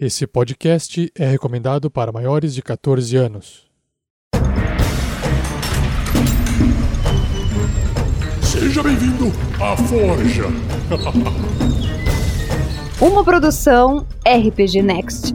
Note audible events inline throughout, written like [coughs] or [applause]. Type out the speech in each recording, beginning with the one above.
Esse podcast é recomendado para maiores de 14 anos. Seja bem-vindo à Forja. [laughs] Uma produção RPG Next.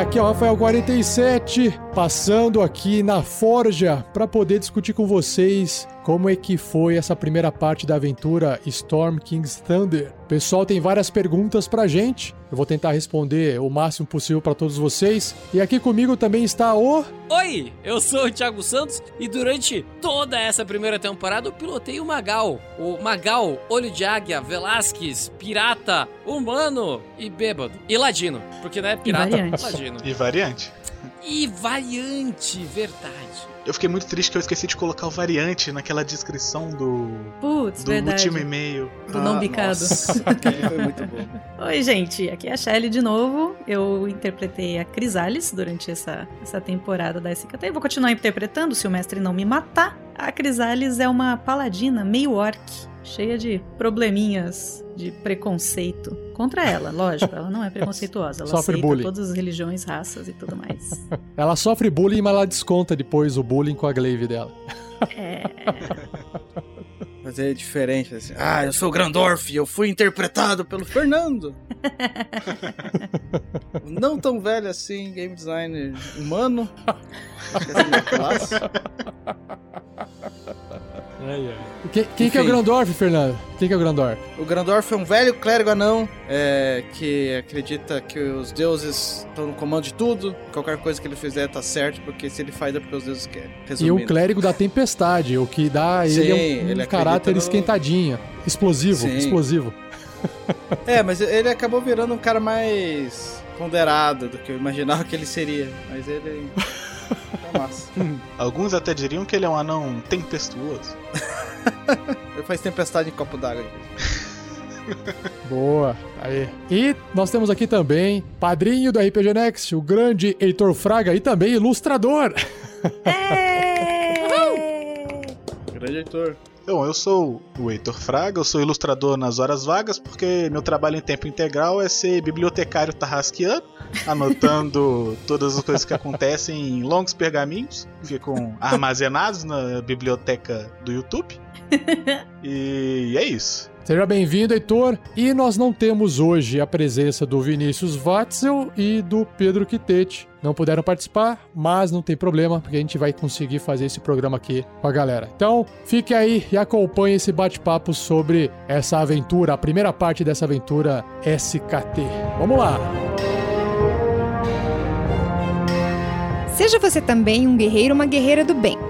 Aqui é o Rafael 47, passando aqui na Forja para poder discutir com vocês como é que foi essa primeira parte da aventura Storm King's Thunder. O pessoal tem várias perguntas pra gente. Eu vou tentar responder o máximo possível para todos vocês. E aqui comigo também está o Oi, eu sou o Thiago Santos e durante toda essa primeira temporada eu pilotei o Magal. O Magal, Olho de Águia, Velasquez, Pirata, Humano e Bêbado. E Ladino, porque não é Pirata, E variante. Ladino. E variante. E Variante, verdade. Eu fiquei muito triste que eu esqueci de colocar o variante naquela descrição do, Putz, do verdade. último e-mail. Do não bicado. nossa, [laughs] [laughs] aquele foi muito bom. Oi, gente, aqui é a Shelly de novo. Eu interpretei a Crisales durante essa, essa temporada da SKT. Eu vou continuar interpretando se o mestre não me matar. A Crisales é uma paladina meio orc, cheia de probleminhas de preconceito. Contra ela, lógico, ela não é [laughs] preconceituosa. Ela Sofre aceita bullying. todas as religiões, raças e tudo mais. [laughs] Ela sofre bullying, mas ela desconta depois o bullying com a glaive dela. É, [laughs] Mas é diferente, assim. Ah, eu sou o Grandorf e eu fui interpretado pelo Fernando. Não tão velho assim, game designer humano. Esqueci minha classe. Quem, quem que é o. Grandorf, Fernando? Quem que é o Grandorf? O Grandorf é um velho clérigo anão é, que acredita que os deuses estão no comando de tudo. Qualquer coisa que ele fizer tá certo, porque se ele faz é porque os deuses querem. E Resumindo. o clérigo da tempestade, o que dá ele Sim, é um, ele caráter no- esquentadinho, explosivo, Sim. explosivo. É, mas ele acabou virando um cara mais ponderado do que eu imaginava que ele seria. Mas ele. É massa. [laughs] Alguns até diriam que ele é um anão tempestuoso. Ele faz tempestade em copo d'água. [laughs] Boa, aí. E nós temos aqui também padrinho do RPG Next, o grande Heitor Fraga e também ilustrador. [laughs] Grande Heitor. Bom, eu sou o Heitor Fraga, eu sou ilustrador nas horas vagas, porque meu trabalho em tempo integral é ser bibliotecário tarrasqueano, anotando [laughs] todas as coisas que acontecem em longos pergaminhos, que ficam armazenados na biblioteca do YouTube. [laughs] E é isso. Seja bem-vindo, Heitor. E nós não temos hoje a presença do Vinícius Watzel e do Pedro Quitete. Não puderam participar, mas não tem problema, porque a gente vai conseguir fazer esse programa aqui com a galera. Então, fique aí e acompanhe esse bate-papo sobre essa aventura, a primeira parte dessa aventura SKT. Vamos lá! Seja você também um guerreiro ou uma guerreira do bem.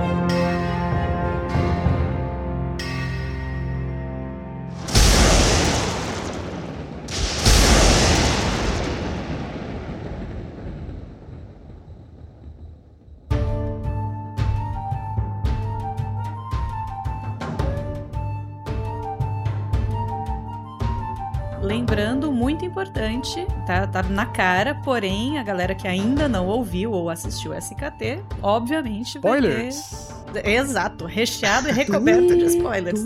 Lembrando, muito importante, tá, tá na cara, porém, a galera que ainda não ouviu ou assistiu SKT, obviamente vai Spoilers! ter... Exato, recheado e recoberto de spoilers.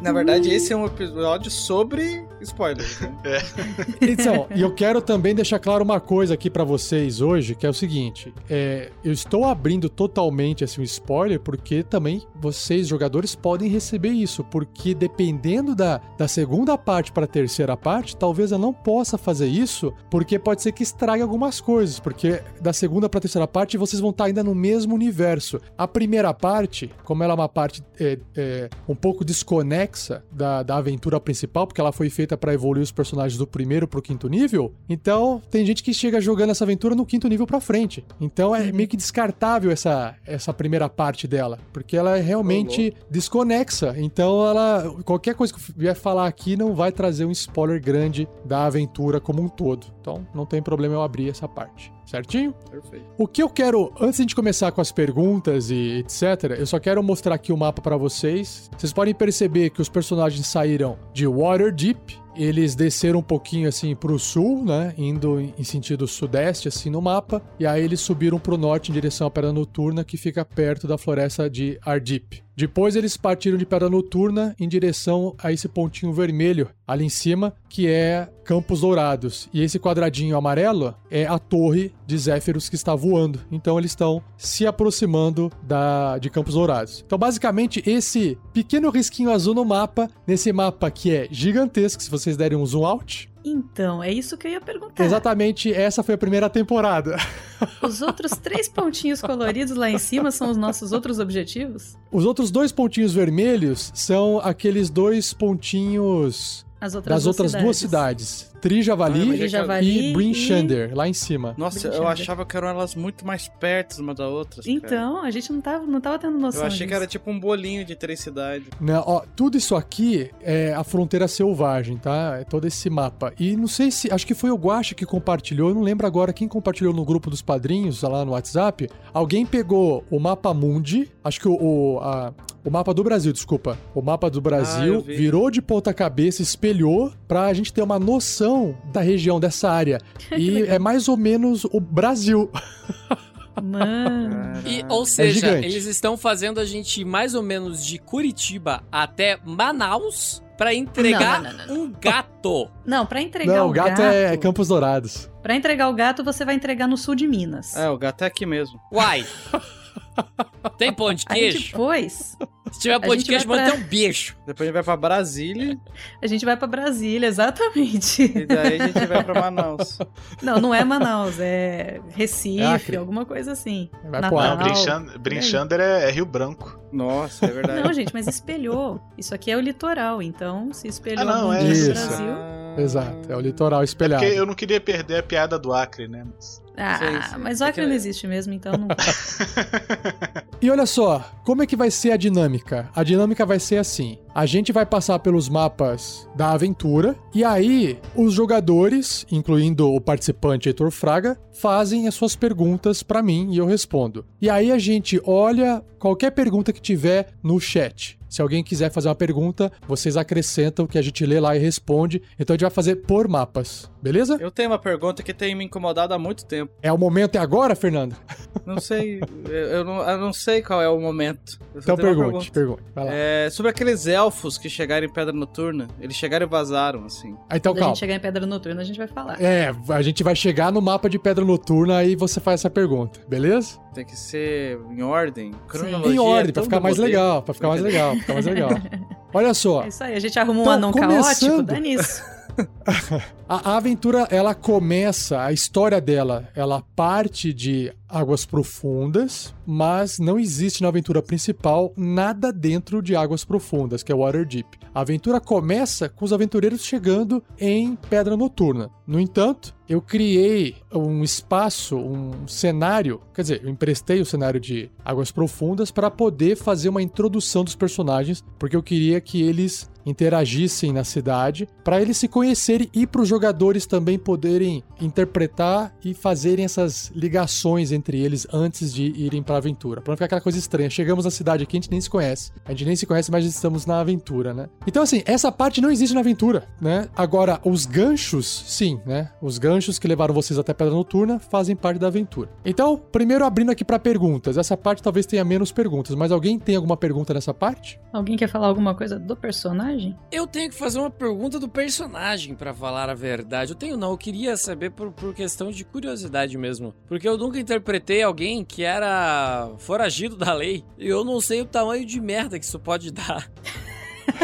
Na verdade, esse é um episódio sobre spoilers. né? [laughs] [laughs] Então, e eu quero também deixar claro uma coisa aqui pra vocês hoje, que é o seguinte: é, eu estou abrindo totalmente assim, um spoiler, porque também vocês, jogadores, podem receber isso, porque dependendo da, da segunda parte pra terceira parte, talvez eu não possa fazer isso, porque pode ser que estrague algumas coisas, porque da segunda pra terceira parte vocês vão estar ainda no mesmo universo. A primeira parte, como ela é uma parte é, é, um pouco desconexa da, da aventura principal, porque ela foi feita pra evoluir os personagens do primeiro pro quinto nível, então tem gente que chega jogando essa aventura no quinto nível pra frente. Então é meio que descartável essa, essa primeira parte dela, porque ela é realmente desconexa. Então ela qualquer coisa que eu vier falar aqui não vai trazer um spoiler grande da aventura como um todo. Então não tem problema eu abrir essa parte. Certinho? Perfeito. O que eu quero, antes de começar com as perguntas e etc, eu só quero mostrar aqui o mapa pra vocês. Vocês podem perceber que os personagens saíram de Waterdeep, eles desceram um pouquinho assim pro sul, né, indo em sentido sudeste assim no mapa, e aí eles subiram pro norte em direção à Pedra Noturna, que fica perto da floresta de Ardip. Depois eles partiram de Pedra Noturna em direção a esse pontinho vermelho ali em cima, que é Campos Dourados. E esse quadradinho amarelo é a torre de Zéfiros que está voando. Então eles estão se aproximando da, de Campos Dourados. Então, basicamente, esse pequeno risquinho azul no mapa, nesse mapa que é gigantesco, se vocês derem um zoom out. Então, é isso que eu ia perguntar. Exatamente, essa foi a primeira temporada. [laughs] Os outros três pontinhos coloridos lá em cima são os nossos outros objetivos? Os outros dois pontinhos vermelhos são aqueles dois pontinhos As outras das duas outras duas cidades. Trijavali Ah, mas Tri Javali e Brinchander, lá em cima. Nossa, eu achava que eram elas muito mais perto uma da outra. cara. Então, a gente não tava, não tava tendo noção Eu achei que disso. era tipo um bolinho de três cidades. Né, ó, tudo isso aqui é a fronteira selvagem, tá? É todo esse mapa. E não sei se. Acho que foi o Guacha que compartilhou. Eu não lembro agora quem compartilhou no grupo dos padrinhos, lá no WhatsApp. Alguém pegou o mapa Mundi. Acho que o. o, a- o mapa do Brasil, desculpa. O mapa do Ah, Brasil vi. virou de ponta cabeça, espelhou pra gente ter uma noção da região dessa área. [laughs] E é mais ou menos o Brasil. Mano. E, ou seja, gigante. eles estão fazendo a gente ir mais ou menos de Curitiba até Manaus pra entregar Não, não, não, um gato. Não, pra entregar Não, o o gato, é Campos Dourados. Pra entregar o gato, você vai entregar no sul de Minas. É, o gato é aqui mesmo. Uai. [laughs] Tem pão de [laughs] Aí queijo? depois, Se tiver pão de queijo, manda pra- ter um beijo. Depois a gente vai pra Brasília a gente vai pra Brasília, exatamente. e daí a gente vai pra Manaus. Não, não é Manaus, é Recife, É Acre. alguma coisa assim. Vai Natal. Não, Brinchander é, é Rio Branco. Nossa, é verdade. Não, gente, mas espelhou. Isso aqui é o litoral, então se espelhou Ah, não, é isso. Brasil. Ah. Exato, é o litoral espelhado. Porque eu não queria perder a piada do Acre, né? Mas- Ah, sim. mas o É Acre que- não existe mesmo, então não. [laughs] E olha só, como é que vai ser a dinâmica? A dinâmica vai ser assim: a gente vai passar pelos mapas da aventura, e aí os jogadores, incluindo o participante Heitor Fraga, fazem as suas perguntas pra mim e eu respondo. E aí a gente olha qualquer pergunta que tiver no chat. Se alguém quiser fazer uma pergunta, vocês acrescentam que a gente lê lá e responde. Então a gente vai fazer por mapas, beleza? Eu tenho uma pergunta que tem me incomodado há muito tempo. É o momento é agora, Fernando? [laughs] Não sei, eu, não, eu não sei qual é o momento. Então pergunte, pergunta. pergunte. Vai lá. É, sobre aqueles elfos que chegaram em Pedra Noturna, eles chegaram e vazaram, assim. Ah, Então Quando a calma. gente chegar em Pedra Noturna, a gente vai falar. É, a gente vai chegar no mapa de Pedra Noturna e você faz essa pergunta, beleza? Tem que ser em ordem. Cronologia Em é ordem, pra ficar mais poder. legal, pra ficar mais legal, pra ficar mais legal. Olha só, É isso aí, a gente arruma um Então, anão caótico, começando. dá nisso. A, a aventura, ela começa, a história dela, ela parte de águas profundas, mas não existe na aventura principal nada dentro de águas profundas, que é Waterdeep. A aventura começa com os aventureiros chegando em Pedra Noturna. No entanto, eu criei um espaço, um cenário, quer dizer, eu emprestei o cenário de Águas Profundas para poder fazer uma introdução dos personagens, porque eu queria que eles interagissem na cidade, para eles se conhecerem e para os jogadores também poderem interpretar e fazerem essas ligações entre eles antes de irem para a aventura, para não ficar aquela coisa estranha. Chegamos na cidade aqui, a gente nem se conhece, a gente nem se conhece, mas estamos na aventura, né? Então assim, essa parte não existe na aventura, né? Agora, os ganchos, sim, né? Os ganchos que levaram vocês até Pedra Noturna fazem parte da aventura. Então, primeiro abrindo aqui para perguntas. Essa parte talvez tenha menos perguntas, mas alguém tem alguma pergunta nessa parte? Alguém quer falar alguma coisa do personagem? Eu tenho que fazer uma pergunta do personagem, pra falar a verdade. Eu tenho não, eu queria saber por, por questão de curiosidade mesmo. Porque eu nunca interpretei alguém que era foragido da lei. E eu não sei o tamanho de merda que isso pode dar. [laughs]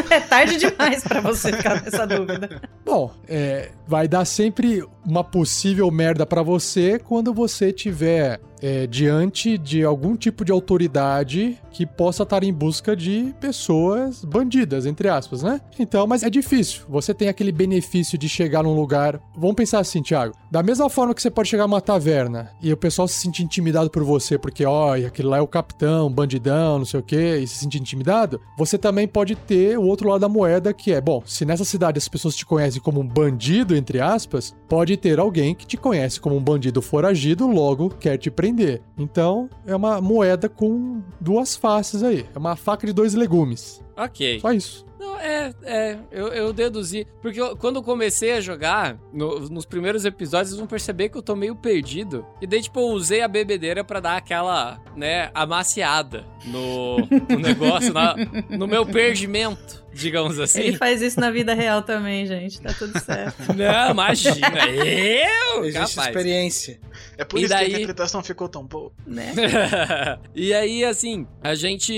É tarde demais pra você ficar nessa dúvida. Bom, é, vai dar sempre uma possível merda pra você quando você tiver é, diante de algum tipo de autoridade que possa estar em busca de pessoas bandidas, entre aspas, né? Então, mas é difícil. Você tem aquele benefício de chegar num lugar. Vamos pensar assim, Thiago. Da mesma forma que você pode chegar numa taverna e o pessoal se sentir intimidado por você, porque, ó, aquele lá é o capitão, bandidão, não sei o quê, e se sentir intimidado, você também pode ter o outro lado da moeda, que é, bom, se nessa cidade as pessoas te conhecem como um bandido, entre aspas, pode ter alguém que te conhece como um bandido foragido, logo quer te prender. Então, é uma moeda com duas faces aí. É uma faca de dois legumes. Ok. Só isso. Não, é, é, eu, eu deduzi. Porque eu- quando eu comecei a jogar, no- nos primeiros episódios, vocês vão perceber que eu tô meio perdido. E daí, tipo, eu usei a bebedeira pra dar aquela, né, amaciada no, no [laughs] negócio, na- no meu perdimento, digamos assim. Ele faz isso na vida real também, gente. Tá tudo certo. [laughs] Não, imagina. Eu, Existe capaz. experiência. É por E isso daí- que a interpretação ficou tão boa. Né? [laughs] e aí, assim, a gente.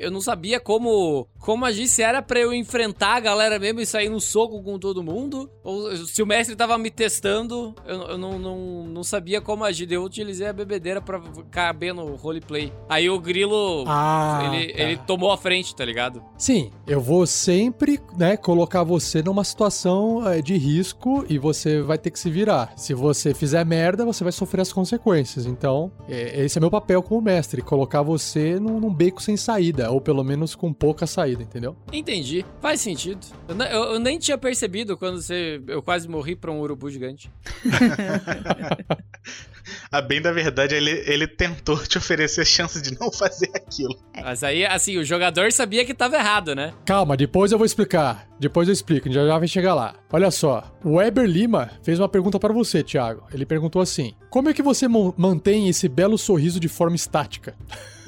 Eu não sabia como, como agir, se era pra eu enfrentar a galera mesmo e sair no soco com todo mundo, ou se o mestre tava me testando, eu, eu não, não, não sabia como agir. Eu utilizei a bebedeira pra caber no roleplay. Aí o grilo. Ah, ele, tá. ele tomou a frente, tá ligado? Sim, eu vou sempre, né, colocar você numa situação é, de risco e você vai ter que se virar. Se você fizer merda, você vai sofrer as consequências. Então, é, esse é meu papel como mestre, colocar você num, num beco sem saída, ou pelo menos com pouca saída, entendeu? Entendi. Faz sentido. Eu, eu- eu nem tinha percebido quando você, eu quase morri pra um urubu gigante. [laughs] A bem da verdade, ele, ele tentou te oferecer a chance de não fazer aquilo. Mas aí, assim, o jogador sabia que tava errado, né? Calma, depois eu vou explicar. Depois eu explico, já já vai chegar lá. Olha só, o Weber Lima fez uma pergunta para você, Thiago. Ele perguntou assim: Como é que você mantém esse belo sorriso de forma estática?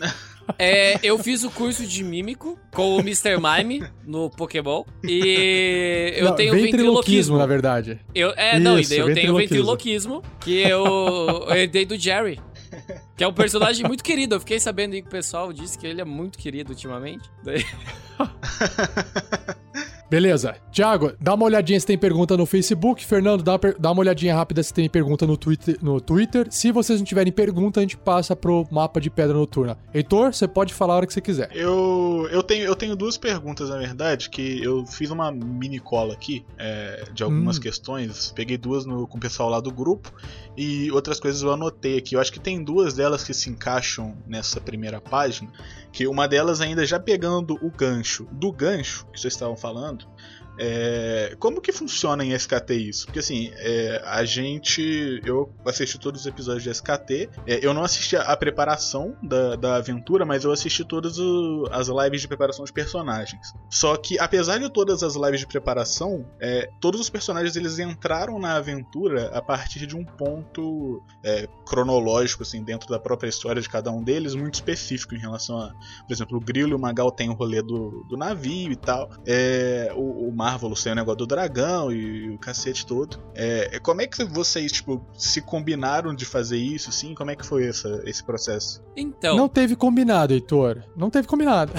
[laughs] É, eu fiz o curso de mímico com o Mr. Mime no Pokémon. E eu Não, tenho ventriloquismo, ventriloquismo. na verdade. Eu, é, não, e Isso, daí eu tenho ventriloquismo. ventriloquismo, que eu, eu herdei do Jerry. Que é um personagem muito querido. Eu fiquei sabendo aí que o pessoal disse que ele é muito querido ultimamente. Daí- [laughs] Beleza. Thiago, dá uma olhadinha se tem pergunta no Facebook. Fernando, dá, dá uma olhadinha rápida se tem pergunta no Twitter, no Twitter. Se vocês não tiverem pergunta, a gente passa pro mapa de pedra noturna. Heitor, você pode falar a hora que você quiser. Eu, eu, tenho, eu tenho duas perguntas, na verdade, que eu fiz uma mini cola aqui é, de algumas Hum. questões. Peguei duas no- com o pessoal lá do grupo e outras coisas eu anotei aqui. Eu acho que tem duas delas que se encaixam nessa primeira página. Que uma delas ainda já pegando o gancho do gancho que vocês estavam falando. É, como que funciona em SKT isso? Porque assim, é, a gente. Eu assisti todos os episódios de SKT. é, eu não assisti a, preparação da, da aventura, mas eu assisti todas o- as lives de preparação de personagens. Só que, apesar de todas as lives de preparação, é, todos os personagens eles entraram na aventura a partir de um ponto é, cronológico, assim, dentro da própria história de cada um deles, muito específico em relação a. Por exemplo, o Grilo e o Magal tem o rolê do, do navio e tal. É, o, o Marvelous tem o negócio do dragão e o cacete todo. É, como é que vocês, tipo, se combinaram de fazer isso, assim? Como é que foi essa, esse processo? Então, Não teve combinado, Heitor. Não teve combinado.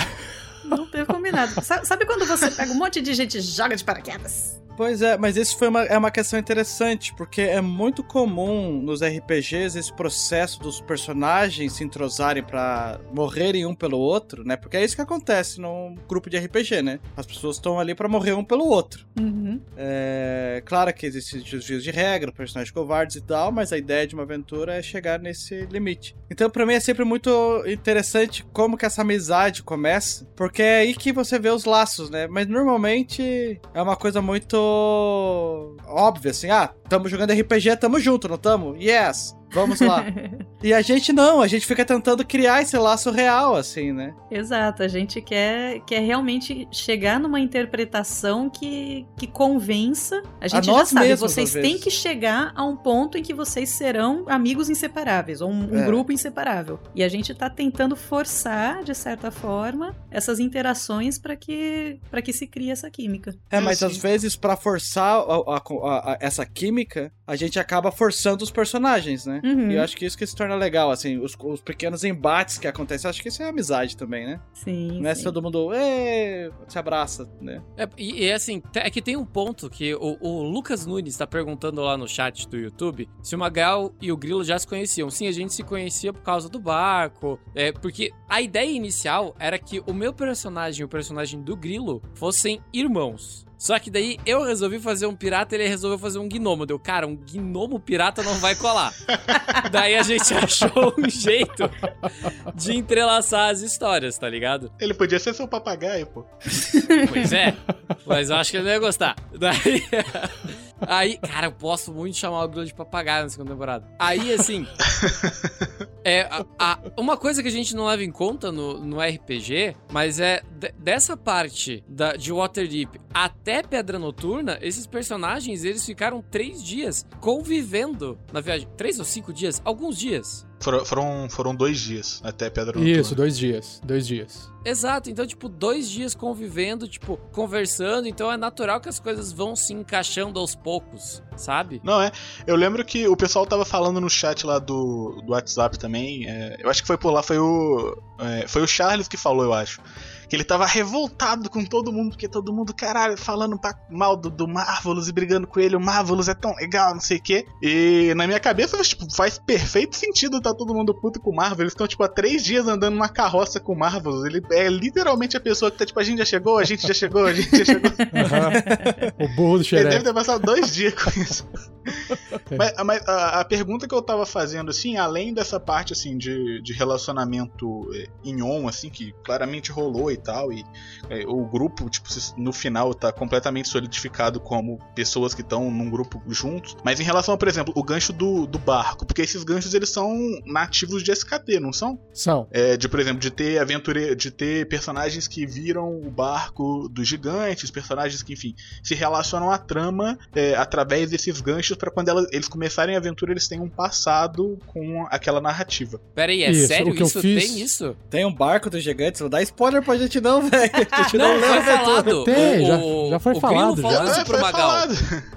Não teve combinado. Sa- Sabe quando você pega um monte de gente e joga de paraquedas? Pois é, mas isso foi uma, é uma questão interessante, porque é muito comum nos RPGs esse processo dos personagens se entrosarem pra morrerem um pelo outro, né? Porque é isso que acontece num grupo de RPG, né? As pessoas estão ali pra morrer um pelo outro. Uhum. É claro que existem desvios de regra, personagens covardes e tal, mas a ideia de uma aventura é chegar nesse limite. Então, pra mim é sempre muito interessante como que essa amizade começa, porque é aí que você vê os laços, né? Mas normalmente é uma coisa muito óbvia, assim, ah, tamo jogando RPG, tamo junto, não tamo? Yes! Vamos lá. [laughs] e a gente não, a gente fica tentando criar esse laço real, assim, né? Exato, a gente quer, quer realmente chegar numa interpretação que, que convença. A gente já nós sabe, mesmos, vocês têm que chegar a um ponto em que vocês serão amigos inseparáveis, ou um, um É. grupo inseparável. E a gente tá tentando forçar, de certa forma, essas interações para que, pra que se crie essa química. É, mas sim. às vezes, pra forçar a- a- a- a- essa química, a gente acaba forçando os personagens, né? Uhum. E eu acho que isso que se torna legal, assim, os, os pequenos embates que acontecem, eu acho que isso é amizade também, né? Sim. Não é sim. todo mundo, se abraça, né? É, e, e assim, te- é que tem um ponto que o, o Lucas Nunes tá perguntando lá no chat do YouTube se o Magal e o Grilo já se conheciam. Sim, a gente se conhecia por causa do barco. É, porque a ideia inicial era que o meu personagem e o personagem do Grilo fossem irmãos. Só que daí eu resolvi fazer um pirata e ele resolveu fazer um gnomo. Deu, cara, um gnomo pirata não vai colar. [laughs] daí a gente achou um jeito de entrelaçar as histórias, tá ligado? Ele podia ser seu papagaio, pô. Pois é, [laughs] mas eu acho que ele não ia gostar. Daí. [laughs] Aí, cara, eu posso muito chamar o Grilo de papagaio na segunda temporada. Aí, assim. É, a- a- uma coisa que a gente não leva em conta no, no RPG, mas é de- dessa parte da, de Waterdeep até Pedra Noturna, esses personagens eles ficaram três dias convivendo na viagem. Três ou cinco dias? Alguns dias. Foram, foram, foram dois dias até Pedra Noturna. Isso, dois dias. Dois dias. Exato, então, tipo, dois dias convivendo, tipo, conversando, então é natural que as coisas vão se encaixando aos poucos, sabe? Não, é. Eu lembro que o pessoal tava falando no chat lá do, do WhatsApp também. é, eu acho que foi por lá, foi o. é, foi o Charles que falou, eu acho. Que ele tava revoltado com todo mundo, porque todo mundo, caralho, falando pra- mal do, do Marvelous e brigando com ele. O Marvelous é tão legal, não sei o quê. E na minha cabeça, tipo, faz perfeito sentido tá todo mundo puto com o Marvel. Eles estão, tipo, há três dias andando numa carroça com o Marvelous. Ele é literalmente a pessoa que tá, tipo, a gente já chegou, a gente já chegou, a gente já chegou. [laughs] o burro do Ele deve ter passado dois dias com isso. [laughs] mas mas a, a pergunta que eu tava fazendo, assim, além dessa parte, assim, de, de relacionamento eh, em on, assim, que claramente rolou e tal, e eh, o grupo, tipo, no final tá completamente solidificado como pessoas que estão num grupo juntos. Mas em relação, por exemplo, o gancho do, do barco, porque esses ganchos, eles são nativos de SKT, não são? São. É, de, por exemplo, de ter aventure... de ter personagens que viram o barco dos gigantes, personagens que, enfim, se relacionam à trama é, através desses ganchos pra quando ela- eles começarem a aventura eles tenham um passado com aquela narrativa. Pera aí, é Isso, sério o que eu isso? fiz- Tem isso? Tem um barco dos gigantes, não dá spoiler pra gente [laughs] não, velho. A gente Não, não, foi falado. Tem, O- já- já foi o falado, Grilo falou já. isso É, pro foi Magal. falado.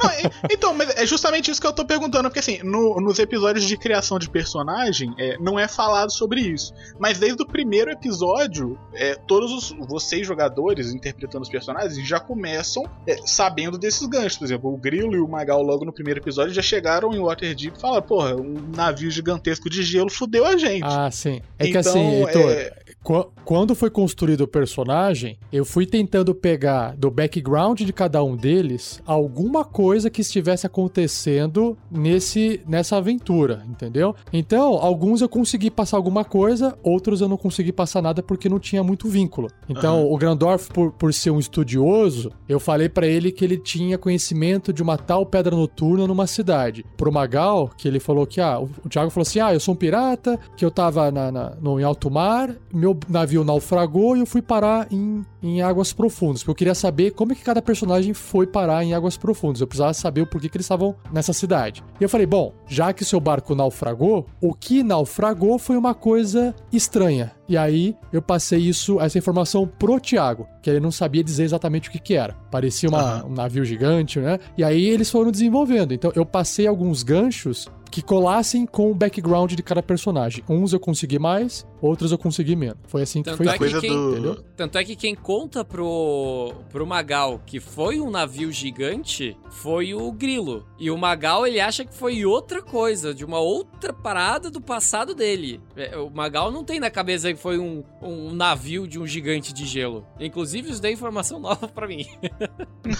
Não, então, mas é justamente isso que eu tô perguntando, porque assim, no- nos episódios de criação de personagem, é, não é falado sobre isso. Mas desde o primeiro episódio, é, todos os, vocês, jogadores, interpretando os personagens, já começam é, sabendo desses ganchos. Por exemplo, o Grilo e o Magal, logo no primeiro episódio, já chegaram em Waterdeep e falaram: porra, um navio gigantesco de gelo fudeu a gente. Ah, sim. É que Então, assim, Heitor, é- quando foi construído o personagem, eu fui tentando pegar do background de cada um deles alguma coisa que estivesse acontecendo nesse, nessa aventura, entendeu? Então, alguns eu consegui passar alguma coisa, outros eu não consegui passar nada porque não tinha muito vínculo. Então, o Grandorf, por, por ser um estudioso, eu falei pra ele que ele tinha conhecimento de uma tal pedra noturna numa cidade. Pro Magal, que ele falou que, ah, o o Thiago falou assim: ah, eu sou um pirata, que eu tava na, na- no, em alto mar, meu navio naufragou e eu fui parar em, em águas profundas. Porque eu queria saber como é que cada personagem foi parar em águas profundas. Eu precisava saber o porquê que eles estavam nessa cidade. E eu falei: bom, já que seu barco naufragou, o que naufragou foi uma coisa estranha. E aí eu passei isso, essa informação pro Thiago, que ele não sabia dizer exatamente o que, que era. Parecia uma- Aham. um navio gigante, né? E aí eles foram desenvolvendo. Então eu passei alguns ganchos que colassem com o background de cada personagem. Uns eu consegui mais, outros eu consegui menos. Foi assim que Tanto foi é feito. coisa que quem, do- tanto é que quem conta pro, pro Magal que foi um navio gigante foi o Grilo. E o Magal, ele acha que foi outra coisa, de uma outra parada do passado dele. É, O Magal não tem na cabeça que foi um, um navio de um gigante de gelo. Inclusive, isso deu informação [laughs] nova pra mim. [laughs]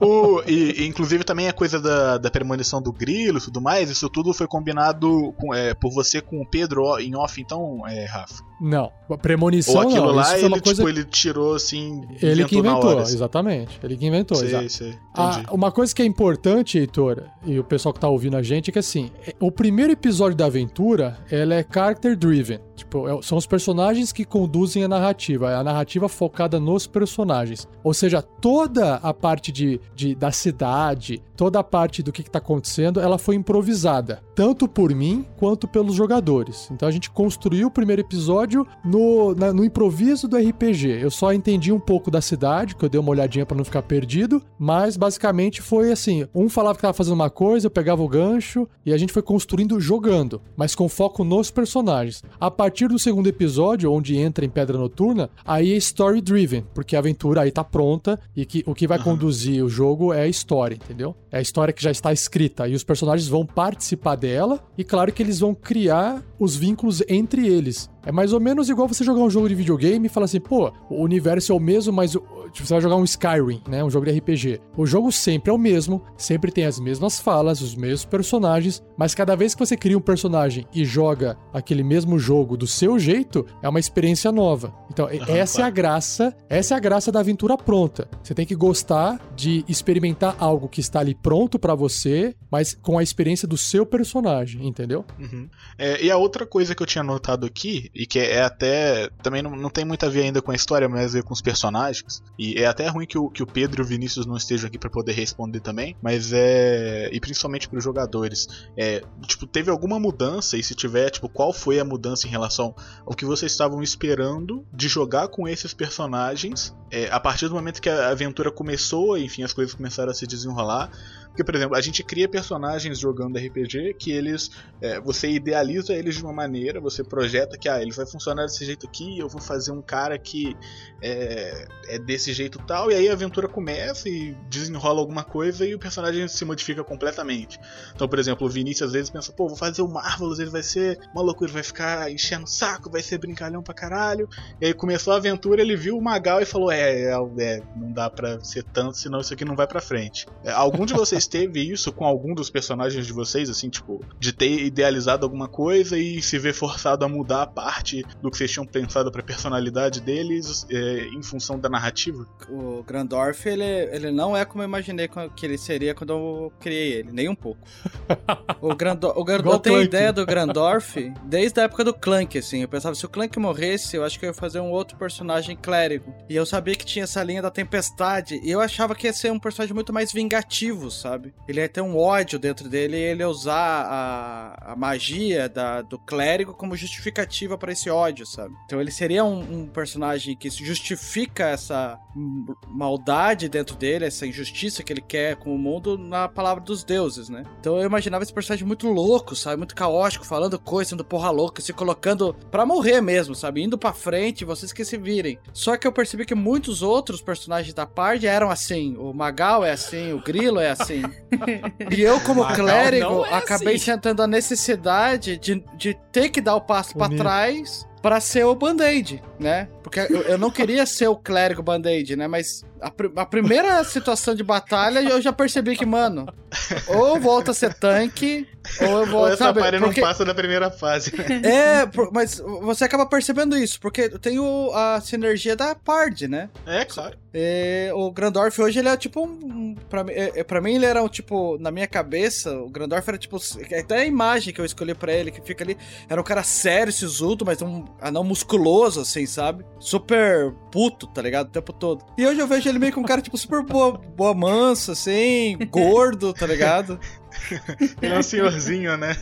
O, e, inclusive também a coisa da, da premonição do grilo e tudo mais, isso tudo foi combinado com, é, por você com o Pedro em off, então, é, Rafa. Não, premonição Ou aquilo não. lá, ele, uma coisa tipo, ele tirou assim. ele que inventou, hora, assim. exatamente. Ele que inventou, Sei, exato. sei, Ah, uma coisa que é importante, Heitor, e o pessoal que tá ouvindo a gente, é que assim, o primeiro episódio da aventura, ela é character driven. Tipo, é- são os personagens que conduzem a narrativa. É a narrativa focada nos personagens. Ou seja, toda a parte de, de- da cidade, toda a parte do que, que tá acontecendo, ela foi improvisada. Tanto por mim quanto pelos jogadores. Então a gente construiu o primeiro episódio no, na- no improviso do RPG. Eu só entendi um pouco da cidade, que eu dei uma olhadinha pra não ficar perdido. Mas basicamente foi assim: um falava que tava fazendo uma coisa, eu pegava o gancho e a gente foi construindo jogando, mas com foco nos personagens. A partir do segundo episódio, onde entra em Pedra Noturna, aí é story driven, porque a aventura aí tá pronta e que o que vai conduzir o jogo é a história, entendeu? É a história que já está escrita e os personagens vão participar dela e claro que eles vão criar os vínculos entre eles. É mais ou menos igual você jogar um jogo de videogame e falar assim, pô, o universo é o mesmo, mas tipo, você vai jogar um Skyrim, né? Um jogo de RPG. O jogo sempre é o mesmo, sempre tem as mesmas falas, os mesmos personagens, mas cada vez que você cria um personagem e joga aquele mesmo jogo do seu jeito, é uma experiência nova. Então, Aham, essa é a graça, essa é a graça da aventura pronta. Você tem que gostar de experimentar algo que está ali pronto pra você, mas com a experiência do seu personagem, entendeu? Uhum. É, e a outra coisa que eu tinha notado aqui, e que é até. Também não, não tem muito a ver ainda com a história, mas a ver com os personagens. E é até ruim que o, que o Pedro e o Vinícius não estejam aqui pra poder responder também. Mas é. E principalmente pros jogadores. É, tipo, teve alguma mudança? E se tiver, tipo, qual foi a mudança em relação ao que vocês estavam esperando de jogar com esses personagens é, a partir do momento que a aventura começou, enfim, as coisas começaram a se desenrolar. Porque, por exemplo, a gente cria personagens jogando RPG que eles. é, você idealiza eles de uma maneira, você projeta que ah, ele vai funcionar desse jeito aqui, eu vou fazer um cara que é, é desse jeito tal, e aí a aventura começa e desenrola alguma coisa e o personagem se modifica completamente. Então, por exemplo, o Vinícius às vezes pensa, pô, vou fazer o Marvelous, ele vai ser uma loucura, vai ficar enchendo o saco, vai ser brincalhão pra caralho. E aí começou a aventura, ele viu o Magal e falou: É, é, é, não dá pra ser tanto, senão isso aqui não vai pra frente. É, algum de [laughs] vocês teve isso com algum dos personagens de vocês, assim, tipo, de ter idealizado alguma coisa e se ver forçado a mudar a parte do que vocês tinham pensado pra personalidade deles é, em função da narrativa? O Grandorf, ele, ele não é como eu imaginei que ele seria quando eu criei ele, nem um pouco. [laughs] O Grandorf, o Grandorf Igual eu tenho Clank. ideia do Grandorf desde a época do Clank, assim. Eu pensava, se o Clank morresse, eu acho que eu ia fazer um outro personagem clérigo. E eu sabia que tinha essa linha da tempestade, e eu achava que ia ser um personagem muito mais vingativo, sabe? Ele ia ter um ódio dentro dele e ele ia usar a, a magia da, do clérigo como justificativa pra esse ódio, sabe? Então ele seria um, um personagem que justifica essa maldade dentro dele, essa injustiça que ele quer com o mundo na palavra dos deuses, né? Então eu imaginava esse personagem muito louco, sabe? Muito caótico, falando coisa, sendo porra louca, se colocando pra morrer mesmo, sabe? Indo pra frente, vocês que se virem. Só que eu percebi que muitos outros personagens da parte eram assim. O Magal é assim, o Grilo é assim. E eu, como Magal clérigo, é acabei assim. sentindo a necessidade de, de ter que dar o passo pra Bonito. trás pra ser o Band-Aid, né? Porque eu, eu não queria ser o clérigo Band-Aid, né? Mas a, pri- a primeira situação de batalha eu já percebi que, mano, ou eu volto a ser tanque, ou eu Ou volto, essa sabe? parte não Porque- passa da primeira fase, né? [laughs] É, por- mas você acaba percebendo isso, porque tem o- a sinergia da Pard, né? É, claro. É, o Grandorf hoje ele é tipo um. um- Pra, mim- é, é, pra mim, ele era um tipo. Na minha cabeça, o Grandorf era tipo. Até a imagem que eu escolhi pra ele, que fica ali. Era um cara sério, sisudo, mas um anão musculoso, assim, sabe? Super puto, tá ligado? O tempo todo. E hoje eu vejo ele meio que um cara, tipo, super boa, boa mansa, assim, gordo, tá ligado? [laughs] [laughs] Ele é um senhorzinho, né?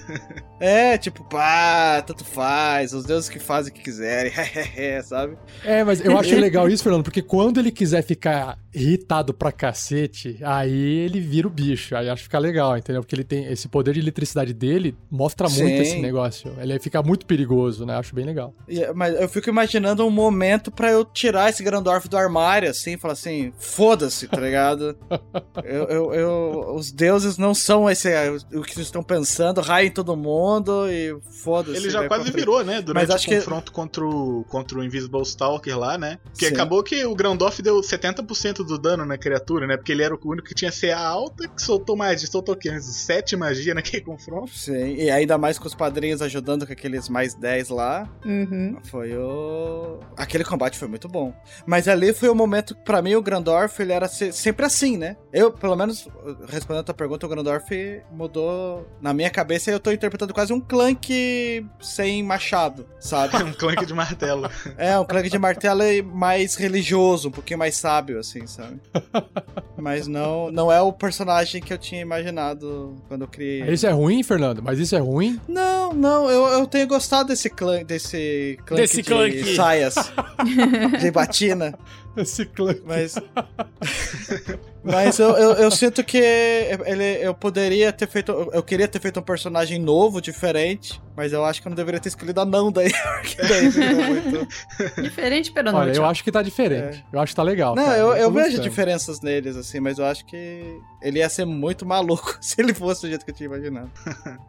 É, tipo, pá, tanto faz, os deuses que fazem o que quiserem, [laughs] sabe? É, mas eu acho legal isso, Fernando, porque quando ele quiser ficar irritado pra cacete, aí ele vira o bicho. Aí acho que fica legal, entendeu? Porque ele tem esse poder de eletricidade dele, mostra muito Sim. esse negócio. Ele fica muito perigoso, né? Acho bem legal. E- Mas eu fico imaginando um momento pra eu tirar esse Grandorf do armário, assim, e falar assim, foda-se, tá ligado? [laughs] eu, eu- eu- os deuses não são esse, o que vocês estão pensando, raiem todo mundo e foda-se. Ele já vai quase frente. virou, né? Durante Mas acho o que- confronto contra, o, contra o Invisible Stalker lá, né? Que Sim. acabou que o Grandorf deu 70% do dano na criatura, né? Porque ele era o único que tinha CA alta, que soltou magia, soltou o quê? Uns 7 magia naquele confronto. Sim, e ainda mais com os padrinhos ajudando com aqueles mais 10 lá. Uhum. Foi o. Aquele combate foi muito bom. Mas ali foi o momento, pra mim, o Grandorf, ele era se- sempre assim, né? Eu, pelo menos, respondendo a tua pergunta, o Grandorf mudou. Na minha cabeça eu tô interpretando quase um clank sem machado, sabe? [laughs] um clank de martelo. [laughs] É, um clank de martelo é mais religioso, um pouquinho mais sábio, assim, sabe? [laughs] Mas não, não é o personagem que eu tinha imaginado quando eu criei. Isso é ruim, Fernando? Mas isso é ruim? Não, não, eu, eu tenho gostado desse clã, desse clã Desse de clank. saias, de batina, Esse clã. mas... [laughs] Mas eu, eu, eu sinto que ele, eu poderia ter feito. Eu queria ter feito um personagem novo, diferente. Mas eu acho que eu não deveria ter escolhido a não daí. [laughs] Porque daí ficou muito. [laughs] Diferente, pero não. Olha, eu acho que tá diferente. Eu acho que tá legal. Não, cara. eu, eu tô vejo diferenças neles, assim, mas eu acho que ele ia ser muito maluco [laughs] se ele fosse do jeito que eu tinha imaginado.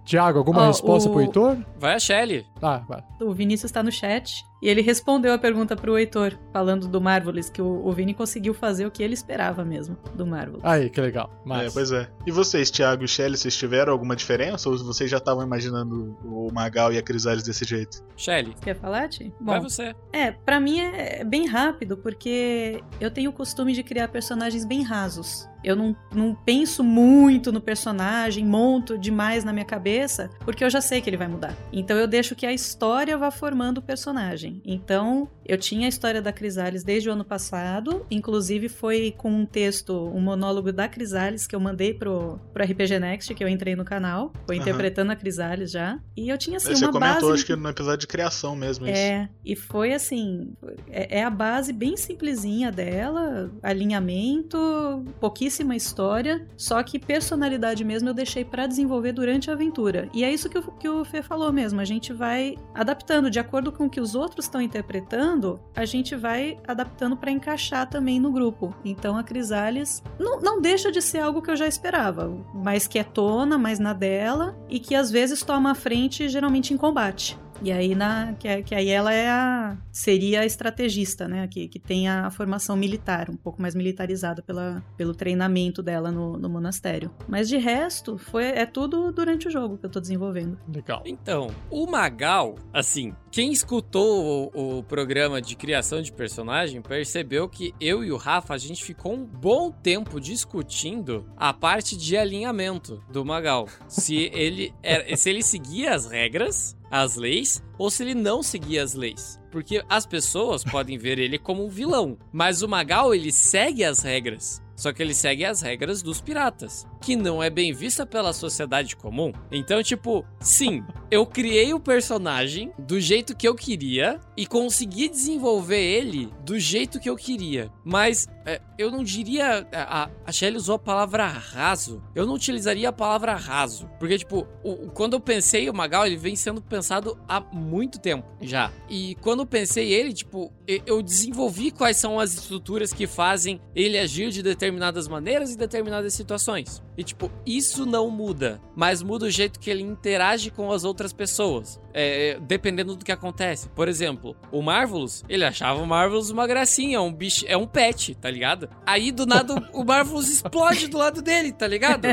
Tiago, alguma Ó, resposta o- pro Heitor? Vai a Shelly. Ah, vai. O Vinícius tá no chat e ele respondeu a pergunta pro Heitor, falando do Marvelous, que o, o Vini conseguiu fazer o que ele esperava mesmo do Marvelous. Aí, que legal. É, Mas, pois é. E vocês, Thiago e Shelly, vocês tiveram alguma diferença? Ou vocês já estavam imaginando o Magal e a Crisales desse jeito? Shelly. Quer falar, Ti? Vai Bom, você. é, pra mim é bem rápido, porque eu tenho o costume de criar personagens bem rasos. Eu não, não penso muito no personagem, monto demais na minha cabeça, porque eu já sei que ele vai mudar. Então eu deixo que a história vá formando o personagem. Então, eu tinha a história da Crisales desde o ano passado, inclusive foi com um texto, um monólogo da Crisales que eu mandei pro, pro RPG Next, que eu entrei no canal. Foi Aham. interpretando a Crisales já. E eu tinha assim Você uma comentou, base. acho que no episódio de criação mesmo, isso. É, e foi assim, é, é a base bem simplesinha dela, alinhamento, pouquíssima história, só que personalidade mesmo eu deixei pra desenvolver durante a aventura. E é isso que o, que o Fê falou mesmo, a gente vai adaptando de acordo com o que os outros estão interpretando, a gente vai adaptando pra encaixar também no grupo. Então a Crisales não, não deixa de ser algo que eu já esperava, mais quietona, mais na dela, e que às vezes toma a frente geralmente em combate. E aí, na, que, é- que aí ela é a, seria a estrategista, né? Que, que tem a formação militar, um pouco mais militarizada pela, pelo treinamento dela no, no monastério. Mas de resto, foi, é tudo durante o jogo que eu tô desenvolvendo. legal. Então, o Magal, assim, quem escutou o, o programa de criação de personagem percebeu que eu e o Rafa, a gente ficou um bom tempo discutindo a parte de alinhamento do Magal. Se ele, era, [laughs] se ele seguia as regras, as leis, ou se ele não seguia as leis. Porque as pessoas podem ver ele como um vilão, mas o Magal, ele segue as regras. Só que ele segue as regras dos piratas, que não é bem vista pela sociedade comum. Então, tipo, sim, eu criei o personagem do jeito que eu queria e consegui desenvolver ele do jeito que eu queria. Mas é, eu não diria. A, a- a Shelly usou a palavra raso. Eu não utilizaria a palavra raso. Porque, tipo, o- quando eu pensei o Magal, ele vem sendo pensado há muito tempo já. E quando eu pensei ele, tipo, e- eu desenvolvi quais são as estruturas que fazem ele agir de determinadas maneiras em determinadas situações. E, tipo, isso não muda, mas muda o jeito que ele interage com as outras pessoas. É, dependendo do que acontece. Por exemplo, o Marvelous, ele achava o Marvelous uma gracinha, um bicho, é um pet, tá ligado? Aí do nada o Marvelous explode do lado dele, tá ligado?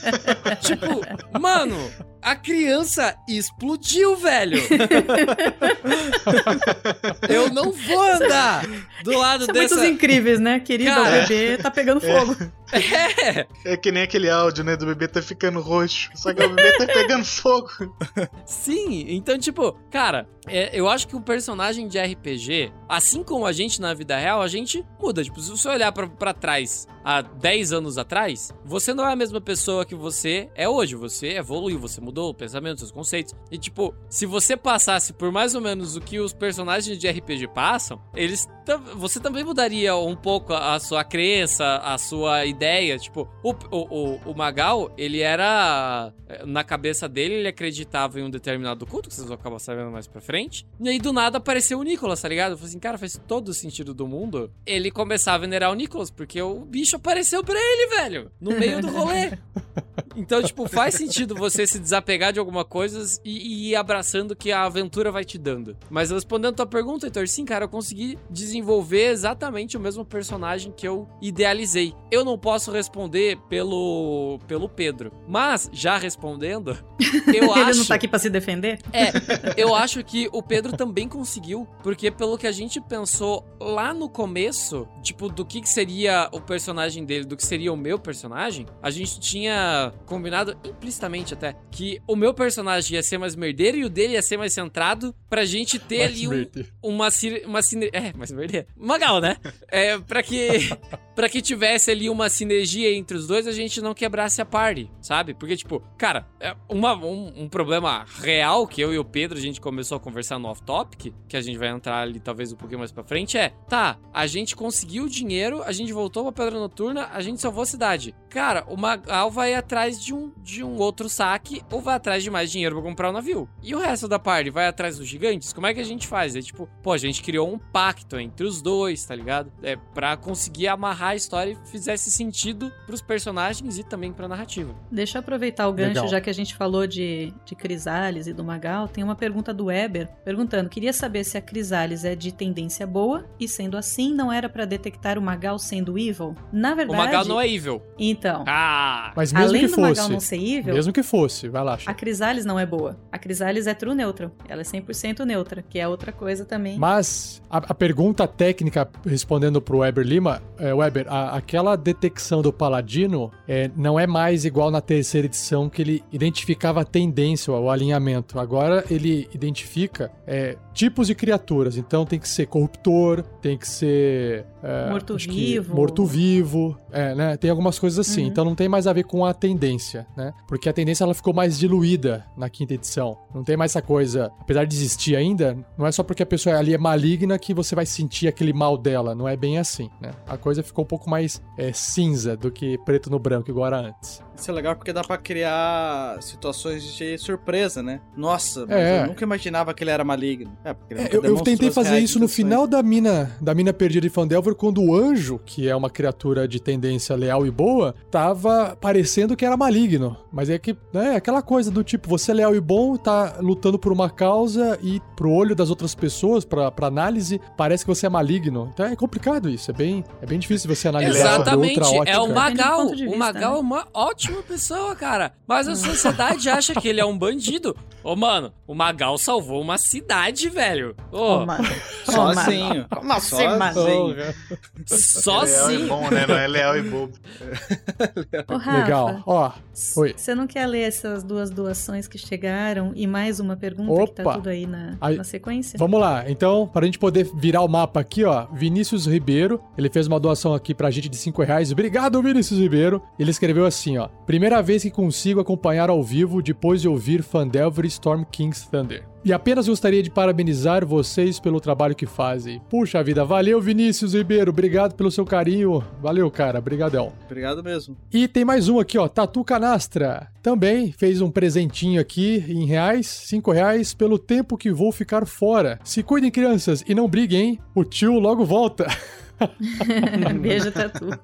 [laughs] tipo, mano, a criança explodiu, velho. [laughs] Eu não vou andar do lado São dessa. muitos incríveis, né? Querida, Cara, o bebê tá pegando fogo. É, É que nem aquele áudio, né? Do bebê tá ficando roxo. Só que o bebê tá pegando fogo. sim. Então, tipo, cara, é, eu acho que o personagem de RPG, assim como a gente na vida real, a gente muda. Tipo, se você olhar pra, pra trás, há 10 anos atrás, você não é a mesma pessoa que você é hoje. Você evoluiu, você mudou o pensamento, seus conceitos. E, tipo, se você passasse por mais ou menos o que os personagens de RPG passam, eles. Você também mudaria um pouco a sua crença, a sua ideia. Tipo, o, o, o, o Magal, ele era. Na cabeça dele, ele acreditava em um determinado culto, que vocês vão acabar sabendo mais pra frente. E aí, do nada, apareceu o Nicolas, tá ligado? Eu falei assim, cara, faz todo o sentido do mundo. Ele começar a venerar o Nicolas, porque o bicho apareceu pra ele, velho. No meio do rolê. [laughs] Então, tipo, faz sentido você se desapegar de alguma coisa e, e ir abraçando que a aventura vai te dando. Mas respondendo a tua pergunta, Heitor, sim, cara, eu consegui desenvolver exatamente o mesmo personagem que eu idealizei. Eu não posso responder pelo, pelo Pedro. Mas, já respondendo, [laughs] eu Ele acho. não tá aqui pra se defender? É, eu acho que o Pedro também conseguiu, porque pelo que a gente pensou lá no começo, tipo, do que, que seria o personagem dele, do que seria o meu personagem, a gente tinha combinado implicitamente até que o meu personagem ia ser mais merdeiro e o dele ia ser mais centrado pra gente ter Mais ali um, uma uma sine... é, mais merdeiro. Magal, né? [laughs] É, pra que para que tivesse ali uma sinergia entre os dois, a gente não quebrasse a party, sabe? Porque tipo, cara, é uma, um, um problema real que eu e o Pedro a gente começou a conversar no off topic, que a gente vai entrar ali talvez um pouquinho mais pra frente é, tá, a gente conseguiu o dinheiro, a gente voltou pra Pedra Noturna, a gente salvou a cidade. Cara, o Magal vai atrás de um, de um outro saque ou vai atrás de mais dinheiro pra comprar o navio. E o resto da party vai atrás dos gigantes? Como é que a gente faz? É tipo, pô, a gente criou um pacto entre os dois, tá ligado? É pra conseguir amarrar a história e fizesse sentido pros personagens e também pra narrativa. Deixa eu aproveitar o gancho, Legal. já que a gente falou de, de Crisales e do Magal. Tem uma pergunta do Weber perguntando: queria saber se a Crisales é de tendência boa e, sendo assim, não era pra detectar o Magal sendo evil? Na O verdade. Magal não é evil. Então, Ah! Mas mesmo além que do fosse. Magal não ser evil, Mesmo que fosse, vai lá, a Chico. Crisales não é boa. A Crisales é true neutral. Ela é 100% neutra, que é outra coisa também. Mas a, a pergunta técnica, respondendo pro Weber Lima, é, Weber, a- aquela detecção do Paladino é, não é mais igual na terceira edição que ele identificava a tendência, o alinhamento. Agora ele identifica é, tipos de criaturas. Então tem que ser corruptor, tem que ser. é, Morto-vivo. Morto-vivo. É, né? Tem algumas coisas assim. Uhum. Então não tem mais a ver com a tendência, né? Porque a tendência ela ficou mais diluída na quinta edição. Não tem mais essa coisa, apesar de existir ainda, não é só porque a pessoa ali é maligna que você vai sentir aquele mal dela. Não é bem assim, né? A coisa ficou um pouco mais é, cinza do que preto no branco, igual era antes. Isso é legal porque dá pra criar situações de surpresa, né? Nossa, mas É. eu nunca imaginava que ele era maligno. É, porque ele É, eu, eu tentei fazer isso no final da mina, da mina perdida de Fandelver, quando o anjo, que é uma criatura de tendência leal e boa, tava parecendo que era maligno. Mas é que, né, aquela coisa do tipo, você é leal e bom, tá lutando por uma causa e pro olho das outras pessoas, pra, pra análise, parece que você é maligno. Então é complicado isso, é bem, é bem difícil você analisar Exatamente, outra ótica. é o Magal. O Magal né? é uma ótima pessoa, cara. Mas a sociedade acha que ele é um bandido. Ô, mano, o Magal salvou uma cidade, velho. Ô, Ô, mano. Sozinho. Como assim, Sozinho. mano? Porra. só leal e bom, né? Não é leal e bobo. Ô, Rafa, Legal, ó. Oi. Você não quer ler essas duas doações que chegaram e mais uma pergunta que tá Opa. tudo aí na, Aí- na sequência? Vamos lá, então, para a gente poder virar o mapa aqui, ó, Vinícius Ribeiro, ele fez uma doação aqui pra gente de 5 reais. Obrigado, Vinícius Ribeiro. Ele escreveu assim, ó, primeira vez que consigo acompanhar ao vivo depois de ouvir Fandelver e Storm King's Thunder. E apenas gostaria de parabenizar vocês pelo trabalho que fazem. Puxa vida, valeu, Vinícius Ribeiro, obrigado pelo seu carinho. Valeu, cara, brigadão. Obrigado mesmo. E tem mais um aqui, ó, Tatu Canastra. Também fez um presentinho aqui em reais, cinco reais, pelo tempo que vou ficar fora. Se cuidem, crianças, e não briguem, hein? O tio logo volta. [laughs] [laughs] Beijo, Tatu.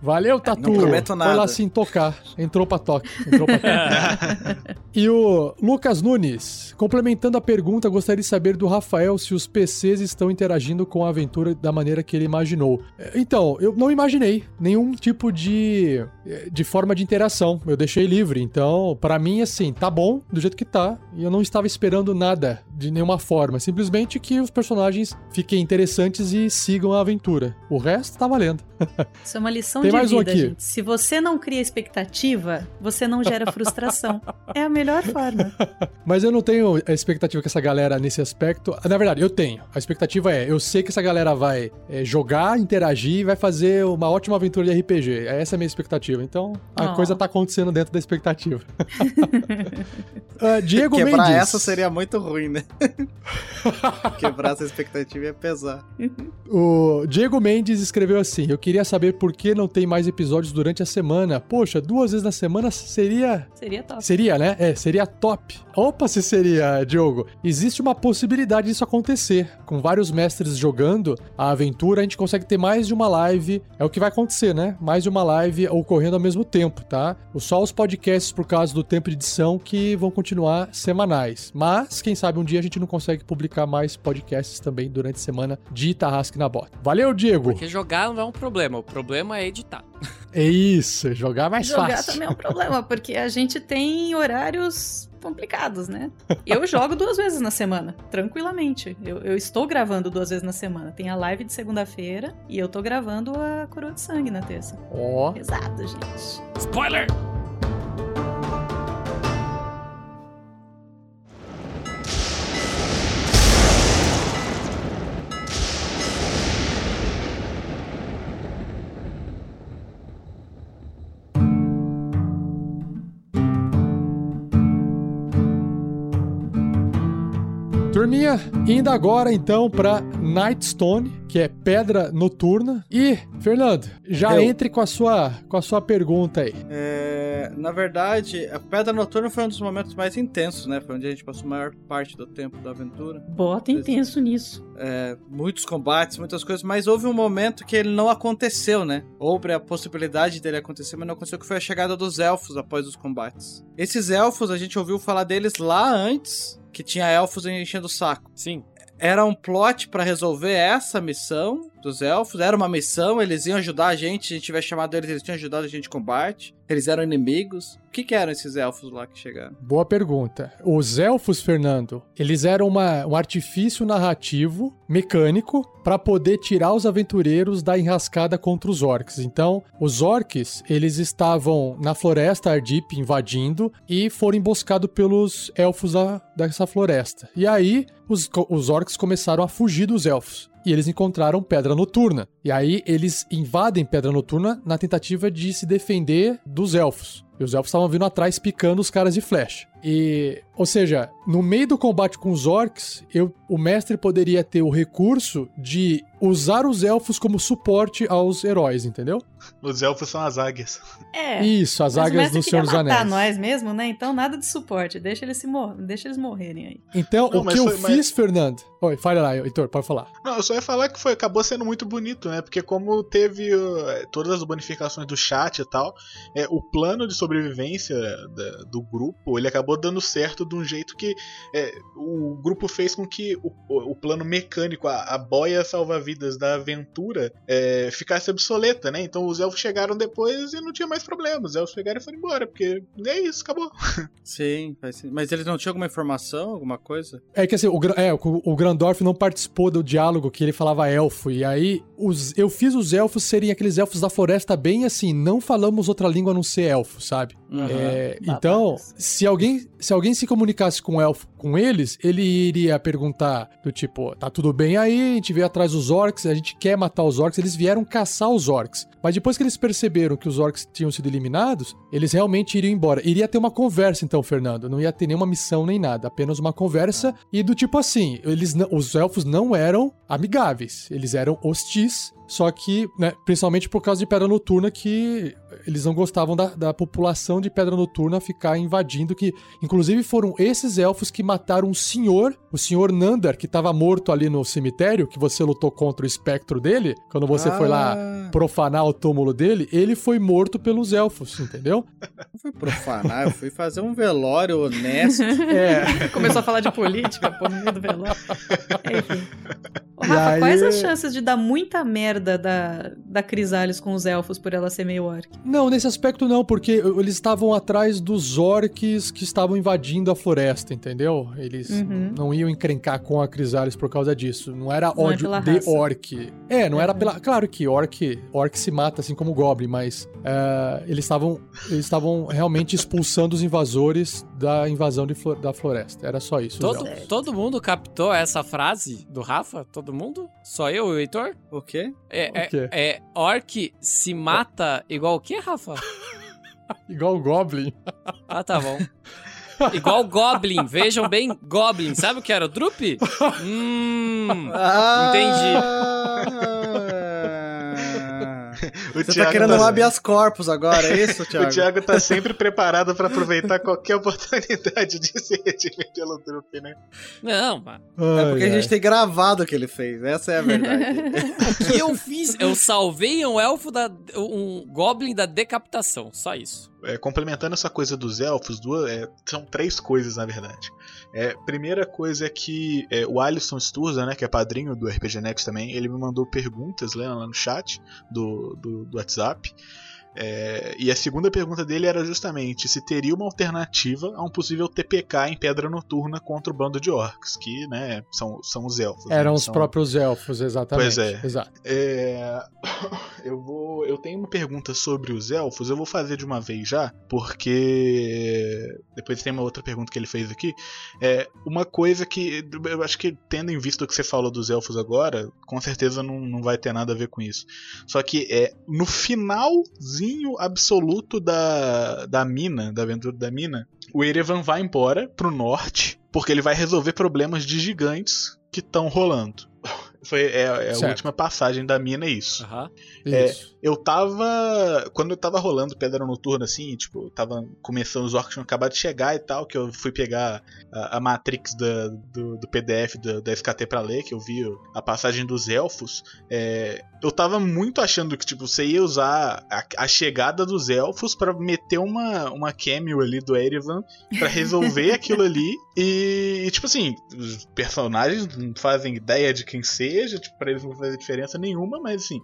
Valeu, Tatu. Não prometo Foi nada. lá sim tocar. Entrou pra toque. Entrou pra toque. [laughs] e o Lucas Nunes, complementando a pergunta, gostaria de saber do Rafael se os PCs estão interagindo com a aventura da maneira que ele imaginou. Então, eu não imaginei nenhum tipo de, de forma de interação. Eu deixei livre. Então, pra mim, assim, tá bom do jeito que tá. E eu não estava esperando nada de nenhuma forma. Simplesmente que os personagens fiquem interessantes e sigam a aventura. O resto tá valendo. [laughs] Isso é uma lição Tem de mais um vida, aqui. gente. Se você não cria expectativa, você não gera [laughs] frustração. é a melhor forma. [laughs] Mas eu não tenho a expectativa que essa galera nesse aspecto. Na verdade, eu tenho. A expectativa é, eu sei que essa galera vai é, jogar, interagir e vai fazer uma ótima aventura de RPG. Essa é a minha expectativa. Então, a Oh. coisa tá acontecendo dentro da expectativa. Ah, Diego Quebrar Mendes. essa seria muito ruim, né? Quebrar essa expectativa ia pesar. O Diego Mendes escreveu assim: Eu queria saber por que não tem mais episódios durante a semana. Poxa, duas vezes na semana seria Seria top. Seria, né? É, seria top. Opa, se seria, Diogo. Existe uma possibilidade disso acontecer. Com vários mestres jogando a aventura, a gente consegue ter mais de uma live. É o que vai acontecer, né? Mais de uma live ocorrendo ao mesmo tempo, tá? Só os podcasts, por causa do tempo de edição, que vão continuar semanais. Mas, quem sabe um dia a gente não consegue publicar mais podcasts também durante a semana de Tarrasque na Bota. Valeu, Diego! Porque jogar não é um problema, o problema é editar. É isso, jogar mais Jogar fácil. também é um problema, porque a gente tem horários complicados, né? Eu [laughs] jogo duas vezes na semana, tranquilamente. Eu, eu estou gravando duas vezes na semana. Tem a live de segunda-feira e eu tô gravando a Coroa de Sangue na terça. Ó. Pesado, gente. Spoiler! Turminha, indo agora então pra Nightstone, que é pedra noturna. E, Fernando, já Eu. entre com a sua com a sua pergunta aí. É, na verdade, a Pedra Noturna foi um dos momentos mais intensos, né? Foi onde a gente passou a maior parte do tempo da aventura. Bota intenso nisso. É, muitos combates, muitas coisas, mas houve um momento que ele não aconteceu, né? Houve a possibilidade dele acontecer, mas não aconteceu, que foi a chegada dos elfos após os combates. Esses elfos, a gente ouviu falar deles lá antes, que tinha elfos enchendo o saco. Sim. Era um plot pra resolver essa missão dos elfos, era uma missão, eles iam ajudar a gente, se a gente tivesse chamado eles, eles tinham ajudado a gente em combate. Eles eram inimigos. O que, que eram esses elfos lá que chegaram? Boa pergunta. Os elfos, Fernando, eles eram uma- um artifício narrativo mecânico para poder tirar os aventureiros da enrascada contra os orcs. Então, os orcs, eles estavam na floresta Ardip invadindo e foram emboscados pelos elfos da- dessa floresta. E aí, os, os orcs começaram a fugir dos elfos. E eles encontraram Pedra Noturna. E aí eles invadem Pedra Noturna na tentativa de se defender dos elfos. E os elfos estavam vindo atrás picando os caras de flecha. E, ou seja, no meio do combate com os orcs, eu, o mestre poderia ter o recurso de usar os elfos como suporte aos heróis, entendeu? Os elfos são as águias. É. Isso, as águias do Senhor dos queria matar Anéis. nós mesmo, né? Então nada de suporte. Deixa eles, se mor deixa eles morrerem aí. Então, Não, o que eu foi- mas- fiz, Fernando. Oi, fala lá, Heitor, pode falar. Não, eu só ia falar que foi, acabou sendo muito bonito, né? Porque como teve uh, todas as bonificações do chat e tal, é, o plano de sobrevivência da- do grupo, ele acabou dando certo de um jeito que é, o grupo fez com que o, o- o plano mecânico, a, a boia salva-vidas da aventura, é, ficasse obsoleta, né? Então os elfos chegaram depois e não tinha mais problemas. Os elfos pegaram e foram embora, porque é isso, acabou. [laughs] Sim, mas eles não tinham alguma informação, alguma coisa? É que assim, o, é, o, o Grandorf não participou do diálogo que ele falava elfo. E aí, os, eu fiz os elfos serem aqueles elfos da floresta bem assim, não falamos outra língua a não ser elfo, sabe? É, Babaca. então, se alguém, se alguém se comunicasse com o elfo com eles, ele iria perguntar do tipo, tá tudo bem aí, a gente veio atrás dos orcs, a gente quer matar os orcs, eles vieram caçar os orcs. Mas depois que eles perceberam que os orcs tinham sido eliminados, eles realmente iriam embora. Iria ter uma conversa então, Fernando, não ia ter nenhuma missão nem nada, apenas uma conversa. E do tipo assim, eles os elfos não eram amigáveis, eles eram hostis só que, né, principalmente por causa de Pedra Noturna, que eles não gostavam da, da população de Pedra Noturna ficar invadindo, que inclusive foram esses elfos que mataram o senhor, o senhor Nandar, que estava morto ali no cemitério, que você lutou contra o espectro dele, quando você foi lá Ah. profanar o túmulo dele, ele foi morto pelos elfos, entendeu? [laughs] Não fui profanar, eu fui fazer um velório honesto. [laughs] É. Começou a falar de política, pô, no meio do velório. [laughs] Enfim. Rafa, aí- quais as chances de dar muita merda da, da Crisales com os elfos por ela ser meio orc? Não, nesse aspecto não, porque eles estavam atrás dos orcs que estavam invadindo a floresta, entendeu? Eles Uhum. não iam encrencar com a Crisales por causa disso. Não era Não é ódio pela de raça. orc. É, não era Uhum. pela. Claro que orc, orc se mata assim como goblin, mas é, eles estavam eles estavam realmente expulsando os invasores da invasão de da floresta. Era só isso. Todo, todo mundo captou essa frase do Rafa? Todo mundo? Só eu e o Heitor? O quê? É, O quê? é, é orc se mata igual o quê, Rafa? [laughs] Igual o goblin. [laughs] Ah, tá bom. Igual Goblin, vejam bem, Goblin. Sabe o que era o Drup? [laughs] Hum. O Você tá querendo um habeas corpus agora, é isso, [laughs] O Thiago? Thiago tá sempre preparado pra aproveitar qualquer oportunidade de se redimir pelo trupe, né? Não, mano. É porque Ai, a ai. gente tem gravado o que ele fez, essa é a verdade. [laughs] O que eu fiz? Eu salvei um elfo da. um Goblin da decapitação. Só isso. É, complementando essa coisa dos elfos, duas, é, são três coisas na verdade. É, primeira coisa é que é, o Alisson Sturza, né, que é padrinho do RPG Next também, ele me mandou perguntas né, lá no chat do, do, do WhatsApp. É, e a segunda pergunta dele era justamente se teria uma alternativa a um possível TPK em Pedra Noturna contra o bando de orcs, que né, são, são os elfos. né, Eram os são- próprios elfos, exatamente. Pois é. Exato. É, [coughs] eu vou, eu tenho uma pergunta sobre os elfos. Eu vou fazer de uma vez já, porque depois tem uma outra pergunta que ele fez aqui. É uma coisa que eu acho que tendo em vista o que você falou dos elfos agora, com certeza não, não vai ter nada a ver com isso. Só que é no finalzinho absoluto da, da mina, da aventura da mina, o Erevan vai embora pro norte porque ele vai resolver problemas de gigantes que estão rolando. Foi é, é a última passagem da mina, é isso. É, Isso. Eu tava. Quando eu tava rolando Pedra Noturna, assim, tipo, eu tava começando, os orcs tinham acabado de chegar e tal, que eu fui pegar a, a Matrix da- do, do PDF da, da SKT pra ler, que eu vi a passagem dos elfos. é, eu tava muito achando que, tipo, você ia usar a, a chegada dos elfos pra meter uma, uma cameo ali do Erevan pra resolver [laughs] aquilo ali. E, e, tipo assim, os personagens não fazem ideia de quem seja, tipo, pra eles não fazer diferença nenhuma, mas assim,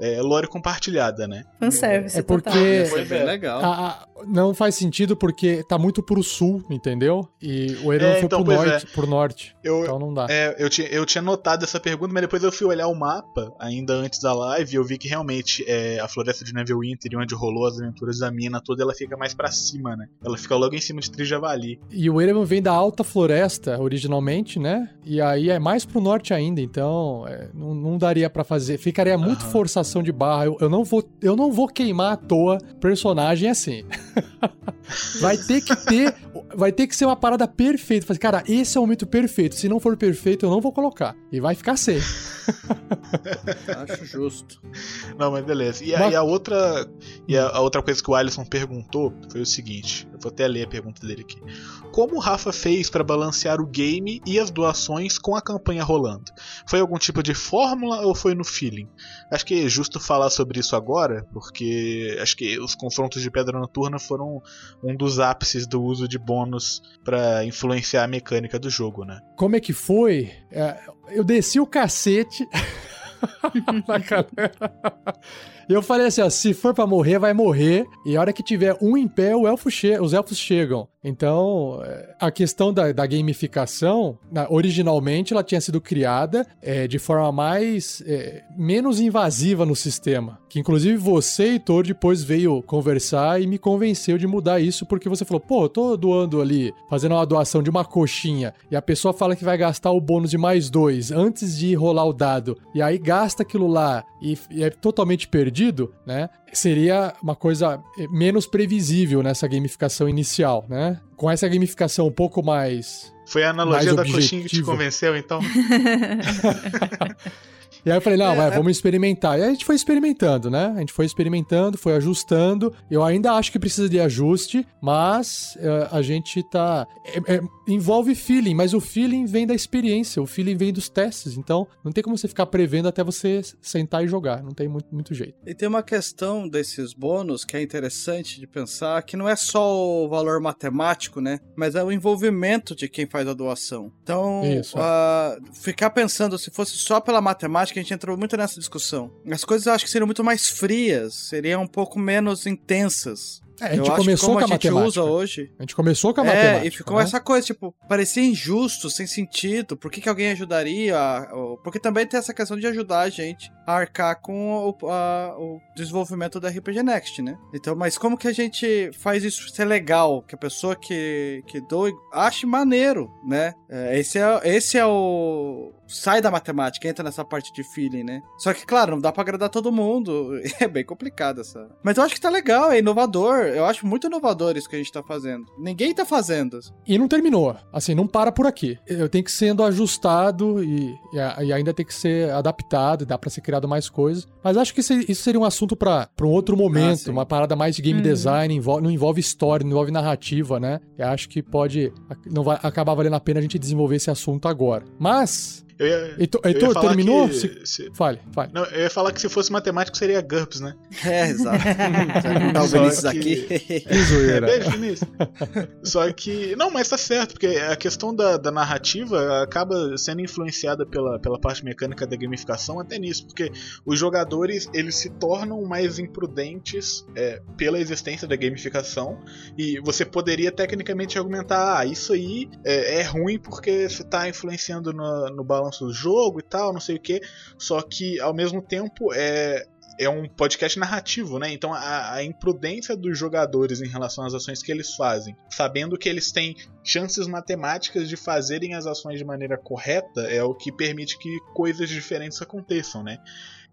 é lore compartilhada, né? Fanservice É total. porque- Foi bem legal. A- a- não faz sentido porque tá muito pro sul, entendeu? E o Erevan É, foi então, pro pois norte, pro norte. Eu, Então não dá. É, eu tinha, eu tinha notado essa pergunta, mas depois eu fui olhar o mapa, ainda antes da live, e eu vi que realmente é, a floresta de Neverwinter, e onde rolou as aventuras da mina toda, ela fica mais pra cima, né? Ela fica logo em cima de Trijavali. E o Erevan vem da Alta Floresta, originalmente, né? E aí é mais pro norte ainda, então é, não, não daria pra fazer. Ficaria muito Aham. forçação de barra. Eu, eu não vou, eu não vou queimar à toa personagem assim. [laughs] vai ter que ter, vai ter que ser uma parada perfeita. Cara, esse é o momento perfeito. Se não for perfeito, eu não vou colocar. E vai ficar sem. [laughs] Acho justo. Não, mas beleza. E a, Mas- e a outra e a, a outra coisa que o Alisson perguntou foi o seguinte: eu vou até ler a pergunta dele aqui. Como o Rafa fez pra balancear o game e as doações com a campanha rolando? Foi algum tipo de fórmula ou foi no feeling? Acho que é justo falar sobre isso agora, porque acho que os confrontos de Pedra Noturna foram um dos ápices do uso de bônus pra influenciar a mecânica do jogo, né? Como é que foi? É, eu desci o cacete [laughs] na galera. Eu falei assim, ó, se for pra morrer, vai morrer. E a hora que tiver um em pé, elfo che- os elfos chegam. Então, é, a questão da, da gamificação, na- originalmente ela tinha sido criada é, de forma mais é, menos invasiva no sistema. Que inclusive você, Heitor, depois veio conversar e me convenceu de mudar isso, porque você falou, pô, eu tô doando ali, fazendo uma doação de uma coxinha, e a pessoa fala que vai gastar o bônus de mais dois antes de rolar o dado, e aí gasta aquilo lá e, e é totalmente perdido, né? Seria uma coisa eh, menos previsível nessa gamificação inicial, né? Com essa gamificação um pouco mais Foi a analogia Mais da coxinha que te convenceu, então? [laughs] E aí eu falei, não, É, vai, é- vamos experimentar. E aí a gente foi experimentando, né? A gente foi experimentando, foi ajustando. Eu ainda acho que precisa de ajuste, mas é, a gente tá. é- é- envolve feeling, mas o feeling vem da experiência, o feeling vem dos testes. Então não tem como você ficar prevendo até você sentar e jogar. Não tem muito, muito jeito. E tem uma questão desses bônus que é interessante de pensar, que não é só o valor matemático, né? Mas é o envolvimento de quem faz a doação. Então, ah, ficar pensando se fosse só pela matemática, a gente entrou muito nessa discussão. As coisas eu acho que seriam muito mais frias, seriam um pouco menos intensas. É, a gente eu começou com a a gente matemática. usa hoje, A gente começou com a é, matemática. e ficou né? essa coisa, tipo, parecia injusto, sem sentido. Por que, que alguém ajudaria? Porque também tem essa questão de ajudar a gente a arcar com o, a- o desenvolvimento da RPG Next, né? Então, mas como que a gente faz isso ser legal? Que a pessoa que, que doe ache maneiro, né? É, esse, é, esse é o. Sai da matemática, entra nessa parte de feeling, né? Só que, claro, não dá pra agradar todo mundo. [laughs] É bem complicado essa. Mas eu acho que tá legal, é inovador. Eu acho muito inovador isso que a gente tá fazendo. Ninguém tá fazendo. E não terminou. Assim, não para por aqui. Eu tenho que sendo ajustado e, e e ainda tem que ser adaptado, dá pra ser criado mais coisas. Mas acho que isso, seria um assunto pra pra um outro momento, sim. uma parada mais de game Uhum. design, envol- não envolve história, não envolve narrativa, né? Eu acho que pode não vai acabar valendo a pena a gente desenvolver esse assunto agora. Mas, Eu ia, Heitor, eu ia terminou? que Se- se- Fale, fale. Não, eu ia falar que se fosse matemático seria GURPS, né? [laughs] É, exato. tá o Só Vinícius que- aqui. Que zoeira. Beijo, Vinícius. Só que. Não, mas tá certo, porque a questão da, da narrativa acaba sendo influenciada pela, pela parte mecânica da gamificação até nisso, porque os jogadores eles se tornam mais imprudentes é, pela existência da gamificação e você poderia tecnicamente argumentar, ah, isso aí é, é ruim porque você tá influenciando no, no balanço do jogo e tal, não sei o que, só que ao mesmo tempo é é um podcast narrativo, né? Então a, a imprudência dos jogadores em relação às ações que eles fazem, sabendo que eles têm chances matemáticas de fazerem as ações de maneira correta, é o que permite que coisas diferentes aconteçam, né?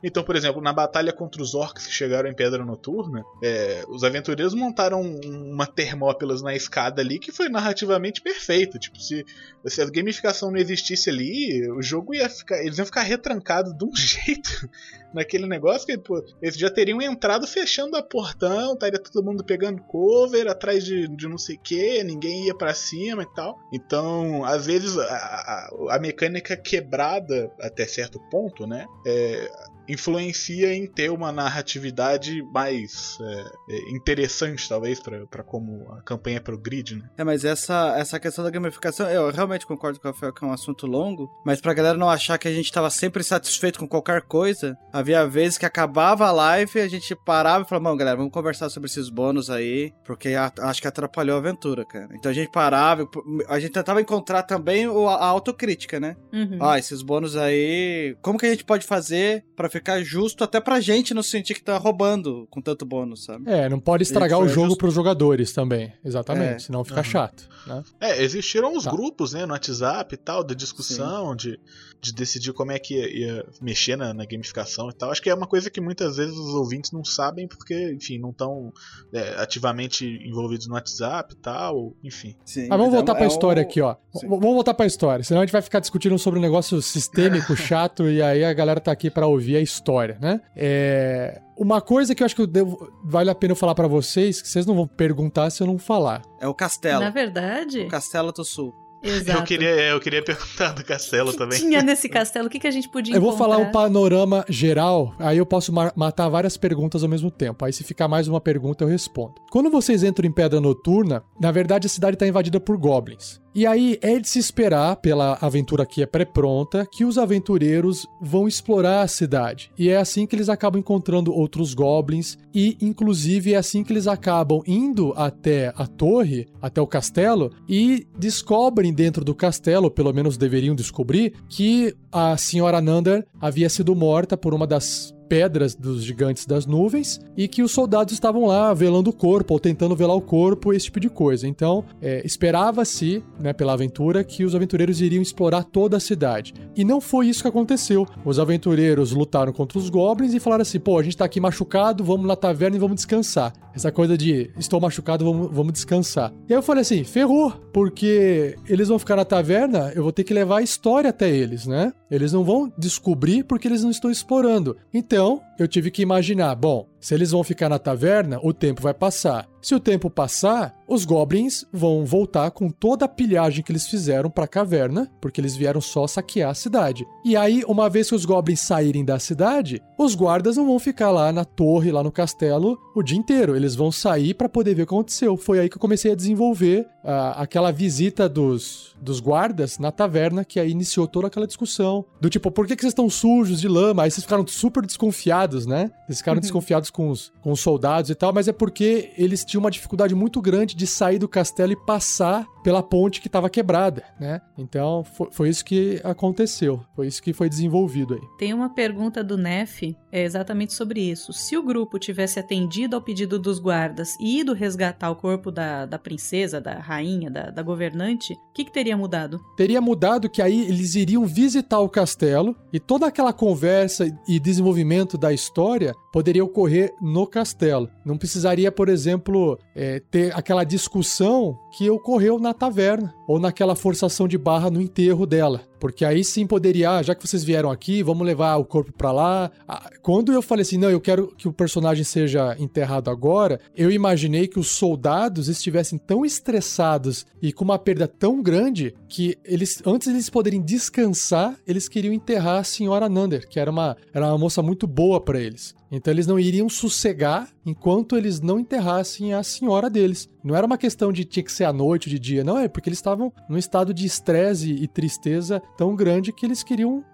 Então, por exemplo, na batalha contra os orcs que chegaram em Pedra Noturna, é, os aventureiros montaram uma Termópilas na escada ali que foi narrativamente perfeita. Tipo, se, se a gamificação não existisse ali, o jogo ia ficar. Eles iam ficar retrancados de um [laughs] jeito naquele negócio que pô, eles já teriam entrado fechando a portão, estaria todo mundo pegando cover atrás de, de não sei o que, ninguém ia para cima e tal. Então, às vezes, a, a, a, mecânica quebrada até certo ponto, né? É, influencia em ter uma narratividade mais é, é interessante, talvez, para como a campanha progride, né? É, mas essa, essa questão da gamificação, eu realmente concordo com o Rafael que é um assunto longo, mas pra galera não achar que a gente tava sempre satisfeito com qualquer coisa, havia vezes que acabava a live, a gente parava e falava, mano, galera, vamos conversar sobre esses bônus aí, porque a, acho que atrapalhou a aventura, cara. Então a gente parava, a gente tentava encontrar também a, autocrítica, né? Uhum. Ah, esses bônus aí, como que a gente pode fazer para ficar justo até pra gente não sentir que tá roubando com tanto bônus, sabe? É, não pode estragar o jogo justo... pros jogadores também. Exatamente, é. senão fica uhum. chato. Né? É, existiram os tá. grupos, né, no WhatsApp e tal, de discussão, de, de decidir como é que ia, ia mexer na, na, gamificação e tal. Acho que é uma coisa que muitas vezes os ouvintes não sabem porque, enfim, não estão é, ativamente envolvidos no WhatsApp e tal, enfim. Sim, mas vamos voltar é, pra é história aqui, ó. Sim. Vamos voltar pra história, senão a gente vai ficar discutindo sobre um negócio sistêmico, [laughs] chato, e aí a galera tá aqui para ouvir a história, né? É... Uma coisa que eu acho que eu devo, vale a pena eu falar para vocês, que vocês não vão perguntar se eu não falar. É o castelo. Na verdade. O castelo do sul. Exato. Eu queria, eu queria perguntar do castelo que também. tinha nesse [laughs] castelo? O que, que a gente podia Eu vou falar o um panorama geral, aí eu posso ma matar várias perguntas ao mesmo tempo. Aí se ficar mais uma pergunta eu respondo. Quando vocês entram em Pedra Noturna, na verdade a cidade está invadida por goblins. E aí é de se esperar, pela aventura que é pré-pronta, que os aventureiros vão explorar a cidade. E é assim que eles acabam encontrando outros goblins, e inclusive é assim que eles acabam indo até a torre, até o castelo, e descobrem dentro do castelo, pelo menos deveriam descobrir, que a senhora Nander havia sido morta por uma das pedras dos gigantes das nuvens e que os soldados estavam lá velando o corpo ou tentando velar o corpo, esse tipo de coisa. Então, é, esperava-se, né, pela aventura, que os aventureiros iriam explorar toda a cidade. E não foi isso que aconteceu. Os aventureiros lutaram contra os goblins e falaram assim: pô, a gente tá aqui machucado, vamos na taverna e vamos descansar. Essa coisa de estou machucado, vamos, vamos descansar. E aí eu falei assim: ferrou, porque eles vão ficar na taverna, eu vou ter que levar a história até eles, né? Eles não vão descobrir porque eles não estão explorando. Então, will eu tive que imaginar, bom, se eles vão ficar na taverna, o tempo vai passar. Se o tempo passar, os goblins vão voltar com toda a pilhagem que eles fizeram para a caverna, porque eles vieram só saquear a cidade. E aí, uma vez que os goblins saírem da cidade, os guardas não vão ficar lá na torre, lá no castelo, o dia inteiro. Eles vão sair para poder ver o que aconteceu. Foi aí que eu comecei a desenvolver uh, aquela visita dos, dos guardas na taverna, que aí iniciou toda aquela discussão do tipo, por que, que vocês estão sujos de lama? Aí vocês ficaram super desconfiados, né? Eles ficaram uhum. desconfiados com os, com os soldados e tal, mas é porque eles tinha uma dificuldade muito grande de sair do castelo e passar pela ponte que estava quebrada, né? Então foi, foi, isso que aconteceu, foi isso que foi desenvolvido aí. Tem uma pergunta do Nef, é exatamente sobre isso. Se o grupo tivesse atendido ao pedido dos guardas e ido resgatar o corpo da, da princesa, da rainha, da, da governante, o que, que teria mudado? Teria mudado que aí eles iriam visitar o castelo e toda aquela conversa e desenvolvimento da história poderia ocorrer no castelo. Não precisaria, por exemplo, é, ter aquela discussão que ocorreu na taverna ou naquela forçação de barra no enterro dela. Porque aí sim poderia, ah, já que vocês vieram aqui, vamos levar o corpo para lá. Ah, quando eu falei assim, não, eu quero que o personagem seja enterrado agora, eu imaginei que os soldados estivessem tão estressados e com uma perda tão grande que eles, antes de eles poderem descansar, eles queriam enterrar a senhora Nander, que era uma, era uma moça muito boa para eles. Então eles não iriam sossegar enquanto eles não enterrassem a senhora deles. Não era uma questão de tinha que ser à noite ou de dia, não, é porque eles estavam num estado de estresse e tristeza tão grande que eles queriam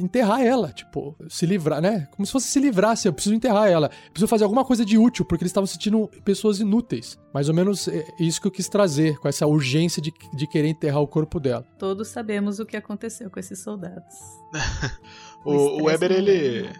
enterrar ela, tipo, se livrar, né? Como se fosse se livrar, assim, eu preciso enterrar ela. Eu preciso fazer alguma coisa de útil, porque eles estavam sentindo pessoas inúteis. Mais ou menos é isso que eu quis trazer, com essa urgência de, de querer enterrar o corpo dela. Todos sabemos o que aconteceu com esses soldados. [laughs] o, o Weber, ele.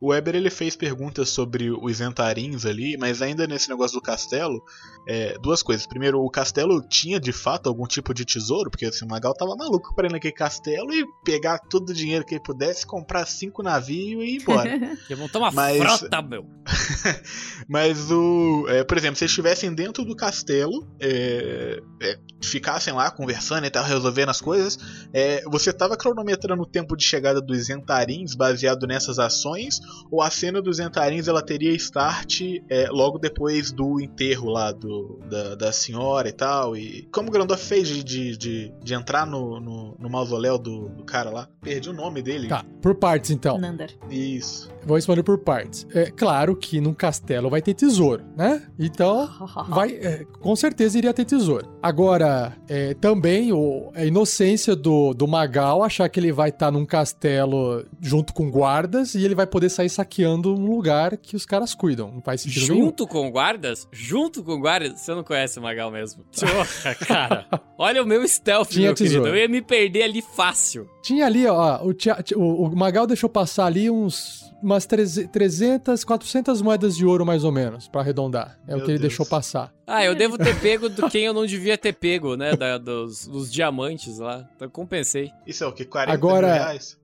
O Weber ele fez perguntas sobre os Zentarins ali, mas ainda nesse negócio do castelo, é, duas coisas. Primeiro, o castelo tinha de fato algum tipo de tesouro, porque assim, o Magal tava maluco pra ir naquele castelo e pegar todo o dinheiro que ele pudesse, comprar cinco navios e ir embora. Que montar uma Mas- frota, meu. [laughs] Mas o. é, por exemplo, se eles estivessem dentro do castelo, é, é, ficassem lá conversando e tal, resolvendo as coisas, é, você tava cronometrando o tempo de chegada dos Zentarins baseado nessas ações, ou a cena dos Zentarins ela teria start é, logo depois do enterro lá do, da, da senhora e tal? E como o Grandorf fez de, de, de, de entrar no, no, no mausoléu do, do cara lá? Perdi o nome dele. Tá, por partes então. Nander. Isso. Vou responder por partes. É claro que num castelo vai ter tesouro, né? Então, [laughs] vai, é, com certeza iria ter tesouro. Agora, é, também o, a inocência do, do Magal achar que ele vai estar num castelo junto com guardas e ele vai poder sair saqueando um lugar que os caras cuidam. Não faz sentido nenhum. Junto com guardas? Junto com guardas? Você não conhece o Magal mesmo. [laughs] Porra, cara. Olha o meu stealth, Tinha meu querido. tesouro. Eu ia me perder ali fácil. Tinha ali, ó, o, tia- o, o Magal deixou passar ali uns umas 300, 400 moedas de ouro mais ou menos, pra arredondar. É o Meu que ele Deus. deixou passar. Ah, eu devo ter pego do quem eu não devia ter pego, né? Da- dos, dos diamantes lá. Então compensei. Isso é o que? 40 Agora- mil reais?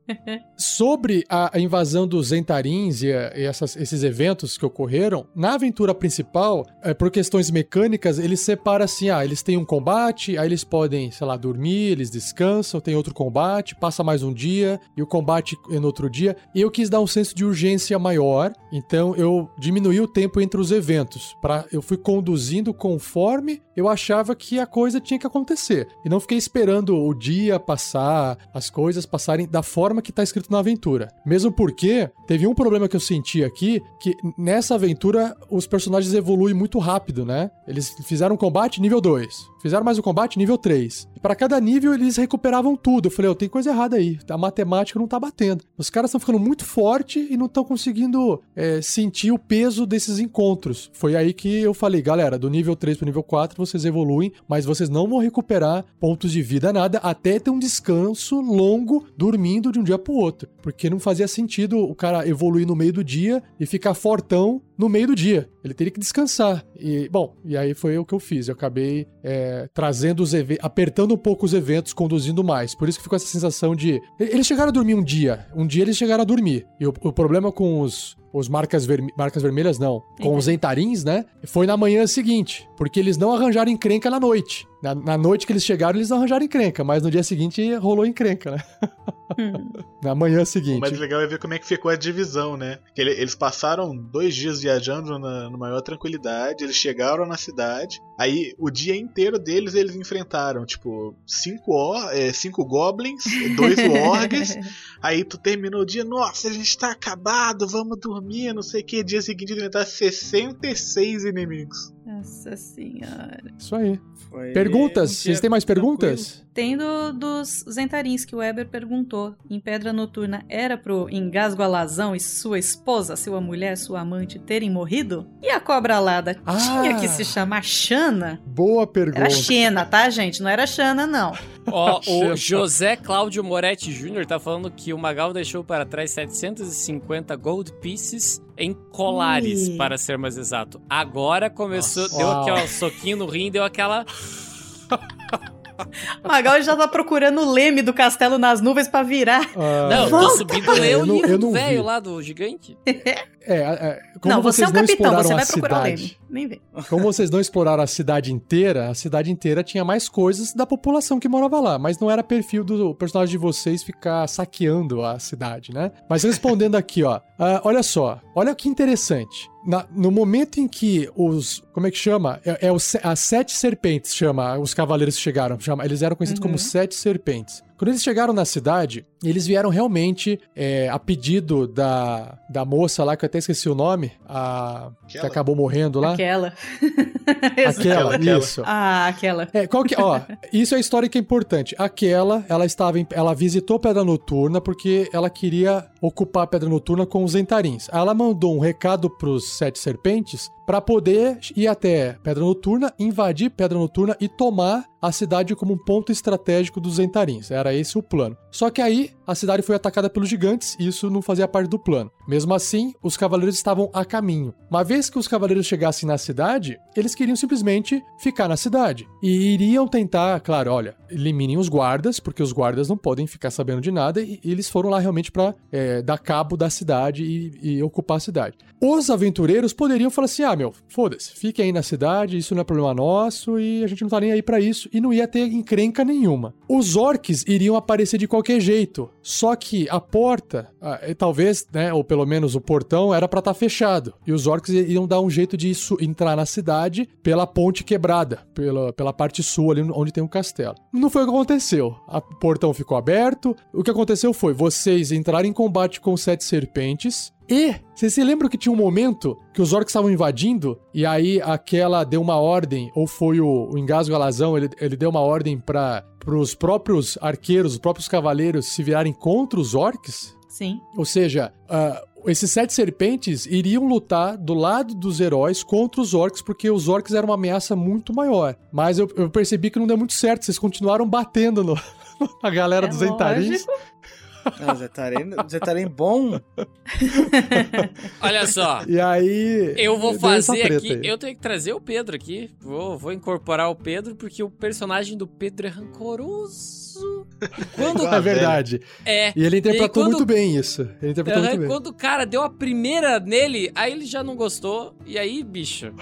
Sobre a, invasão dos Zentarins e, a- e essas- esses eventos que ocorreram, na aventura principal, é, por questões mecânicas, ele separa assim: ah, eles têm um combate, aí eles podem, sei lá, dormir, eles descansam, tem outro combate, passa mais um dia, e o combate é no outro dia. E eu quis dar um senso de urgência maior, então eu diminuí o tempo entre os eventos. Pra, eu fui conduzindo conforme eu achava que a coisa tinha que acontecer. E não fiquei esperando o dia passar, as coisas passarem da forma que tá escrito na aventura. Mesmo porque teve um problema que eu senti aqui, que nessa aventura os personagens evoluem muito rápido, né? Eles fizeram um combate nível 2, fizeram mais um combate nível 3. E para cada nível eles recuperavam tudo. Eu falei, oh, tem coisa errada aí, a matemática não tá batendo. Os caras estão ficando muito forte e não estão conseguindo é, sentir o peso desses encontros. Foi aí que eu falei, galera, do nível 3 pro nível 4 vocês evoluem, mas vocês não vão recuperar pontos de vida nada até ter um descanso longo dormindo de um dia pro outro. Porque não fazia sentido o cara evoluir no meio do dia e ficar fortão no meio do dia. Ele teria que descansar. E, bom, e aí foi o que eu fiz. Eu acabei é, trazendo os eventos, apertando um pouco os eventos, conduzindo mais. Por isso que ficou essa sensação de. Eles chegaram a dormir um dia. Um dia eles chegaram a dormir. E o, o problema com os. Os marcas, marcas vermelhas, não. Com os entarins, né? Foi na manhã seguinte. Porque eles não arranjaram encrenca na noite. Na, na noite que eles chegaram, eles não arranjaram encrenca. Mas no dia seguinte rolou encrenca, né? [laughs] Hum. Na manhã O seguinte. mais legal é ver como é que ficou a divisão, né? Eles passaram dois dias viajando na, na maior tranquilidade, eles chegaram na cidade, aí o dia inteiro deles eles enfrentaram, tipo, cinco, é, cinco goblins, dois [laughs] wargs, aí tu terminou o dia, nossa, a gente tá acabado, vamos dormir, não sei o que, dia seguinte enfrentar 66 inimigos. Nossa senhora. Isso aí. Foi Perguntas? um Vocês têm mais tranquilo. perguntas? Tem do, dos Zentarins que o Weber perguntou. Em Pedra Noturna, era pro Engasgo Alazão e sua esposa, sua mulher, sua amante terem morrido? E a cobra alada Ah! tinha que se chamar Xana? Boa pergunta. Era Xena, tá, gente? Não era Xana, não. Ó, o. [laughs] José Cláudio Moretti Jr. tá falando que o Magal deixou para trás 750 gold pieces em colares, Ih. para ser mais exato. Agora começou, Nossa. deu Uau. aqui, ó, soquinho no rim, deu aquela. O [laughs] Magal já tá procurando o leme do castelo nas nuvens pra virar. Ah, Não, eu tô subindo o não velho vi. lá do gigante. [laughs] é, é, como não, você é vocês um não capitão, exploraram você vai a procurar o cidade, leme. Nem vem. como vocês não exploraram a cidade inteira, a cidade inteira tinha mais coisas da população que morava lá, mas não era perfil do personagem de vocês ficar saqueando a cidade, né? Mas respondendo aqui, ó, ah, olha só, olha que interessante. Na- no momento em que os. Como é que chama? É, é os as sete serpentes, chama. Os cavaleiros que chegaram. Chama, eles eram conhecidos como sete serpentes. Quando eles chegaram na cidade, eles vieram realmente é, a pedido da, da moça lá, que eu até esqueci o nome, a, que acabou morrendo lá. [laughs] Aquela. Aquela, Aquela. isso. Ah, aquela. É, qual que, ó, [laughs] isso é a história que é importante. Aquela, ela estava em, ela visitou Pedra Noturna porque ela queria ocupar a Pedra Noturna com os Entarins. Ela mandou um recado pros Sete Serpentes para poder ir até Pedra Noturna, invadir Pedra Noturna e tomar a cidade como um ponto estratégico dos Entarins. Era esse o plano. Só que aí a cidade foi atacada pelos gigantes e isso não fazia parte do plano. Mesmo assim, os cavaleiros estavam a caminho. Uma vez que os cavaleiros chegassem na cidade, eles queriam simplesmente ficar na cidade. E iriam tentar, claro, olha, eliminem os guardas, porque os guardas não podem ficar sabendo de nada, e, eles foram lá realmente pra é, dar cabo da cidade e, e ocupar a cidade. Os aventureiros poderiam falar assim: ah, meu, foda-se, fiquem aí na cidade, isso não é problema nosso, e a gente não tá nem aí pra isso, e não ia ter encrenca nenhuma. Os orcs iriam aparecer de qualquer jeito, só que a porta, talvez, né, ou pelo menos o portão, era pra estar fechado, e os orcs iam dar um jeito de entrar na cidade pela ponte quebrada, pela, pela parte sul ali onde tem o castelo. Não foi o que aconteceu. O portão ficou aberto. O que aconteceu foi vocês entraram em combate com sete serpentes. E vocês se lembram que tinha um momento que os orcs estavam invadindo e aí aquela deu uma ordem, ou foi o, o Engasgo Alazão, ele, ele deu uma ordem para os próprios arqueiros, os próprios cavaleiros se virarem contra os orcs? Sim. Ou seja, ah, esses sete serpentes iriam lutar do lado dos heróis contra os orcs, porque os orcs eram uma ameaça muito maior. Mas eu, eu percebi que não deu muito certo, vocês continuaram batendo no, [laughs] na galera É dos Entarins. Não, Zetarem bom. Olha só. [laughs] E aí. Eu vou fazer aqui. aí. Eu tenho que trazer o Pedro aqui. Vou, vou incorporar o Pedro, porque o personagem do Pedro é rancoroso. E quando. Igual [laughs] É verdade. é. E ele interpretou quando- muito bem isso. Ele interpretou Aham, muito bem. quando o cara deu a primeira nele, aí ele já não gostou. E aí, bicho. [laughs]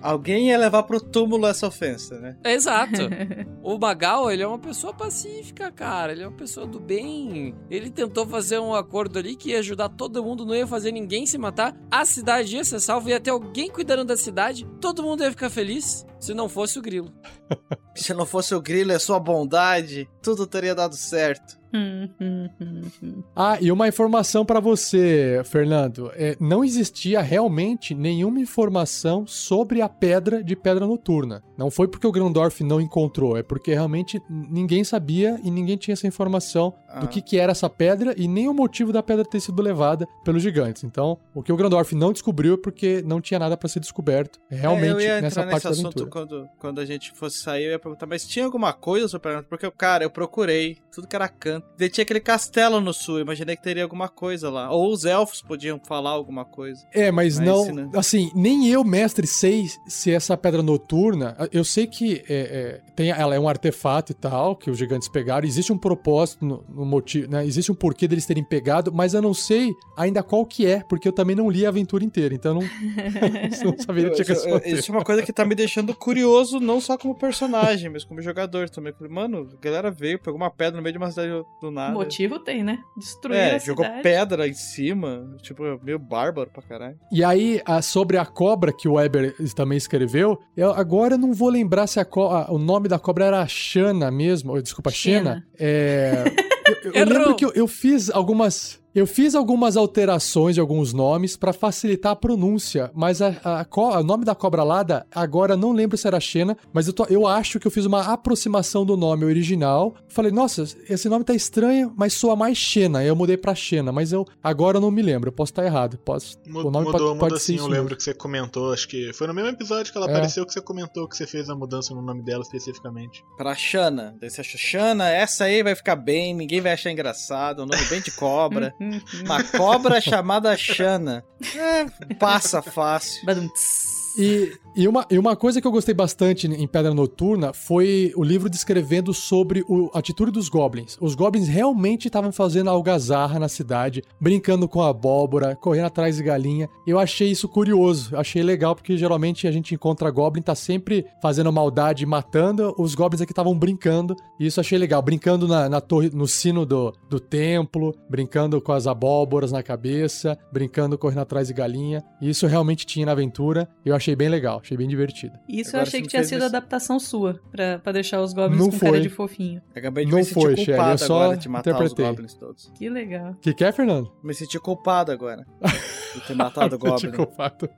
Alguém ia levar pro túmulo essa ofensa, né? É exato. [laughs] o Magal, ele é uma pessoa pacífica, cara. Ele é uma pessoa do bem. Ele tentou fazer um acordo ali que ia ajudar todo mundo, não ia fazer ninguém se matar. A cidade ia ser salva, ia ter alguém cuidando da cidade. Todo mundo ia ficar feliz se não fosse o grilo. [laughs] Se não fosse o grilo e a sua bondade, tudo teria dado certo. [laughs] Ah, e uma informação pra você, Fernando. É, não existia realmente nenhuma informação sobre a pedra de pedra noturna. Não foi porque o Grandorf não encontrou, é porque realmente ninguém sabia e ninguém tinha essa informação Ah. do que, que era essa pedra e nem o motivo da pedra ter sido levada pelos gigantes. Então, o que o Grandorf não descobriu é porque não tinha nada pra ser descoberto É, realmente eu ia nessa parte nesse da assunto aventura. quando, quando a gente fosse sair, eu ia perguntar, mas tinha alguma coisa a Porque, cara, eu procurei, tudo que era canto. Daí tinha aquele castelo no sul, imaginei que teria alguma coisa lá. Ou os elfos podiam falar alguma coisa. É, mas, Mas não- Assim, nem eu, mestre, sei se essa pedra noturna. Eu sei que é, é, tem, ela é um artefato e tal, que os gigantes pegaram. Existe um propósito no, no motivo, né? Existe um porquê deles terem pegado, mas eu não sei ainda qual que é, porque eu também não li a aventura inteira, então eu não, [laughs] não saberia te eu- responder. Isso é uma coisa que tá me deixando curioso, não só como personagem, mas como jogador também. Mano, a galera veio, pegou uma pedra no meio de uma cidade do nada. Motivo tem, né? Destruir É, a jogou cidade. pedra em cima. Tipo, meio bárbaro pra caralho. E aí, a- sobre a cobra que o Weber também escreveu, eu agora eu não vou lembrar se a o nome da cobra era Xana mesmo. ou, Desculpa, Xena. Xena. É. [laughs] Eu, eu lembro que eu, eu fiz algumas. Eu fiz algumas alterações de alguns nomes pra facilitar a pronúncia, mas a, a co- o nome da cobra alada, agora eu não lembro se era Xena, mas eu, tô- eu acho que eu fiz uma aproximação do nome original. Falei, nossa, esse nome tá estranho, mas soa mais Xena. Aí eu mudei pra Xena, mas eu agora eu não me lembro, eu posso estar errado. Posso, o nome mudou, pode, mudou pode ser sim, isso eu mesmo. lembro que você comentou, acho que foi no mesmo episódio que ela É. apareceu que você comentou que você fez a mudança no nome dela especificamente. Pra Xana. Daí você achou, Xana, essa aí vai ficar bem, ninguém vai achar engraçado, um nome bem de cobra. [laughs] Uma cobra chamada Xana. É, passa fácil. Badum-ts. E, e, uma, e uma coisa que eu gostei bastante em Pedra Noturna foi o livro descrevendo sobre o- a atitude dos goblins. Os goblins realmente estavam fazendo algazarra na cidade, brincando com abóbora, correndo atrás de galinha. Eu achei isso curioso, achei legal, porque geralmente a gente encontra goblin, tá sempre fazendo maldade, matando. Os goblins aqui estavam brincando, e isso achei legal. Brincando na, na torre, no sino do, do templo, brincando com as abóboras na cabeça, brincando correndo atrás de galinha. E isso realmente tinha na aventura. Eu achei bem legal, achei bem divertido. Isso Agora eu achei que tinha sido isso. adaptação sua, pra, pra deixar os goblins Não com cara foi. de fofinho. Acabei de Não me sentir foi, Shelly, culpado eu só agora de matar interpretei. os goblins todos. Que legal. O que, que é, Fernando? Me senti culpado agora. [laughs] De ter matado o goblin. Fato.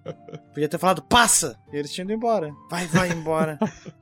Podia ter falado, passa! E eles tinham ido embora. Vai, vai embora. [laughs]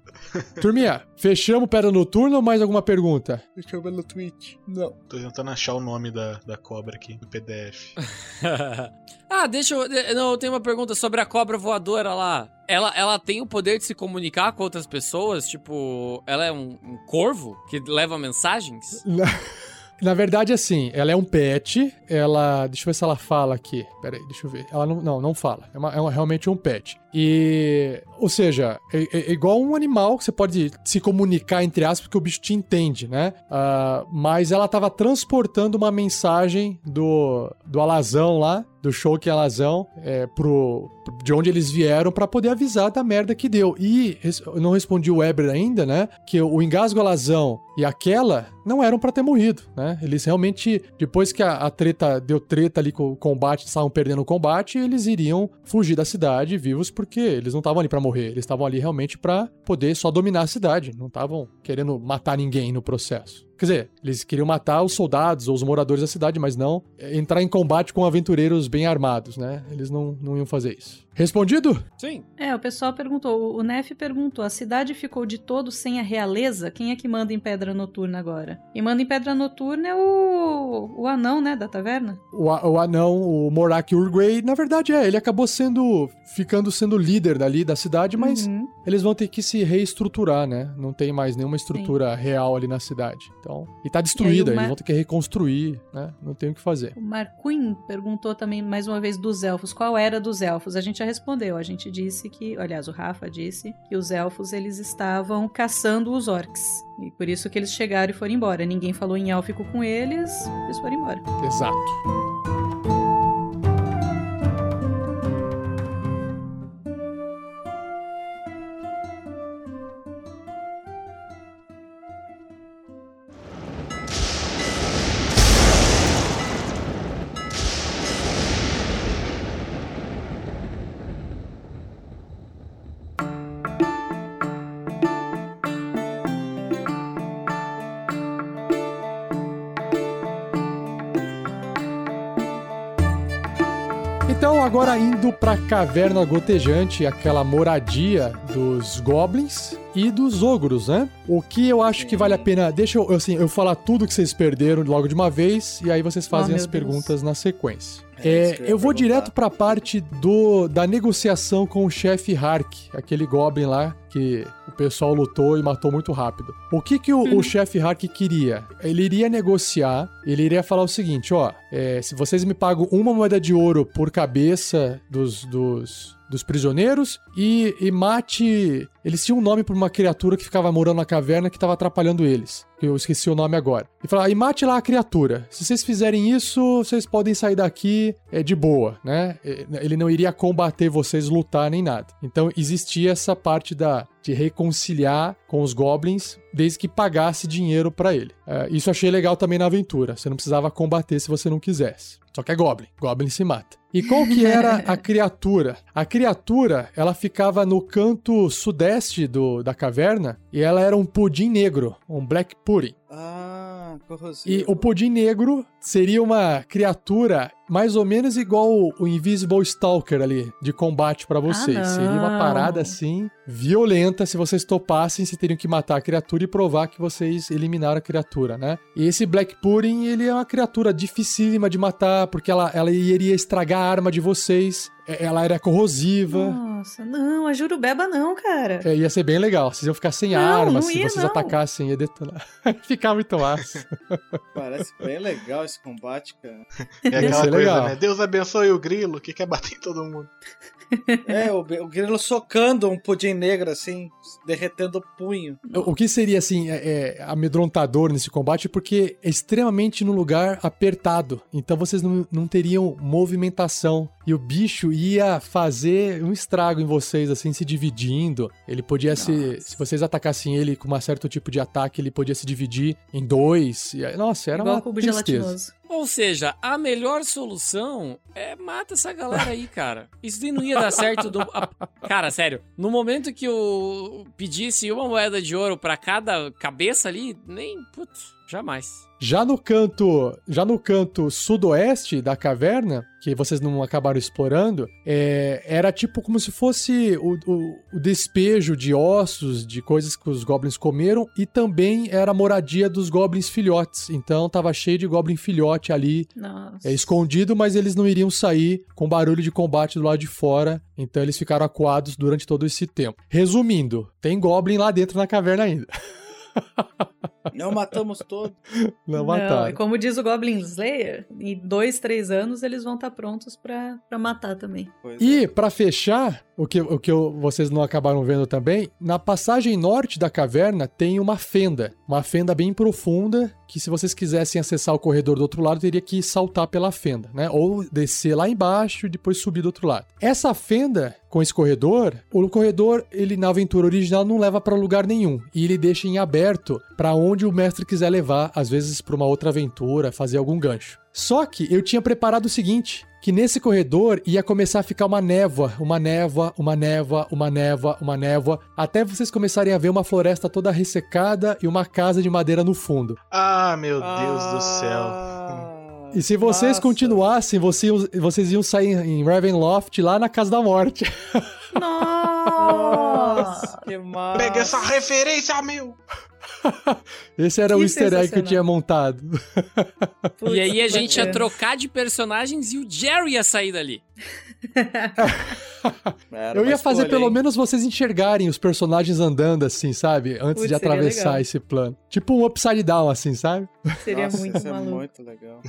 Turminha, fechamos Pedra Noturna ou mais alguma pergunta? Deixa eu ver no Twitch. Não. Tô tentando achar o nome da, da cobra aqui no PDF. [laughs] ah, deixa eu. Não, eu tenho uma pergunta sobre a cobra voadora lá. Ela, ela tem o poder de se comunicar com outras pessoas? Tipo, ela é um, um corvo que leva mensagens? [laughs] Na verdade, assim, ela é um pet. Ela. Deixa eu ver se ela fala aqui. Pera aí, deixa eu ver. Ela não, não, não fala. É, uma- é uma- realmente um pet. E. Ou seja, é, é- é igual um animal que você pode se comunicar, entre aspas, porque o bicho te entende, né? Ah, mas ela tava transportando uma mensagem do, do Alazão lá, do show que é Alazão, é, pro, de onde eles vieram pra poder avisar da merda que deu. E não respondi o Weber ainda, né? Que o engasgo Alazão e aquela não eram pra ter morrido, né? Eles realmente, depois que a, a treta deu treta ali com o combate, estavam perdendo o combate, eles iriam fugir da cidade vivos porque eles não estavam ali pra morrer, eles estavam ali realmente pra poder só dominar a cidade, não estavam querendo matar ninguém no processo. Quer dizer, eles queriam matar os soldados ou os moradores da cidade, mas não é, entrar em combate com aventureiros bem armados, né? Eles não, não iam fazer isso. Respondido? Sim. É, o pessoal perguntou, o Nef perguntou, a cidade ficou de todo sem a realeza? Quem é que manda em Pedra Noturna agora? Quem manda em Pedra Noturna é o, o anão, né, da taverna? O, a- o anão, o Morak Urgrey, na verdade é, ele acabou sendo, ficando sendo líder dali da cidade, mas Uhum. eles vão ter que se reestruturar, né? Não tem mais nenhuma estrutura real ali na cidade. Então, e tá destruída, E aí o Ma- eles vão ter que reconstruir, né? Não tem o que fazer. O Marquin perguntou também mais uma vez dos elfos. Qual era dos elfos? A gente já respondeu. A gente disse que, aliás, o Rafa disse que os elfos eles estavam caçando os orcs. E por isso que eles chegaram e foram embora. Ninguém falou em élfico com eles, eles foram embora. Exato. Indo pra caverna gotejante, aquela moradia dos goblins e dos ogros, né? O que eu acho que vale a pena. Deixa eu, assim, eu falar tudo que vocês perderam logo de uma vez e aí vocês fazem Oh, as Deus. perguntas na sequência. É É, eu eu vou direto pra parte do, da negociação com o chefe Hark, aquele goblin lá que pessoal lutou e matou muito rápido. O que que o, o chefe Hark queria? Ele iria negociar, ele iria falar o seguinte, ó, é, se vocês me pagam uma moeda de ouro por cabeça dos, dos, dos prisioneiros e, e mate... Eles tinham um nome pra uma criatura que ficava morando na caverna que estava atrapalhando eles. Que eu esqueci o nome agora. E falar, e mate lá a criatura. Se vocês fizerem isso, vocês podem sair daqui é, de boa, né? É, Ele não iria combater vocês, lutar nem nada. Então existia essa parte da de reconciliar com os goblins desde que pagasse dinheiro pra ele. É, isso eu achei legal também na aventura. Você não precisava combater se você não quisesse. Só que é goblin. Goblin se mata. E qual que era a [laughs] criatura? A criatura, ela ficava no canto sudeste do, da caverna e ela era um pudim negro, um black pudding. Ah, corrosivo. E o pudim negro seria uma criatura mais ou menos igual o- Invisible Stalker ali, de combate pra vocês. Ah, seria uma parada assim, violenta. Se vocês topassem, vocês teriam que matar a criatura e provar que vocês eliminaram a criatura, né? E esse Black Pudding, ele é uma criatura dificílima de matar, porque ela, ela iria estragar a arma de vocês. É, Ela era corrosiva. Nossa, não, a Jurubeba não, cara. É, ia ser bem legal. Vocês iam ficar sem Não, arma, não se ia, vocês não. atacassem, ia detonar. [laughs] Ficar muito massa. [laughs] Parece bem legal esse combate, cara. É aquela coisa, legal. né? Deus abençoe o grilo que quer bater em todo mundo. [laughs] É, o, o grilo socando um pudim negro assim, derretendo o punho. O que seria, assim, é, é, amedrontador nesse combate, porque é extremamente num lugar apertado. Então vocês não, não teriam movimentação. E o bicho ia fazer um estrago em vocês, assim, se dividindo. Ele podia se. Nossa. Se vocês atacassem ele com um certo tipo de ataque, ele podia se dividir em dois. Nossa, era Igual uma cubo tristeza. gelatinoso. Ou seja, a melhor solução é mata essa galera aí, cara. Isso não ia dar certo. Do... Cara, sério, no momento que eu pedisse uma moeda de ouro pra cada cabeça ali, nem. Putz, jamais. Já no canto, já no canto sudoeste da caverna, que vocês não acabaram explorando, é, era tipo como se fosse o, o- o despejo de ossos, de coisas que os goblins comeram, e também era a moradia dos goblins filhotes. Então tava cheio de goblin filhote ali, é, escondido, mas eles não iriam sair com barulho de combate do lado de fora. Então eles ficaram acuados durante todo esse tempo. Resumindo, tem goblin lá dentro na caverna ainda. [laughs] Não matamos todos. Não Não, mataram. como diz o Goblin Slayer, em dois, três anos eles vão estar prontos pra, pra matar também. Pois E pra fechar, o que, o que eu- vocês não acabaram vendo também, na passagem norte da caverna tem uma fenda, uma fenda bem profunda, que se vocês quisessem acessar o corredor do outro lado, teria que saltar pela fenda, né? Ou descer lá embaixo e depois subir do outro lado. Essa fenda com esse corredor, o corredor, ele na aventura original não leva pra lugar nenhum, e ele deixa em aberto pra onde o mestre quiser levar, às vezes pra uma outra aventura, fazer algum gancho. Só que eu tinha preparado o seguinte, que nesse corredor ia começar a ficar uma névoa, uma névoa, uma névoa, uma névoa, uma névoa, até vocês começarem a ver uma floresta toda ressecada e uma casa de madeira no fundo. Ah, meu Deus do céu. E se vocês nossa. continuassem, vocês, vocês iam sair em Ravenloft lá na Casa da Morte. [laughs] Nossa, que massa. Pega essa referência, meu! [laughs] Esse era Que o easter egg que eu tinha montado. Putz, e aí a gente ia trocar de personagens e o Jerry ia sair dali. [laughs] [laughs] Era Eu ia fazer escolha, pelo hein? menos vocês enxergarem os personagens andando assim, sabe? Antes Putz, de atravessar legal. esse plano. Tipo um upside down, assim, sabe? Seria Nossa, muito isso é maluco. [laughs] muito legal.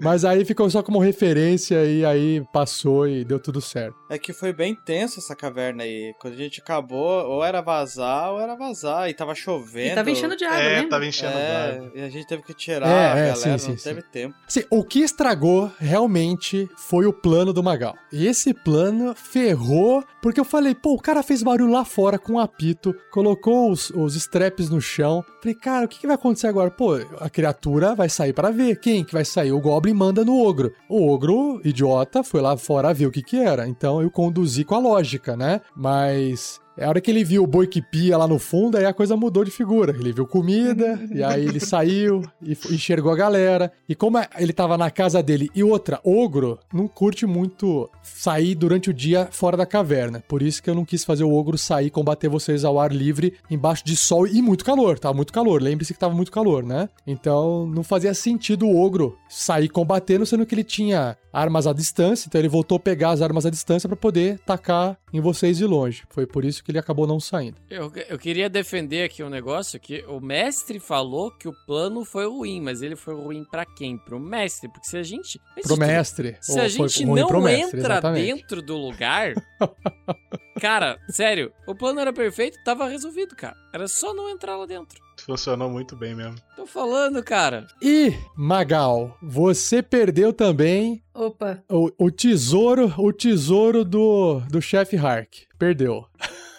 Mas aí ficou só como referência e aí passou e deu tudo certo. É que foi bem tenso essa caverna aí. Quando a gente acabou, ou era vazar, ou era vazar. E tava chovendo. E tava enchendo de água, É, lembra? tava enchendo. É, e a gente teve que tirar É, a é, galera, sim, não sim, teve tempo. Assim, o que estragou realmente foi o plano do Magal. E esse plano ferrou, porque eu falei, pô, o cara fez barulho lá fora com um apito, colocou os, os straps no chão. Falei, cara, o que, que vai acontecer agora? Pô, a criatura vai sair pra ver. Quem que vai sair? O Goblin manda no ogro. O ogro, idiota, foi lá fora ver o que que era. Então eu conduzi com a lógica, né? Mas a hora que ele viu o boi que pia lá no fundo, aí a coisa mudou de figura. Ele viu comida, e aí ele [laughs] saiu e enxergou a galera. E como é- ele tava na casa dele e outra, ogro, não curte muito sair durante o dia fora da caverna. Por isso que eu não quis fazer o ogro sair e combater vocês ao ar livre, embaixo de sol e muito calor. Tava muito calor. Lembre-se que tava muito calor, né? Então não fazia sentido o ogro sair combatendo, sendo que ele tinha armas à distância, então ele voltou a pegar as armas à distância pra poder tacar em vocês de longe. Foi por isso que ele acabou não saindo. Eu, eu queria defender aqui um negócio que o mestre falou que o plano foi ruim, mas ele foi ruim pra quem? Pro mestre, porque se a gente... Pro mestre. Se a gente não mestre, entra exatamente. dentro do lugar. [laughs] cara, sério, o plano era perfeito, tava resolvido, cara. Era só não entrar lá dentro. Funcionou muito bem mesmo. Tô falando, cara. E, Magal, você perdeu também Opa, o, o tesouro, o tesouro do, do chefe Hark. Perdeu. [laughs]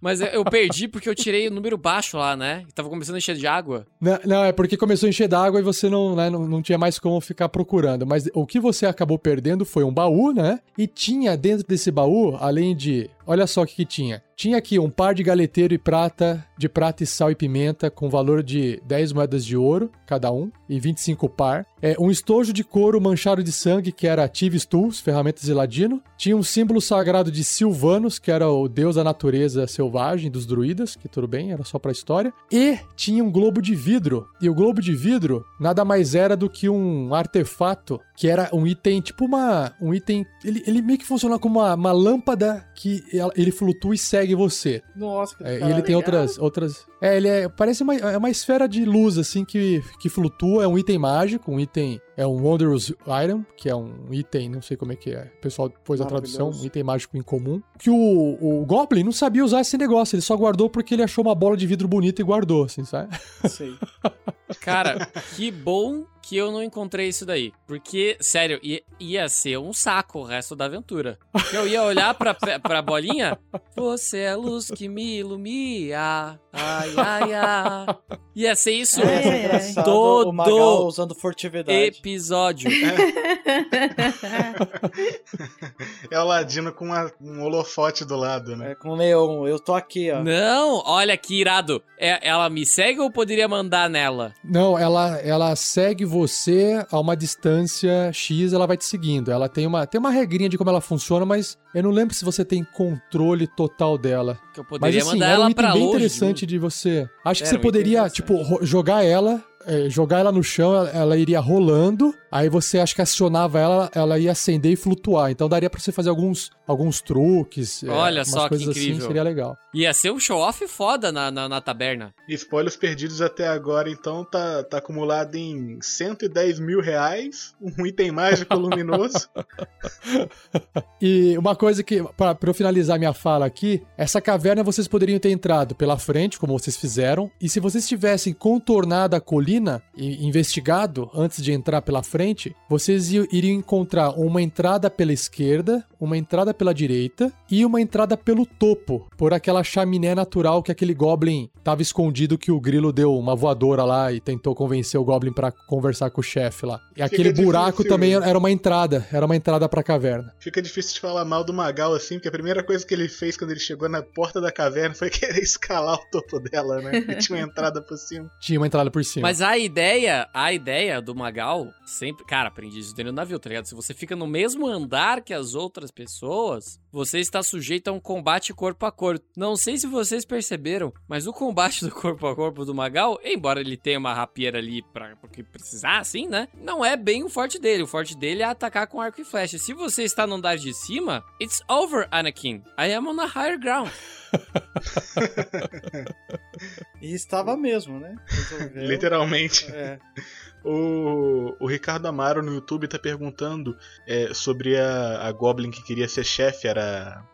Mas eu- perdi porque eu tirei o número baixo lá, né? Tava começando a encher de água. Não, não, é porque começou a encher d'água e você não, né, não, não tinha mais como ficar procurando. Mas o que você acabou perdendo foi um baú, né? E tinha dentro desse baú, além de. Olha só o que, que tinha. Tinha aqui um par de galeteiro e prata, de prata e sal e pimenta, com valor de 10 moedas de ouro, cada um, e 25 par. É, um estojo de couro manchado de sangue, que era Tives Tools, ferramentas de ladino. Tinha um símbolo sagrado de Silvanos, que era o deus da natureza selvagem, dos druidas, que tudo bem, era só pra história. E tinha um globo de vidro. E o globo de vidro nada mais era do que um artefato, que era um item, tipo uma. Um item. Ele, ele meio que funciona como uma, uma lâmpada que ele flutua e segue você. Nossa, que É, e ele tem outras, outras. É, ele é. Parece uma, é uma esfera de luz, assim, que, que flutua. É um item mágico, um item. É um Wondrous Item, que é um item, não sei como é que é. O pessoal pôs a tradução, um item mágico incomum. Que o, o Goblin não sabia usar esse negócio, ele só guardou porque ele achou uma bola de vidro bonita e guardou, assim, sabe? Sei. Cara, [laughs] que bom que eu não encontrei isso daí. Porque, sério, ia, ia ser um saco o resto da aventura. Porque eu ia olhar pra, pra bolinha. Você é a luz que me ilumina. Ai, ai, ai. Ia ser isso. Ai, ai. Engraçado, Todo o Magal usando furtividade. episódio. [laughs] É o Ladino com uma- um holofote do lado, né? É, com neon. Eu tô aqui, ó. Não, olha que irado. É, ela me segue ou poderia mandar nela? Não, ela, ela segue você a uma distância X, ela vai te seguindo. Ela tem uma, tem uma regrinha de como ela funciona, mas eu não lembro se você tem controle total dela. Que eu Mas poderia assim, mandar um ela item pra bem longe. interessante de você. Acho que Era você um poderia, tipo, jogar ela é, jogar ela no chão, ela, ela iria rolando. Aí você acha que acionava ela, ela ia acender e flutuar. Então daria pra você fazer alguns, alguns truques. é, Olha umas só que coisas incrível. Assim, seria legal. Ia ser um show-off foda na, na, na taberna. Spoilers perdidos até agora, então tá, tá acumulado em 110 mil reais, um item mágico luminoso. [laughs] [laughs] E uma coisa que, pra, pra eu finalizar minha fala aqui, essa caverna vocês poderiam ter entrado pela frente, como vocês fizeram, e se vocês tivessem contornado a colina e investigado antes de entrar pela frente, vocês iriam encontrar uma entrada pela esquerda, uma entrada pela direita e uma entrada pelo topo, por aquela chaminé natural que aquele goblin tava escondido que o grilo deu uma voadora lá e tentou convencer o goblin pra conversar com o chefe lá. E aquele buraco difícil. também era uma entrada, era uma entrada pra caverna. Fica difícil de falar mal do Magal assim, porque a primeira coisa que ele fez quando ele chegou na porta da caverna foi [laughs] querer escalar o topo dela, né? E tinha uma entrada por cima. [laughs] Tinha uma entrada por cima. Mas a ideia, a ideia do Magal, sempre. Cara, aprendi isso dentro do navio, tá ligado? Se você fica no mesmo andar que as outras pessoas, você está sujeito a um combate corpo a corpo. Não sei se vocês perceberam, mas o combate do corpo a corpo do Magal, embora ele tenha uma rapieira ali pra porque precisar, assim, né? Não é bem o forte dele. O forte dele é atacar com arco e flecha. Se você está no andar de cima, it's over, Anakin. I am on a higher ground. [laughs] E estava mesmo, né? Resolveu. Literalmente. É. O, o Ricardo Amaro no YouTube tá perguntando é, sobre a, a Goblin que queria ser chefe, era.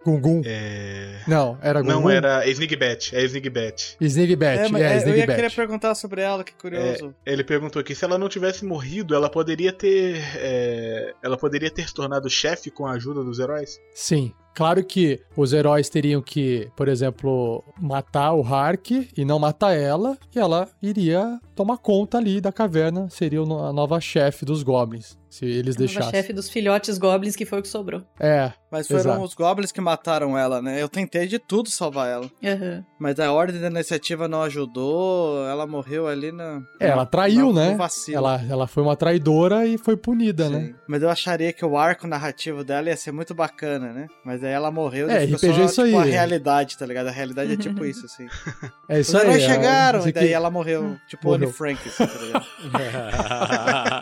Gungun. É... Não, era Gungun. Não, era Snigbat, é Snigbat. Snigbat, É, é, mas, é, eu ia Snigbat. querer perguntar sobre ela, que curioso. Ele perguntou aqui se ela não tivesse morrido, ela poderia ter. é, ela poderia ter se tornado chefe com a ajuda dos heróis? Sim. Claro que os heróis teriam que, por exemplo, matar o Hark e não matar ela, e ela iria tomar conta ali da caverna, seria a nova chefe dos goblins, se eles A nova deixassem. chefe dos filhotes goblins, que foi o que sobrou. É, Mas foram Exato. os goblins que mataram ela, né? Eu tentei de tudo salvar ela. Aham. Mas a ordem da iniciativa não ajudou, ela morreu ali na. É, ela traiu, no- né? Vacilo. ela, ela foi uma traidora e foi punida, né? Sim. Mas eu acharia que o arco narrativo dela ia ser muito bacana, né? Mas aí ela morreu É, ficou RPG só, é isso tipo, aí. a realidade, tá ligado? A realidade é tipo isso, assim. [laughs] É Os isso aí. heróis é, chegaram, isso e daí aqui- ela morreu. Tipo Morreu. Anne Frank, assim, tá ligado? [laughs]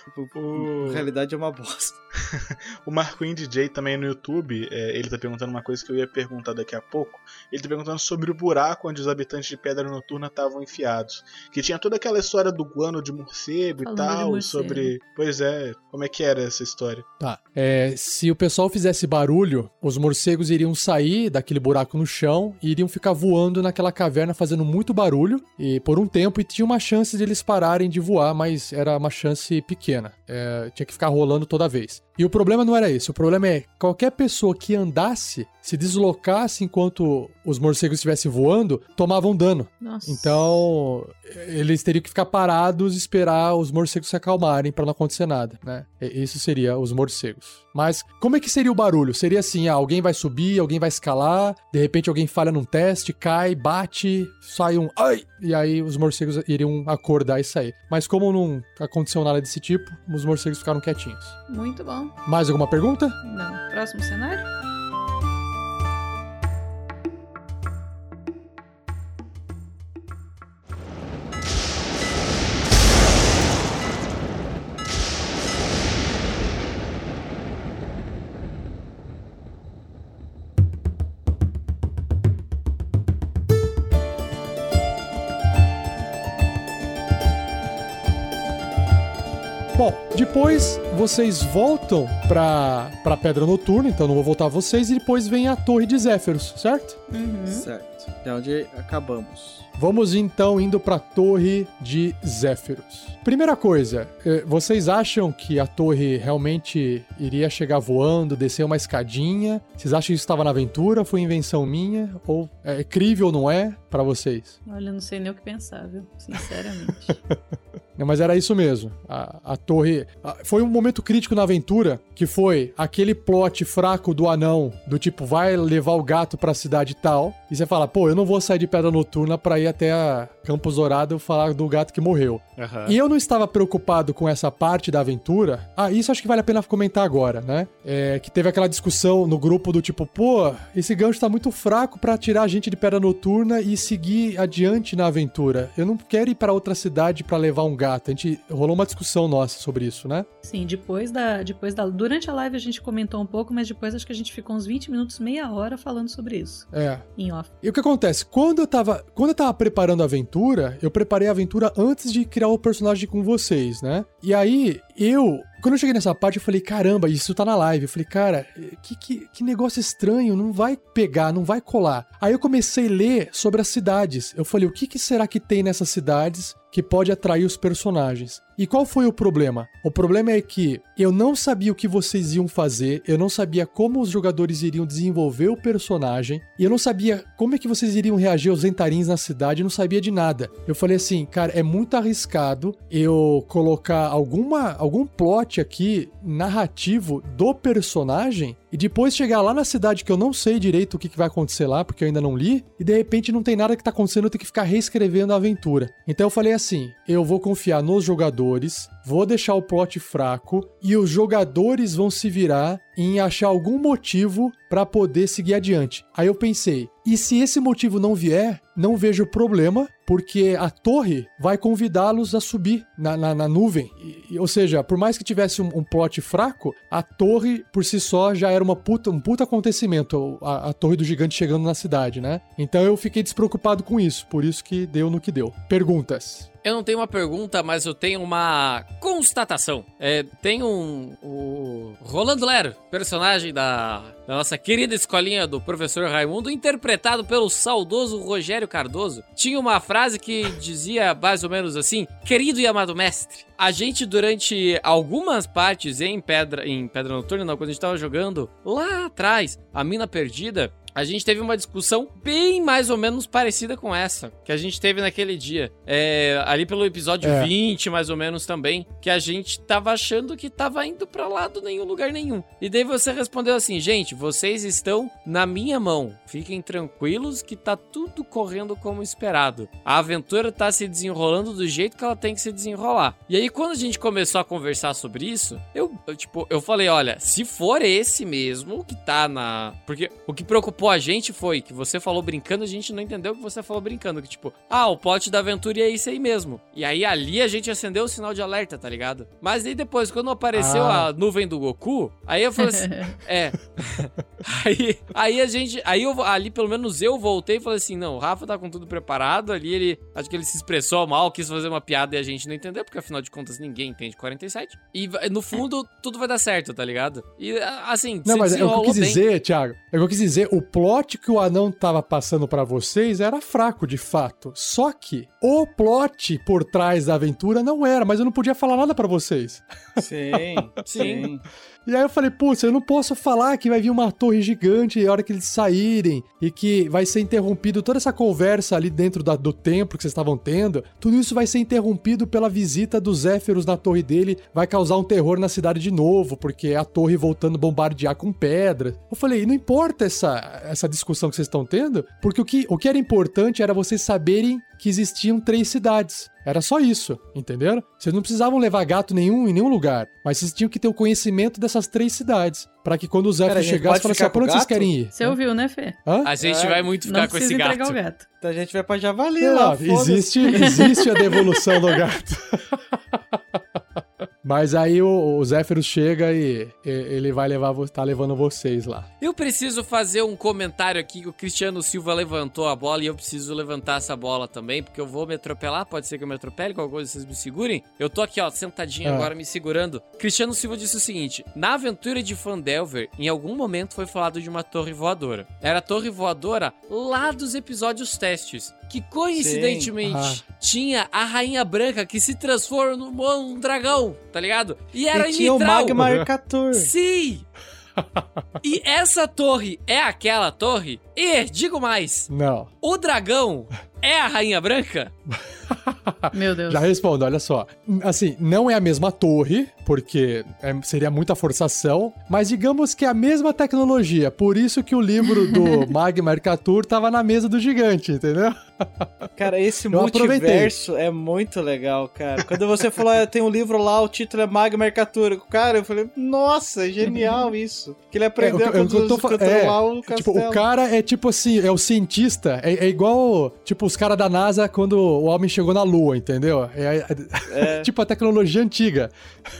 O- A realidade é uma bosta. [laughs] O Marquinhos DJ também no YouTube, é, ele tá perguntando uma coisa que eu ia perguntar daqui a pouco. Ele tá perguntando sobre o buraco onde os habitantes de Pedra Noturna estavam enfiados. Que tinha toda aquela história do guano de morcego Falando e tal, morcego. sobre. Pois é, como é que era essa história? Tá. É, se o pessoal fizesse barulho, os morcegos iriam sair daquele buraco no chão e iriam ficar voando naquela caverna fazendo muito barulho e por um tempo e tinha uma chance de eles pararem de voar, mas era uma chance pequena. É, tinha que ficar rolando toda vez. E o problema não era esse. O problema é qualquer pessoa que andasse, se deslocasse enquanto os morcegos estivessem voando, tomavam dano. Nossa. Então, eles teriam que ficar parados e esperar os morcegos se acalmarem pra não acontecer nada, né? E- Isso seria os morcegos. Mas como é que seria o barulho? Seria assim, ah, alguém vai subir, alguém vai escalar, de repente alguém falha num teste, cai, bate, sai um ai, e aí os morcegos iriam acordar e sair. Mas como não aconteceu nada desse tipo, os morcegos ficaram quietinhos. Muito bom. Mais alguma pergunta? Não. Próximo cenário? Bom, depois vocês voltam pra, pra Pedra Noturna, então não vou voltar vocês, e depois vem a Torre de Zéferos, certo? Uhum. Certo. É onde acabamos. Vamos então indo pra Torre de Zéferos. Primeira coisa, eh, vocês acham que a torre realmente iria chegar voando, descer uma escadinha? Vocês acham que isso estava na aventura? Foi invenção minha? Ou é crível, não é? Pra vocês? Olha, eu não sei nem o que pensar, viu? Sinceramente. [laughs] Não, mas era isso mesmo. A, a torre. a- foi um momento crítico na aventura que foi aquele plot fraco do anão, do tipo, vai levar o gato pra cidade tal. E você fala, pô, eu não vou sair de pedra noturna pra ir até a Campos Dourado falar do gato que morreu. E eu não estava preocupado com essa parte da aventura. Ah, isso acho que vale a pena comentar agora, né? É, que teve aquela discussão no grupo do tipo, pô, esse gancho tá muito fraco pra tirar a gente de Pedra Noturna e seguir adiante na aventura. Eu não quero ir pra outra cidade pra levar um gato. A gente rolou uma discussão nossa sobre isso, né? Sim, depois da, depois da. Durante a live a gente comentou um pouco, mas depois acho que a gente ficou uns 20 minutos, meia hora falando sobre isso. É. Em off. E o que acontece? Quando eu tava, quando eu tava preparando a aventura, eu preparei a aventura antes de criar o personagem com vocês, né? E aí, eu, quando eu cheguei nessa parte, eu falei, caramba, isso tá na live. Eu falei, cara, que, que, que negócio estranho, não vai pegar, não vai colar. Aí eu comecei a ler sobre as cidades. Eu falei, o que, que será que tem nessas cidades que pode atrair os personagens? E qual foi o problema? O problema é que eu não sabia o que vocês iam fazer, eu não sabia como os jogadores iriam desenvolver o personagem, e eu não sabia como é que vocês iriam reagir aos entarins na cidade, eu não sabia de nada. Eu falei assim, cara, é muito arriscado eu colocar alguma algum plot aqui narrativo do personagem e depois chegar lá na cidade que eu não sei direito o que, vai acontecer lá, porque eu ainda não li, e de repente não tem nada que tá acontecendo, eu tenho que ficar reescrevendo a aventura. Então eu falei assim: eu vou confiar nos jogadores, vou deixar o plot fraco e os jogadores vão se virar em achar algum motivo pra poder seguir adiante. Aí eu pensei, e se esse motivo não vier, não vejo problema, porque a torre vai convidá-los a subir na, na, na nuvem. E- ou seja, por mais que tivesse um, um plot fraco, a torre por si só já era uma puta, um puta acontecimento, a, a torre do gigante chegando na cidade, né? Então eu fiquei despreocupado com isso, por isso que deu no que deu. Perguntas. Eu não tenho uma pergunta, mas eu tenho uma constatação. É, tem um. O Rolando Lero, personagem da, da nossa querida escolinha do professor Raimundo, interpretado pelo saudoso Rogério Cardoso, tinha uma frase que dizia mais ou menos assim: Querido e amado mestre, a gente durante algumas partes em Pedra, em Pedra Noturna, não, quando a gente tava jogando lá atrás, a Mina Perdida, a gente teve uma discussão bem mais ou menos parecida com essa que a gente teve naquele dia. É, ali pelo episódio É. 20, mais ou menos também, que a gente tava achando que tava indo pra lado nenhum lugar nenhum. E daí você respondeu assim: "Gente, vocês estão na minha mão. Fiquem tranquilos que tá tudo correndo como esperado. A aventura tá se desenrolando do jeito que ela tem que se desenrolar". E aí quando a gente começou a conversar sobre isso, eu, eu, tipo, eu falei, olha, se for esse mesmo que tá na, porque o que preocupou a gente foi que você falou brincando, a gente não entendeu o que você falou brincando, que tipo, ah, o plot da aventura é isso aí mesmo. E aí ali a gente acendeu o sinal de alerta, tá ligado? Mas aí depois, quando apareceu Ah. a nuvem do Goku, aí eu falei assim, [laughs] é. [laughs] aí, aí a gente, aí eu, ali pelo menos eu voltei e falei assim, não, o Rafa tá com tudo preparado, ali ele, acho que ele se expressou mal, quis fazer uma piada e a gente não entendeu, porque afinal de contas ninguém entende 47. E no fundo, tudo vai dar certo, tá ligado? E assim, Não, mas é o que eu quis bem. dizer, Thiago. É o que eu quis dizer, o plot que o anão tava passando pra vocês era fraco, de fato. Só que o plot por trás da aventura não era, mas eu não podia falar nada pra vocês. Sim, [laughs] sim. E aí eu falei, putz, eu não posso falar que vai vir uma torre gigante a hora que eles saírem e que vai ser interrompido toda essa conversa ali dentro da- do templo que vocês estavam tendo. Tudo isso vai ser interrompido pela visita dos Zéferos na torre dele, vai causar um terror na cidade de novo, porque é a torre voltando a bombardear com pedra. Eu falei, não importa essa, essa discussão que vocês estão tendo, porque o que, o que era importante era vocês saberem que existiam três cidades. Era só isso, entenderam? Vocês não precisavam levar gato nenhum em nenhum lugar, mas vocês tinham que ter o conhecimento dessas três cidades, Pra que quando o Zé chegasse, pode falasse, ficar ah, pra onde com vocês querem ir? Você ouviu, né, Fê? Hã? A gente É, vai muito Não ficar com precisa esse gato. o gato. Então a gente vai pra Javali Não, lá, existe, existe a devolução do gato. [laughs] Mas aí o, o Zéferos chega e, ele vai levar, tá levando vocês lá. Eu preciso fazer um comentário aqui que o Cristiano Silva levantou a bola e eu preciso levantar essa bola também, porque eu vou me atropelar, pode ser que eu me atropele, qualquer coisa vocês me segurem. Eu tô aqui, ó, sentadinho Ah. agora me segurando. Cristiano Silva disse o seguinte: na aventura de Fandelver, em algum momento foi falado de uma torre voadora. Era a torre voadora lá dos episódios testes, que coincidentemente tinha a rainha branca que se transforma num, dragão, tá ligado? E era e em tinha o Mitral. Magma Arcatur. Sim! [laughs] e essa torre é aquela torre? E, digo mais, Não. o dragão é a Rainha Branca? [laughs] Meu Deus. Já respondo, olha só. Assim, não é a mesma torre, porque é- seria muita forçação, mas digamos que é a mesma tecnologia. Por isso que o livro do [laughs] Magma Mercatur tava na mesa do gigante, entendeu? Cara, esse Eu aproveitei. multiverso é muito legal, cara. Quando você falou, "Ah, tem um livro lá, o título é Magma Mercatura. Cara, eu falei, nossa, é genial [laughs] isso. Que ele aprendeu É, o que eu tô é, controlar o Tipo, castelo. o cara é tipo assim, é o cientista, é, é igual, tipo, os caras da NASA quando o homem chegou na Lua, entendeu? É, É. [laughs] tipo a tecnologia antiga.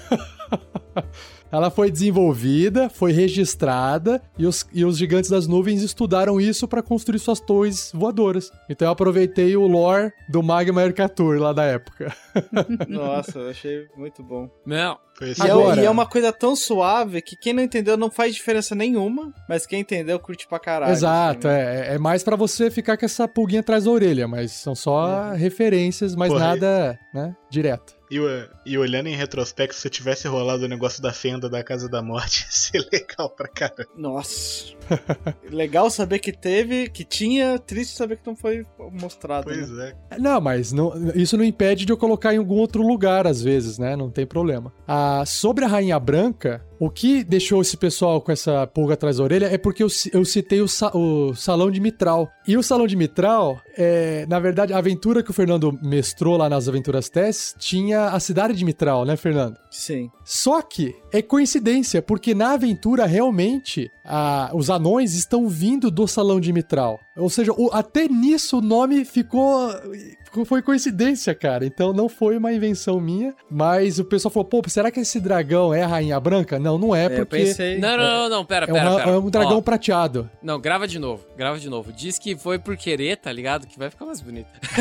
[laughs] Ela foi desenvolvida, foi registrada e os, e os gigantes das nuvens estudaram isso para construir suas torres voadoras. Então eu aproveitei o lore do Magma Mercatur lá da época. [laughs] Nossa, eu achei muito bom. Não. E esse é, Agora- e é uma coisa tão suave que quem não entendeu não faz diferença nenhuma, mas quem entendeu curte pra caralho. Exato, assim, é, é mais para você ficar com essa pulguinha atrás da orelha, mas são só referências, mas Porra, nada, né, direto. E, e olhando em retrospecto, se tivesse rolado o negócio da fenda da Casa da Morte, [laughs] ia ser legal pra caramba. Nossa. [laughs] Legal saber que teve, que tinha, triste saber que não foi mostrado. Pois né? é. Não, mas não- isso não impede de eu colocar em algum outro lugar, às vezes, né? Não tem problema. Ah, sobre a Rainha Branca, o que deixou esse pessoal com essa pulga atrás da orelha é porque eu, eu citei o, sa- o Salão de Mitral. E o Salão de Mitral, é, na verdade, a aventura que o Fernando mestrou lá nas Aventuras Testes tinha a cidade de Mitral, né, Fernando? Sim. Só que é coincidência, porque na aventura realmente a- os anões estão vindo do salão de Mitral. Ou seja, o- até nisso o nome ficou, ficou- Foi coincidência, cara. Então não foi uma invenção minha. Mas o pessoal falou: pô, será que esse dragão é a Rainha Branca? Não, não é, É, eu porque. pensei. Não, não, não, não, pera, É um, pera, ra- pera. é um dragão Ó, prateado. não, grava de novo, grava de novo. Diz que foi por querer, tá ligado? Que vai ficar mais bonito. [laughs]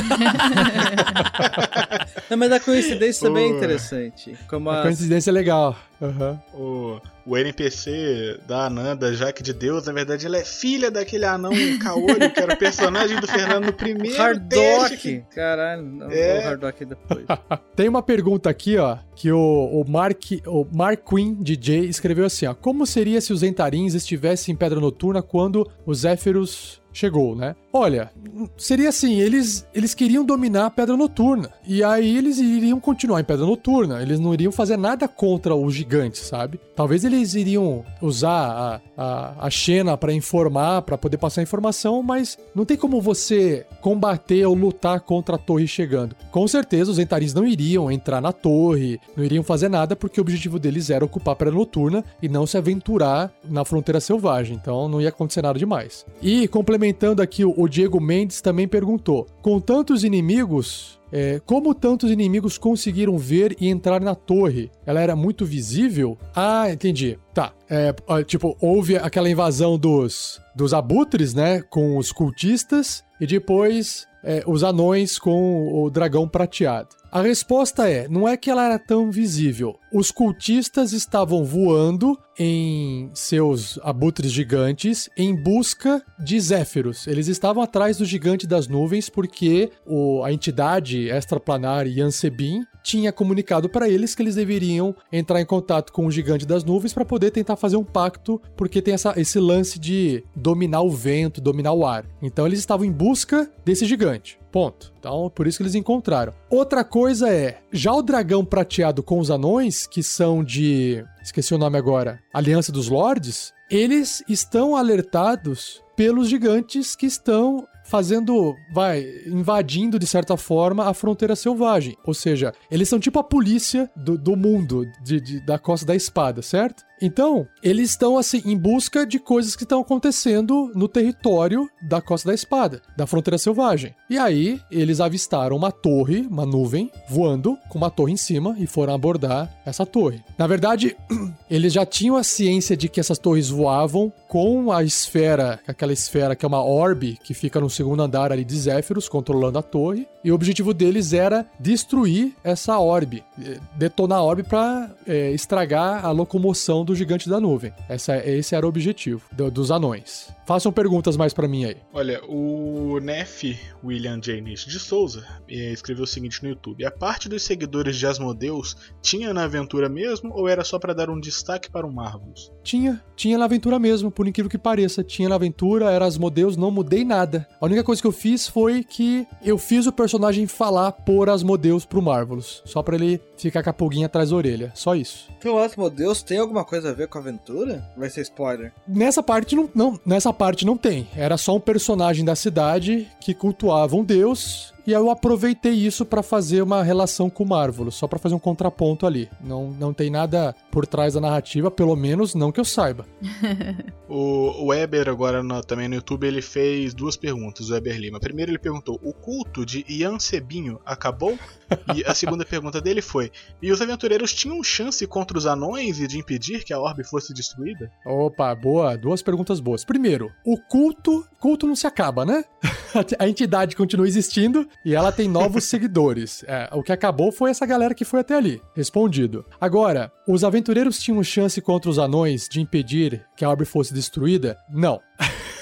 Não, mas a coincidência também é interessante. Como A a... coincidência é legal. Aham. O, o NPC da Ananda, Jaque de Deus, na verdade, ela é filha daquele anão caolho, que era o personagem do Fernando no [laughs] primeiro teste que- Hardock. Caralho, não, É. o Hardock depois. [laughs] Tem uma pergunta aqui, ó, que o, o, Mark, o Mark Queen DJ escreveu assim, ó. Como seria se os Entarins estivessem em Pedra Noturna quando o Zéfiros chegou, né? Olha, seria assim, eles, eles queriam dominar a Pedra Noturna. E aí eles iriam continuar em Pedra Noturna. Eles não iriam fazer nada contra os gigantes, sabe? Talvez eles iriam usar a, a, a Xena pra informar, pra poder passar informação, mas não tem como você combater ou lutar contra a torre chegando. Com certeza os Entarins não iriam entrar na torre, não iriam fazer nada, porque o objetivo deles era ocupar a Pedra Noturna e não se aventurar na fronteira selvagem. Então não ia acontecer nada demais. E complementando aqui, o o Diego Mendes também perguntou: com tantos inimigos, é, como tantos inimigos conseguiram ver e entrar na torre? Ela era muito visível? Ah, entendi. Tá. É, tipo, houve aquela invasão dos, dos abutres, né? Com os cultistas. E depois é, os anões com o dragão prateado. A resposta é: não é que ela era tão visível. Os cultistas estavam voando em seus abutres gigantes em busca de Zéfiros. Eles estavam atrás do gigante das nuvens porque o- a entidade extraplanar Yansebin tinha comunicado para eles que eles deveriam entrar em contato com o gigante das nuvens para poder tentar fazer um pacto, porque tem essa- esse lance de dominar o vento, dominar o ar. Então eles estavam em busca desse gigante. Ponto. Então, por isso que eles encontraram. Outra coisa é, já o dragão prateado com os anões, que são de. Esqueci o nome agora. Aliança dos Lords, eles estão alertados pelos gigantes que estão fazendo, vai, invadindo de certa forma a fronteira selvagem. Ou seja, eles são tipo a polícia do, do mundo, de- de- da Costa da Espada, certo? Então, eles estão assim em busca de coisas que estão acontecendo no território da Costa da Espada, da fronteira selvagem. E aí, eles avistaram uma torre, uma nuvem, voando com uma torre em cima e foram abordar essa torre. Na verdade, [clears throat] eles já tinham a ciência de que essas torres voavam com a esfera, aquela esfera que é uma orbe que fica no segundo andar ali de Zéfiros, controlando a torre. E o objetivo deles era destruir essa orbe, eh, detonar a orbe para estragar a locomoção do gigante da nuvem. Essa, esse era o objetivo do- dos anões. Façam perguntas mais para mim aí. Olha, o Nef William Janis de Souza eh, escreveu o seguinte no YouTube: A parte dos seguidores de Asmodeus tinha na aventura mesmo ou era só pra dar um destaque para o Marvels? Tinha, tinha na aventura mesmo, por incrível que pareça. Tinha na aventura, era Asmodeus, não mudei nada. A única coisa que eu fiz foi que eu fiz o personagem falar por Asmodeus pro Marvelous. Só pra ele ficar com a pulguinha atrás da orelha. Só isso. Então, Asmodeus tem alguma coisa a ver com a aventura? Vai ser spoiler. Nessa parte não, não, nessa parte não tem. Era só um personagem da cidade que cultuava um deus e eu aproveitei isso pra fazer uma relação com o Marvelous, só pra fazer um contraponto ali. Não, não tem nada por trás da narrativa, pelo menos não que eu saiba. [laughs] O o Weber, agora no- também no YouTube, ele fez duas perguntas, o Weber Lima. Primeiro ele perguntou, o culto de Ian Sebinho acabou? E a segunda [laughs] pergunta dele foi, e os aventureiros tinham chance contra os anões e de impedir que a orbe fosse destruída? Opa, boa, duas perguntas boas. Primeiro, o culto, culto não se acaba, né? [laughs] A entidade continua existindo e ela tem novos [laughs] seguidores. É, o que acabou foi essa galera que foi até ali. Respondido. Agora, os aventureiros tinham chance contra os anões de impedir que a orbe fosse destruída? Não. [laughs]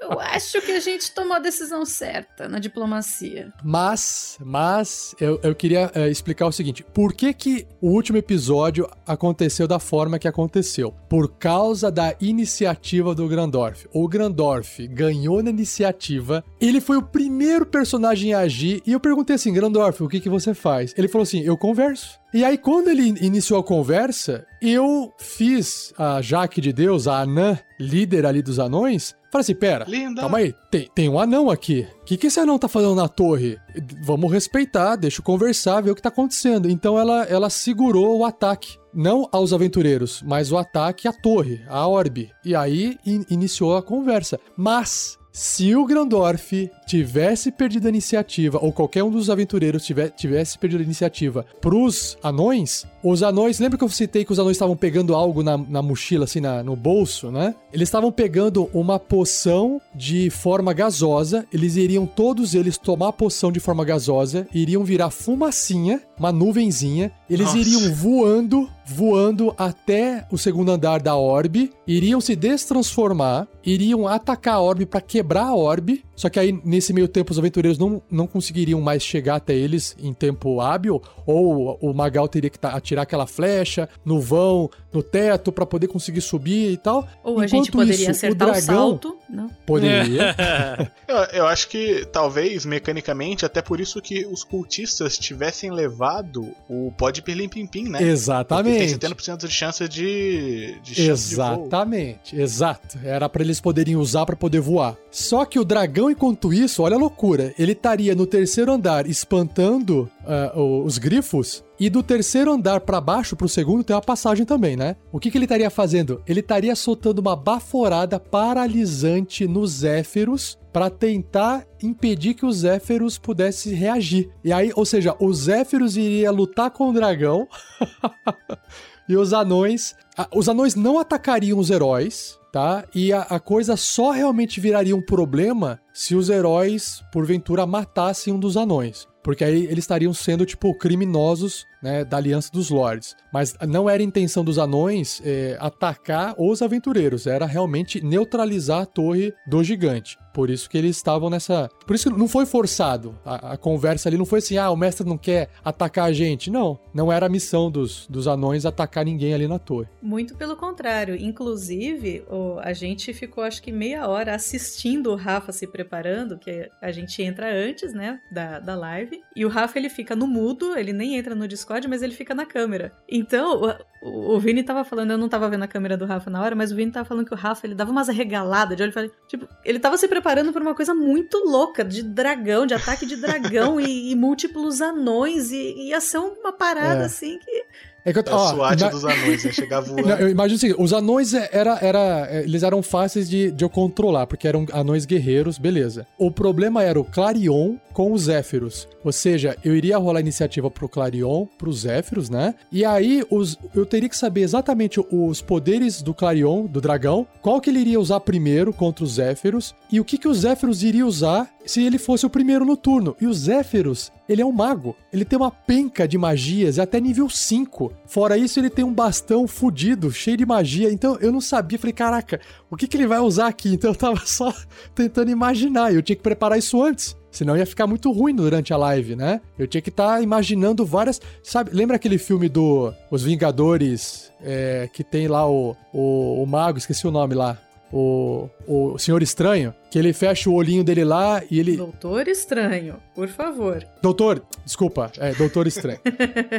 Eu acho que a gente tomou a decisão certa na diplomacia. Mas, mas, eu, eu queria é, explicar o seguinte: por que, que o último episódio aconteceu da forma que aconteceu? Por causa da iniciativa do Grandorf. O Grandorf ganhou na iniciativa, ele foi o primeiro personagem a agir, e eu perguntei assim: Grandorf, o que, que você faz? Ele falou assim: eu converso. E aí, quando ele iniciou a conversa, eu fiz a Jaque de Deus, a Anã, líder ali dos anões, falei assim: pera, Linda! calma aí, tem, tem um anão aqui. O que, que esse anão tá fazendo na torre? Vamos respeitar, deixa eu conversar, ver o que tá acontecendo. Então ela, ela segurou o ataque. Não aos aventureiros, mas o ataque à torre, à orbe. E aí in- iniciou a conversa. Mas se o Grandorf tivesse perdido a iniciativa, ou qualquer um dos aventureiros tivesse perdido a iniciativa pros anões, os anões. Lembra que eu citei que os anões estavam pegando algo na, na mochila, assim, na- no bolso, né? Eles estavam pegando uma poção de forma gasosa. Eles iriam, todos eles, tomar a poção de forma gasosa, iriam virar fumacinha, uma nuvenzinha. Eles Nossa. iriam voando, voando até o segundo andar da orbe, iriam se destransformar, iriam atacar a orbe pra quebrar a orbe. Só que aí, nesse meio tempo, os aventureiros não, não conseguiriam mais chegar até eles em tempo hábil, ou o Magal teria que atirar aquela flecha no vão, no teto, pra poder conseguir subir e tal. Ou a gente Enquanto poderia isso, o acertar o, dragão- salto. Não. Poderia. [laughs] [laughs] Eu, eu acho que talvez, mecanicamente, até por isso que os cultistas tivessem levado o pó de pirlim pim pim, né? Porque Exatamente. tem 70% de chance de, de chance de voo. Exatamente, exato. Era pra eles poderem usar pra poder voar. Só que o dragão, enquanto isso, olha a loucura, ele estaria no terceiro andar espantando ah, o- os grifos. E do terceiro andar pra baixo pro segundo tem uma passagem também, né? O que, que ele estaria fazendo? Ele estaria soltando uma baforada paralisante nos Zéfiros pra tentar impedir que os Zéfiros pudessem reagir. E aí, ou seja, os Zéfiros iria lutar com o dragão [laughs] e os anões. a- os anões não atacariam os heróis, tá? E a, a coisa só realmente viraria um problema se os heróis, porventura, matassem um dos anões. Porque aí eles estariam sendo, tipo, criminosos, né, da Aliança dos Lords. Mas não era intenção dos anões é, atacar os aventureiros, era realmente neutralizar a torre do gigante. Por isso que eles estavam nessa. Por isso que não foi forçado. A, a conversa ali não foi assim, ah, o mestre não quer atacar a gente. Não, não era a missão dos, dos anões atacar ninguém ali na torre. Muito pelo contrário. Inclusive, o- a gente ficou acho que meia hora assistindo o Rafa se preparando, que a gente entra antes, né, da, da live. E o Rafa, ele fica no mudo, ele nem entra no Discord, mas ele fica na câmera. Então, o, o, Vini tava falando, eu não tava vendo a câmera do Rafa na hora, mas o Vini tava falando que o Rafa, ele dava umas arregaladas de olho. falei, Tipo, ele tava se preparando pra uma coisa muito louca, de dragão, de ataque de dragão [laughs] e, e múltiplos anões. E ia ser uma parada, É. assim, que... É que eu, É ó, SWAT ima- dos anões, ia chegar [laughs] voando. Não, eu imagino o seguinte, os anões é- era, era, é, eles eram fáceis de, de eu controlar, porque eram anões guerreiros, beleza. O problema era o Clarion com os Zéfiros. Ou seja, eu iria rolar iniciativa pro Clarion, pros Zéfiros, né? E aí os, eu teria que saber exatamente os poderes do Clarion, do dragão, qual que ele iria usar primeiro contra os Zéfiros, e o que, que os Zéfiros iriam usar se ele fosse o primeiro no turno. E o Zéfiros, ele é um mago. Ele tem uma penca de magias até nível 5. Fora isso, ele tem um bastão fudido, cheio de magia. Então eu não sabia. Falei, caraca, o que, que ele vai usar aqui? Então eu tava [laughs] só tentando imaginar. Eu tinha que preparar isso antes. Senão ia ficar muito ruim durante a live, né? Eu tinha que estar tá imaginando várias. Sabe, lembra aquele filme do Os Vingadores? É, que tem lá o, o, o Mago, esqueci o nome lá o, o Senhor Estranho, que ele fecha o olhinho dele lá e ele. Doutor Estranho, por favor. Doutor, desculpa, é Doutor Estranho.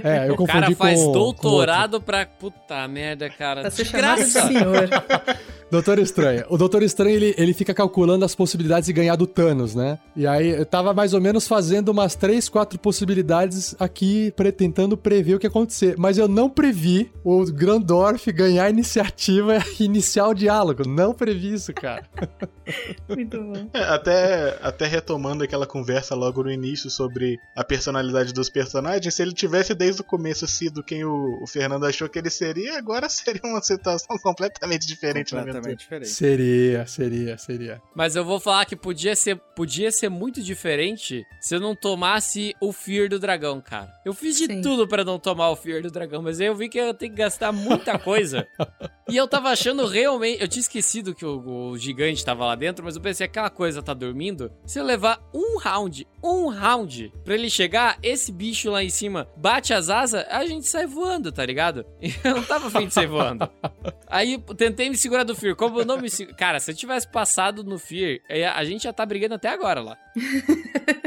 é, eu [laughs] o confundi cara faz com, doutorado com pra. Puta merda, cara. Pra ser chamado de senhor. [laughs] Doutor Estranho. O Doutor Estranho, ele, ele fica calculando as possibilidades de ganhar do Thanos, né? E aí, eu tava mais ou menos fazendo umas três, quatro possibilidades aqui, pre tentando prever o que ia acontecer. Mas eu não previ o Grandorf ganhar a iniciativa [laughs] e iniciar o diálogo. Não previ isso, cara. [laughs] Muito bom. É, até, até retomando aquela conversa logo no início sobre a personalidade dos personagens, se ele tivesse desde o começo sido quem o, o Fernando achou que ele seria, agora [laughs] seria uma situação completamente diferente na minha Completamente diferente. Seria, seria, seria. Mas eu vou falar que podia ser, podia ser muito diferente se eu não tomasse o Fear do dragão, cara. Eu fiz de Sim. tudo pra não tomar o Fear do dragão, mas aí eu vi que eu tenho que gastar muita coisa. e eu tava achando realmente. Eu tinha esquecido que o, o gigante tava lá dentro, mas eu pensei, aquela coisa tá dormindo. Se eu levar um round, um round, pra ele chegar, esse bicho lá em cima bate as asas, a gente sai voando, tá ligado? [laughs] Eu não tava afim de sair voando. Aí eu tentei me segurar do Fear. Como eu não me seguro. Cara, se eu tivesse passado no Fear, aí a gente já tá brigando até agora lá. [laughs]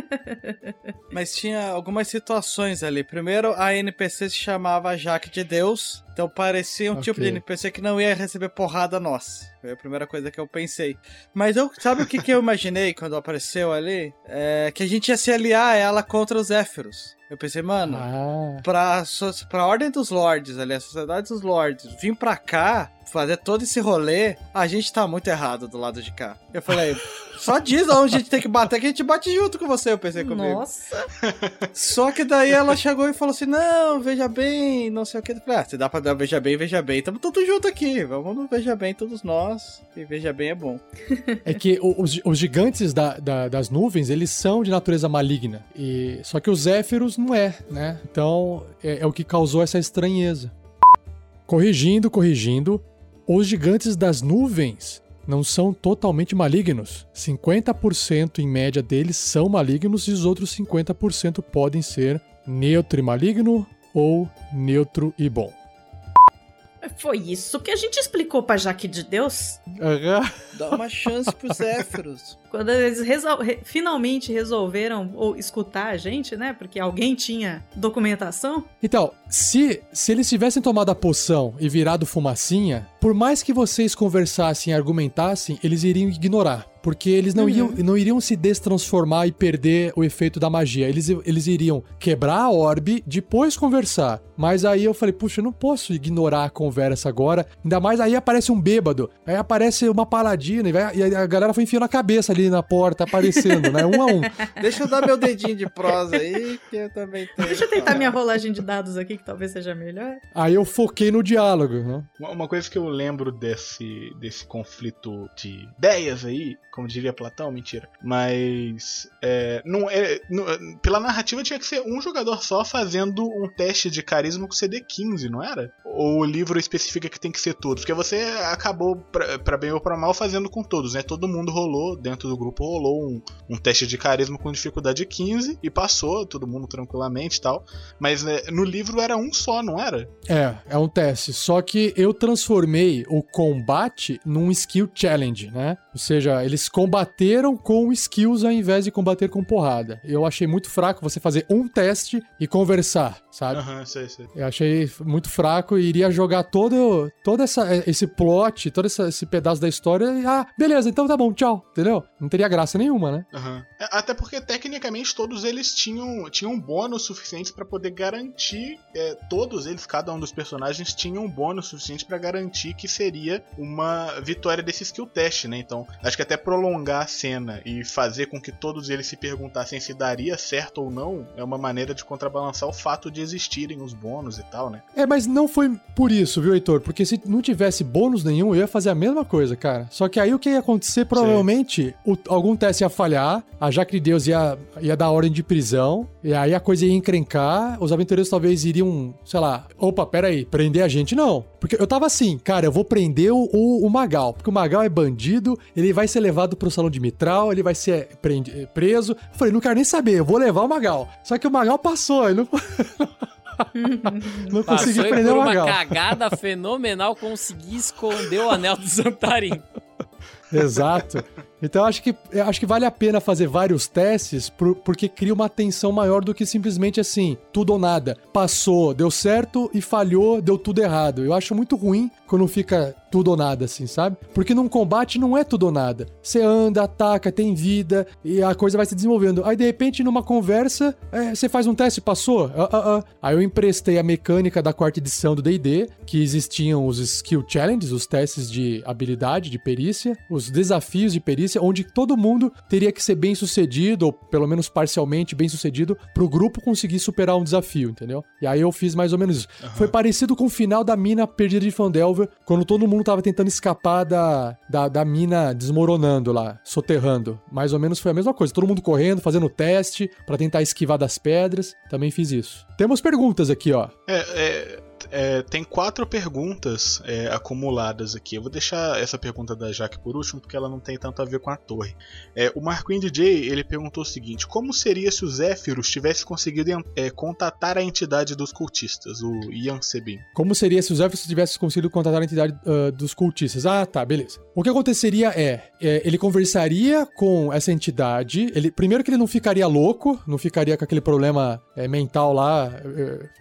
Mas tinha algumas situações ali. Primeiro, a NPC se chamava Jaque de Deus. Então parecia um Ok. tipo de NPC que não ia receber porrada nossa. Foi a primeira coisa que eu pensei. Mas eu, sabe o que, que eu imaginei quando apareceu ali? É que a gente ia se aliar a ela contra os Zéfiros. Eu pensei, mano, Ah. pra, pra Ordem dos Lords, ali, a Sociedade dos Lords, vir pra cá, fazer todo esse rolê, a gente tá muito errado do lado de cá. Eu falei, só diz onde a gente tem que bater que a gente bate junto com você, eu pensei comigo. Nossa. [laughs] Só que daí ela chegou e falou assim: Não, veja bem, não sei o que. Eu falei: Ah, se dá pra dar veja bem, veja bem, tamo todos juntos aqui. Vamos no veja bem, todos nós. E veja bem é bom. [laughs] É que os, os gigantes da- da- das nuvens, eles são de natureza maligna. E, só que os Zéfiros não é, né? Então, é, é o que causou essa estranheza. Corrigindo, corrigindo. Os gigantes das nuvens não são totalmente malignos. 50% em média deles são malignos e os outros 50% podem ser neutro e maligno ou neutro e bom. Foi isso que a gente explicou pra Jaque de Deus Aham. Dá uma chance pros [laughs] Zéfiros. quando eles resol- re- finalmente resolveram ou escutar a gente, né? Porque alguém tinha documentação. Então, se, se eles tivessem tomado a poção e virado fumacinha, por mais que vocês conversassem e argumentassem, eles iriam ignorar. Porque eles não, Uhum. iriam, não iriam se destransformar e perder o efeito da magia. Eles, eles iriam quebrar a orbe, depois conversar. Mas aí eu falei, puxa, eu não posso ignorar a conversa agora. Ainda mais aí aparece um bêbado. Aí aparece uma paladina e, vai- e a galera foi enfiando a cabeça ali na porta, aparecendo, né? Um a um. [laughs] Deixa eu dar meu dedinho de prosa aí, que eu também tenho. Deixa eu tentar minha rolagem de dados aqui, que talvez seja melhor. Aí eu foquei no diálogo, né? Uma uma coisa que eu lembro desse, desse conflito de ideias aí, como diria Platão, mentira. Mas é, não é, não- pela narrativa tinha que ser um jogador só fazendo um teste de carisma com CD15, não era? Ou o livro especifica que tem que ser todos? Porque você acabou, pra, pra bem ou pra mal, fazendo com todos, né? Todo mundo rolou, dentro do grupo rolou um, um teste de carisma com dificuldade 15 e passou, todo mundo tranquilamente e tal. Mas né, no livro era um só, não era? É, é um teste. Só que eu transformei o combate num skill challenge, né? Ou seja, eles combateram com skills ao invés de combater com porrada. Eu achei muito fraco você fazer um teste e conversar, sabe? Aham, sei, sei. Eu achei muito fraco e iria jogar todo, todo essa, esse plot, todo essa- esse pedaço da história e, ah, beleza, então tá bom, tchau, entendeu? Não teria graça nenhuma, né? Aham. É, Até porque, tecnicamente, todos eles tinham, tinham bônus suficientes pra poder garantir. é, todos eles, cada um dos personagens, tinham um bônus suficiente pra garantir que seria uma vitória desse skill test, né? Então, acho que até prolongar a cena e fazer com que todos eles se perguntassem se daria certo ou não é uma maneira de contrabalançar o fato de existirem os bônus e tal, né? É, mas não foi por isso, viu, Heitor? Porque se não tivesse bônus nenhum, eu ia fazer a mesma coisa, cara. Só que aí o que ia acontecer, provavelmente, o- algum teste ia falhar, a de Deus ia, ia dar ordem de prisão, e aí a coisa ia encrencar, os aventureiros talvez iriam, sei lá, opa, peraí, prender a gente? Não. Porque eu tava assim, cara, eu vou prender o, o Magal, porque o Magal é bandido, ele vai ser levado pro salão de Mitral, ele vai ser prendi- preso. Eu falei, não quero nem saber, eu vou levar o Magal. Só que o Magal passou, ele não, [laughs] não Passou consegui e prender por uma Magal. cagada fenomenal consegui esconder o anel do Zantarim. [laughs] Exato. Então acho que, acho que vale a pena fazer vários testes por- porque cria uma tensão maior do que simplesmente assim, tudo ou nada. Passou, deu certo e falhou, deu tudo errado. Eu acho muito ruim quando fica tudo ou nada, assim, sabe? Porque num combate não é tudo ou nada. Você anda, ataca, tem vida e a coisa vai se desenvolvendo. Aí de repente numa conversa, é, você faz um teste, passou? Ah, ah, ah. Aí eu emprestei a mecânica da quarta edição do D&D, que existiam os skill challenges, os testes de habilidade, de perícia, os desafios de perícia, onde todo mundo teria que ser bem sucedido, ou pelo menos parcialmente bem sucedido, pro grupo conseguir superar um desafio, entendeu? E aí eu fiz mais ou menos isso. Foi parecido com o final da mina perdida de Fandelver, quando todo mundo tava tentando escapar da, da, da mina desmoronando lá, soterrando. Mais ou menos foi a mesma coisa. Todo mundo correndo, fazendo teste pra tentar esquivar das pedras. Também fiz isso. Temos perguntas aqui, ó. É, é, é, tem quatro perguntas é, acumuladas aqui. Eu vou deixar essa pergunta da Jaque por último, porque ela não tem tanto a ver com a torre. É, o Marquinhos DJ ele perguntou o seguinte: Como seria se o Zéfiros tivesse conseguido é, contatar a entidade dos cultistas, o Ian Sebin? Como seria se os elfos tivessem conseguido contatar a entidade ah, dos cultistas? Ah, tá, beleza. O que aconteceria é, é, ele conversaria com essa entidade. Ele, primeiro que ele não ficaria louco, não ficaria com aquele problema é, mental lá.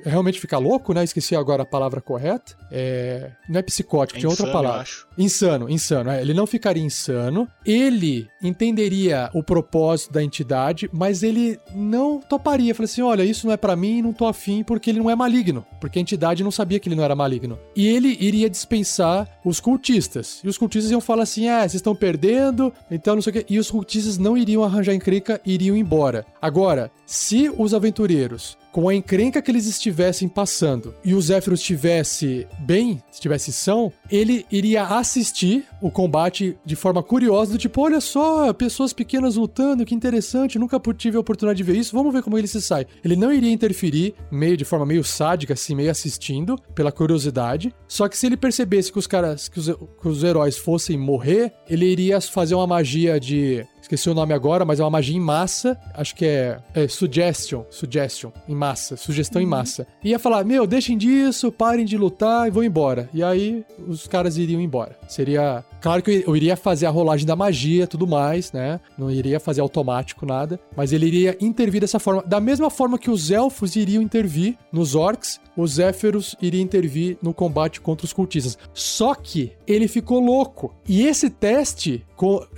realmente ficar louco, né? Esqueci agora a palavra correta. É, não é psicótico, É tinha outra insano, eu palavra. Insano, insano. é, ele não ficaria insano. Ele entenderia o propósito da entidade, mas ele não toparia. Falaria assim: olha, isso não é pra mim, não tô afim, porque ele não é maligno. Porque a entidade não sabia que ele não era maligno. E ele iria dispensar os cultistas. E os cultistas iam falar assim: ah, vocês estão perdendo, então não sei o quê. E os cultistas não iriam arranjar encrenca, iriam embora. Agora, se os aventureiros com a encrenca que eles estivessem passando e o Zéfiros estivesse bem, estivesse são, ele iria assistir o combate de forma curiosa, do tipo, olha só, pessoas pequenas lutando, que interessante, nunca tive a oportunidade de ver isso, vamos ver como ele se sai. Ele não iria interferir, meio de forma meio sádica, assim, meio assistindo, pela curiosidade, só que se ele percebesse que os caras, que os, que os heróis fossem morrer, ele iria fazer uma magia de Esqueci o nome agora, mas é uma magia em massa. Acho que é, é suggestion. Suggestion. Em massa. Sugestão em massa. E ia falar: Meu, deixem disso, parem de lutar e vão embora. E aí os caras iriam embora. Seria. Claro que eu iria fazer a rolagem da magia tudo mais, né? Não iria fazer automático nada. Mas ele iria intervir dessa forma. Da mesma forma que os elfos iriam intervir nos orcs, os Zéferos iriam intervir no combate contra os cultistas. Só que ele ficou louco. E esse teste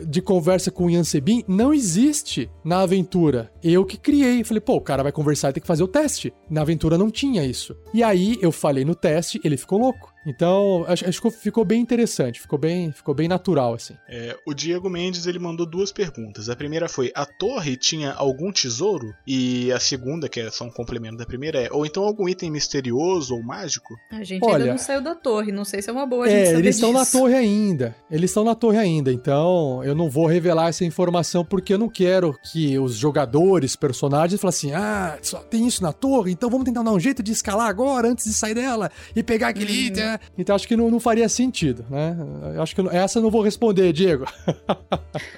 de conversa com o Ian Sebin não existe na aventura. Eu que criei. Falei, pô, o cara vai conversar e tem que fazer o teste. Na aventura não tinha isso. E aí eu falei no teste, ele ficou louco. Então, acho, acho que ficou bem interessante, ficou bem, ficou bem natural, assim. É, o Diego Mendes ele mandou duas perguntas. A primeira foi: a torre tinha algum tesouro? E a segunda, que é só um complemento da primeira, é: ou então algum item misterioso ou mágico? A gente Olha- ainda não saiu da torre, não sei se é uma boa a gente É, saber eles estão na torre ainda. Eles estão na torre ainda. Então, eu não vou revelar essa informação porque eu não quero que os jogadores, personagens, falem assim: ah, só tem isso na torre, então vamos tentar dar um jeito de escalar agora antes de sair dela e pegar aquele Uhum. item. Então, acho que não, não faria sentido, né? Eu Acho que não- essa eu não vou responder, Diego. [laughs]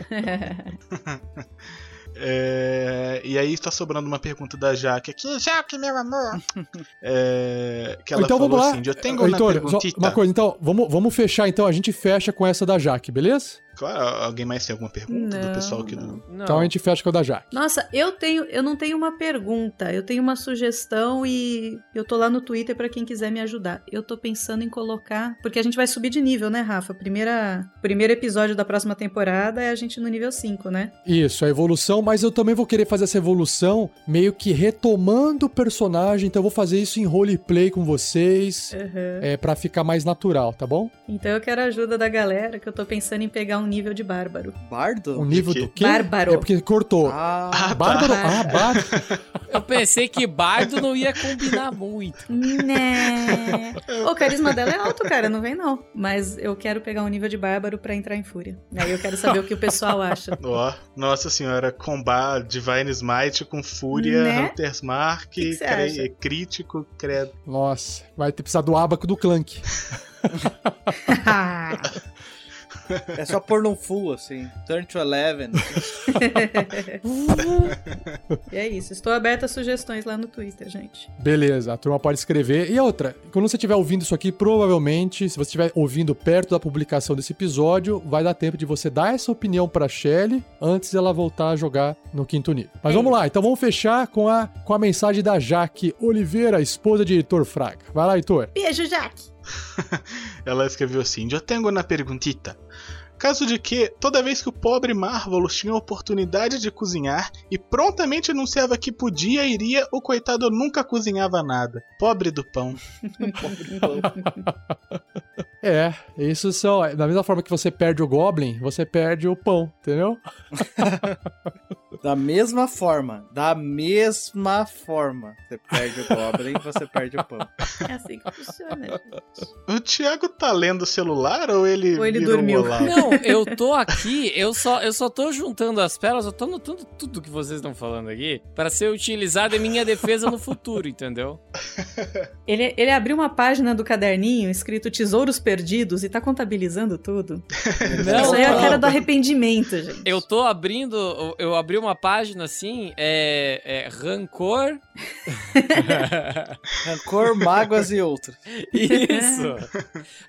[laughs] É, e aí está sobrando uma pergunta da Jaque aqui. Jaque, meu amor! [laughs] É, que ela então falou vamos lá. assim: Eu tenho uma Heitor, só perguntita. uma coisa, então, vamos, vamos fechar, então. A gente fecha com essa da Jaque, beleza? Claro, alguém mais tem alguma pergunta do Não, pessoal aqui não. do. Não. Então a gente fecha com a da Jaque. Nossa, eu tenho, eu não tenho uma pergunta, eu tenho uma sugestão e eu tô lá no Twitter pra quem quiser me ajudar. Eu tô pensando em colocar, porque a gente vai subir de nível, né, Rafa? Primeira, primeiro episódio da próxima temporada é a gente no nível 5, né? Isso, a evolução, mas eu também vou querer fazer essa evolução meio que retomando o personagem, então eu vou fazer isso em roleplay com vocês, Uhum. é, para ficar mais natural, tá bom? Então eu quero a ajuda da galera, que eu tô pensando em pegar um nível de bárbaro. Bardo? O nível do quê? Bárbaro. É porque cortou. Ah, Bárbaro? tá. Ah, bárbaro. Eu pensei que bardo não ia combinar muito. Né. O carisma dela é alto, cara, não vem não. Mas eu quero pegar um nível de bárbaro pra entrar em fúria. Aí eu quero saber o que o pessoal acha. [laughs] Ó, nossa senhora, combar Divine Smite com Fúria, Né? Hunter's Mark, Que que cre- acha? crítico, credo. Nossa, vai ter que precisar do abaco do Clank. [laughs] [laughs] [laughs] é só pôr num full, assim. Turn to eleven. e é isso. Estou aberta a sugestões lá no Twitter, gente. Beleza, a turma pode escrever. E outra, quando você estiver ouvindo isso aqui, provavelmente, se você estiver ouvindo perto da publicação desse episódio, vai dar tempo de você dar essa opinião pra Shelly antes dela voltar a jogar no quinto nível. Mas É vamos lá, então vamos fechar com a, com a mensagem da Jaque Oliveira, esposa de Heitor Fraga. Vai lá, Heitor. Beijo, Jaque! [laughs] Ela escreveu assim: Eu tenho uma perguntita. Caso de que, toda vez que o pobre Marvelous tinha a oportunidade de cozinhar e prontamente anunciava que podia e iria, o coitado nunca cozinhava nada. Pobre do pão. [laughs] [laughs] É, isso são. Da mesma forma que você perde o Goblin, você perde o pão, entendeu? [laughs] Da mesma forma. Da mesma forma. Você perde o Goblin, você perde o pão. É assim que funciona, gente. O Thiago tá lendo o celular ou ele. Ou ele virou dormiu. um? Não, eu tô aqui, eu só, eu só tô juntando as pérolas, eu tô anotando tudo que vocês estão falando aqui para ser utilizado em minha defesa no futuro, entendeu? Ele, ele abriu uma página do caderninho escrito Tesouros Perdidos e tá contabilizando tudo. Não, [laughs] Isso aí é a cara do arrependimento, gente. Eu tô abrindo, eu- abri uma página assim, é, é rancor. [laughs] Rancor, mágoas e outros. Isso.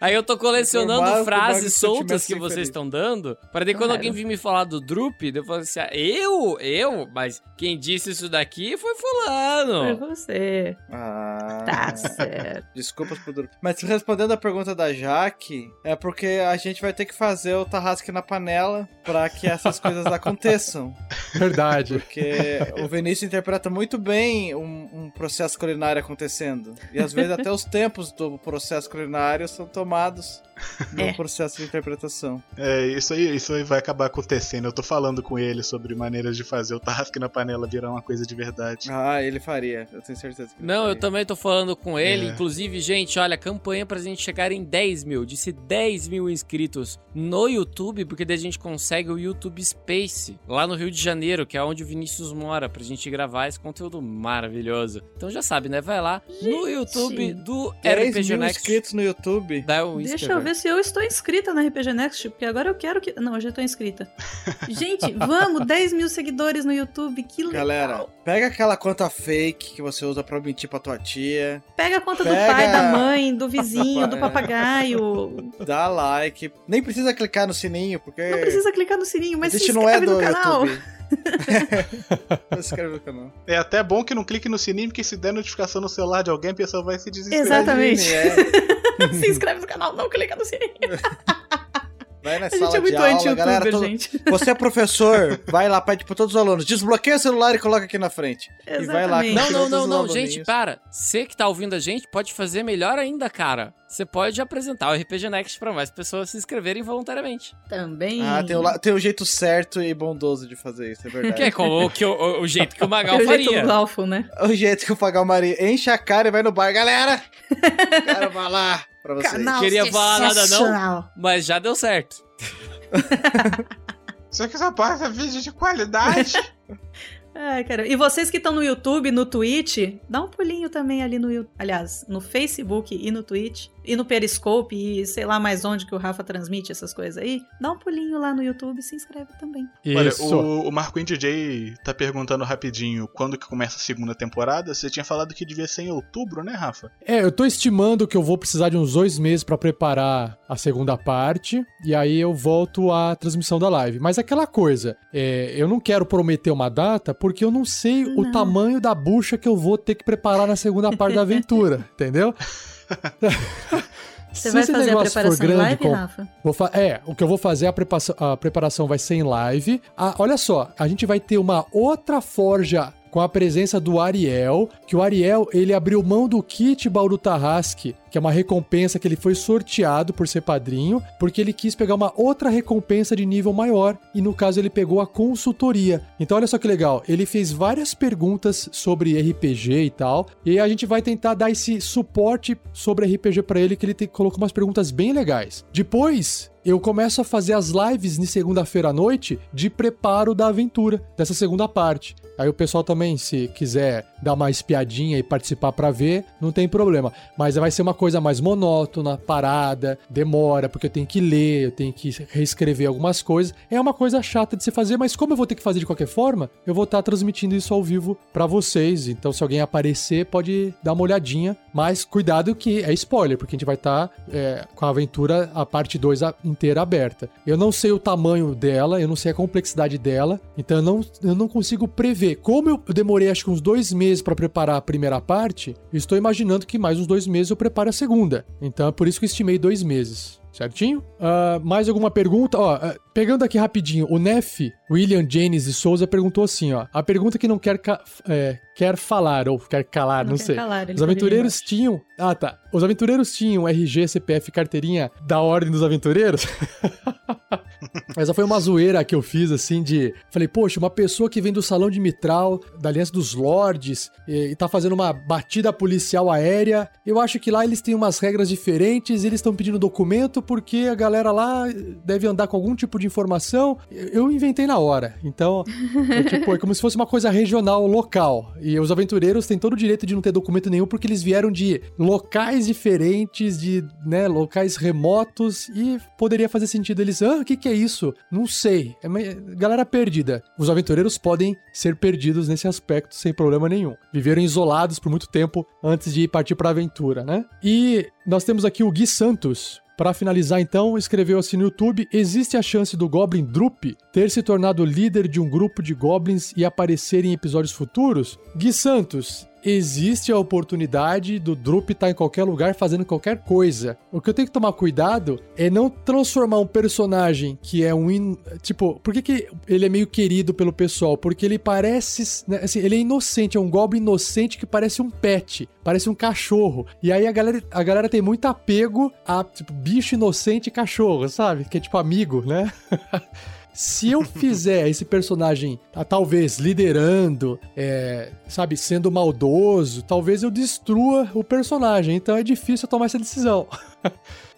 Aí eu tô colecionando frases soltas que vocês infeliz. estão dando, para daí quando alguém vir me falar do Drup, eu falo assim, ah, eu, eu, mas quem disse isso daqui foi Foi fulano. você. Ah. Tá certo. Desculpas por dormir. Mas respondendo a pergunta da Jaque, é porque a gente vai ter que fazer o tarrasque na panela pra que essas coisas aconteçam. [laughs] Verdade. Porque o Vinícius interpreta muito bem um, um processo culinário acontecendo. E às vezes até os tempos do processo culinário são tomados no É. processo de interpretação. É, isso aí, isso aí vai acabar acontecendo. Eu tô falando com ele sobre maneiras de fazer o tarrasque na panela virar uma coisa de verdade. Ah, ele faria. Eu tenho certeza que ele Não, eu faria. também tô falando com ele. É. Inclusive, gente, olha, campanha pra gente chegar em 10 mil. Disse 10 mil inscritos no YouTube, porque daí a gente consegue o YouTube Space, lá no Rio de Janeiro, que é onde o Vinícius mora, pra gente gravar esse conteúdo maravilhoso. Então já sabe, né? Vai lá no YouTube do 10 RPG mil Next. inscritos no YouTube. Dá um Deixa eu ver se eu estou inscrita na RPG Next, porque agora eu quero que. Não, eu já estou inscrita. Gente, vamos, [laughs] 10 mil seguidores no YouTube, que legal. Galera, pega aquela conta fake que você usa pra mentir pra tua tia, Pega a conta do Pega- pai, da mãe, do [laughs] vizinho, do É. papagaio. dá like. Nem precisa clicar no sininho, porque Não precisa clicar no sininho, mas a se gente não é inscreve do no canal. YouTube. [laughs] se inscreve no canal. É até bom que não clique no sininho, porque se der notificação no celular de alguém, a pessoa vai se desesperar. Exatamente. É, se inscreve no canal, não clica no sininho. Vai na A sala gente é de muito aula, anti-youtuber, galera. todo- gente. [laughs] Você é professor, vai lá, pede pra todos os alunos, desbloqueia o celular e coloca aqui na frente. E vai lá. Exatamente. Não, não, não, não, gente, para. Você que tá ouvindo a gente pode fazer melhor ainda, cara. Você pode apresentar o RPG Next pra mais pessoas se inscreverem voluntariamente. Também. Ah, tem o, la- tem o jeito certo e bondoso de fazer isso, é verdade. [laughs] Que é como o, que o, o- o jeito que o Magal [laughs] Pelo jeito faria. lawful, né? O jeito que o Pagal Mari enche a cara e vai no bar. Galera! Quero falar pra vocês. Canal Queria falar nada, não? Mas já deu certo. [laughs] [laughs] Você que só passa vídeo de qualidade. [laughs] Ai, cara. E vocês que estão no YouTube, no Twitch, dá um pulinho também ali no YouTube. Aliás, no Facebook e no Twitch. E no Periscope e sei lá mais onde que o Rafa transmite essas coisas aí. Dá um pulinho lá no YouTube e se inscreve também. Olha, Isso. o, o Marco DJ tá perguntando rapidinho quando que começa a segunda temporada. Você tinha falado que devia ser em outubro, né, Rafa? É, eu tô estimando que eu vou precisar de uns dois meses pra preparar a segunda parte, e aí eu volto à transmissão da live. Mas aquela coisa, é, eu não quero prometer uma data, porque eu não sei o Não. tamanho da bucha que eu vou ter que preparar na segunda [laughs] parte da aventura, entendeu? Você Se vai esse fazer a negócio for preparação em grande, live, com- Rafa? É, o que eu vou fazer, a preparação, a preparação vai ser em live. Ah, olha só, a gente vai ter uma outra forja com a presença do Ariel, que o Ariel, ele abriu mão do kit Bauru Tarrasque, que é uma recompensa que ele foi sorteado por ser padrinho, porque ele quis pegar uma outra recompensa de nível maior, e no caso ele pegou a consultoria. Então olha só que legal, ele fez várias perguntas sobre RPG e tal, e a gente vai tentar dar esse suporte sobre RPG para ele, que ele te, colocou umas perguntas bem legais. Depois, eu começo a fazer as lives de segunda-feira à noite de preparo da aventura, dessa segunda parte. Aí o pessoal também, se quiser dar uma espiadinha e participar para ver, não tem problema. Mas vai ser uma coisa mais monótona, parada, demora, porque eu tenho que ler, eu tenho que reescrever algumas coisas. É uma coisa chata de se fazer, mas como eu vou ter que fazer de qualquer forma, eu vou estar tá transmitindo isso ao vivo para vocês. Então, se alguém aparecer, pode dar uma olhadinha. Mas cuidado que é spoiler, porque a gente vai estar tá, é, com a aventura, a parte 2 inteira aberta. Eu não sei o tamanho dela, eu não sei a complexidade dela, então eu não, eu não consigo prever. Como eu demorei acho que uns dois meses para preparar a primeira parte, estou imaginando que mais uns dois meses eu preparo a segunda. Então é por isso que eu estimei dois meses. Certinho? Uh, mais alguma pergunta? Ó, uh, pegando aqui rapidinho, o Neff, William James de Souza perguntou assim, ó. A pergunta que não quer, é, quer falar, ou quer calar, não, não sei. Calar, Os aventureiros tinham. Ah, tá. Os aventureiros tinham RG, CPF, carteirinha da Ordem dos Aventureiros? [laughs] Essa foi uma zoeira que eu fiz, assim, de. Falei, poxa, uma pessoa que vem do salão de Mitral, da Aliança dos Lords, e, e tá fazendo uma batida policial aérea. Eu acho que lá eles têm umas regras diferentes, eles estão pedindo documento porque a galera lá deve andar com algum tipo de informação. Eu inventei na hora. Então, é, tipo, é como se fosse uma coisa regional, local. E os aventureiros têm todo o direito de não ter documento nenhum porque eles vieram de locais diferentes, de né, locais remotos, e poderia fazer sentido eles, ah, o que, que é isso? Não sei. É uma galera perdida. Os aventureiros podem ser perdidos nesse aspecto sem problema nenhum. Viveram isolados por muito tempo antes de partir para a aventura, né? E nós temos aqui o Gui Santos, para finalizar, então, escreveu assim no YouTube: existe a chance do Goblin Drup ter se tornado líder de um grupo de goblins e aparecer em episódios futuros? Gui Santos, existe a oportunidade do Drup estar tá em qualquer lugar fazendo qualquer coisa. O que eu tenho que tomar cuidado é não transformar um personagem que é um. In... Tipo, por que, que ele é meio querido pelo pessoal? Porque ele parece. Né, assim, ele é inocente, é um goblin inocente que parece um pet, parece um cachorro. E aí a galera, a galera tem muito apego a, tipo, bicho inocente e cachorro, sabe? Que é tipo amigo, né? [laughs] Se eu fizer [laughs] esse personagem, tá, talvez liderando, é, sabe, sendo maldoso, talvez eu destrua o personagem. Então é difícil tomar essa decisão. [laughs]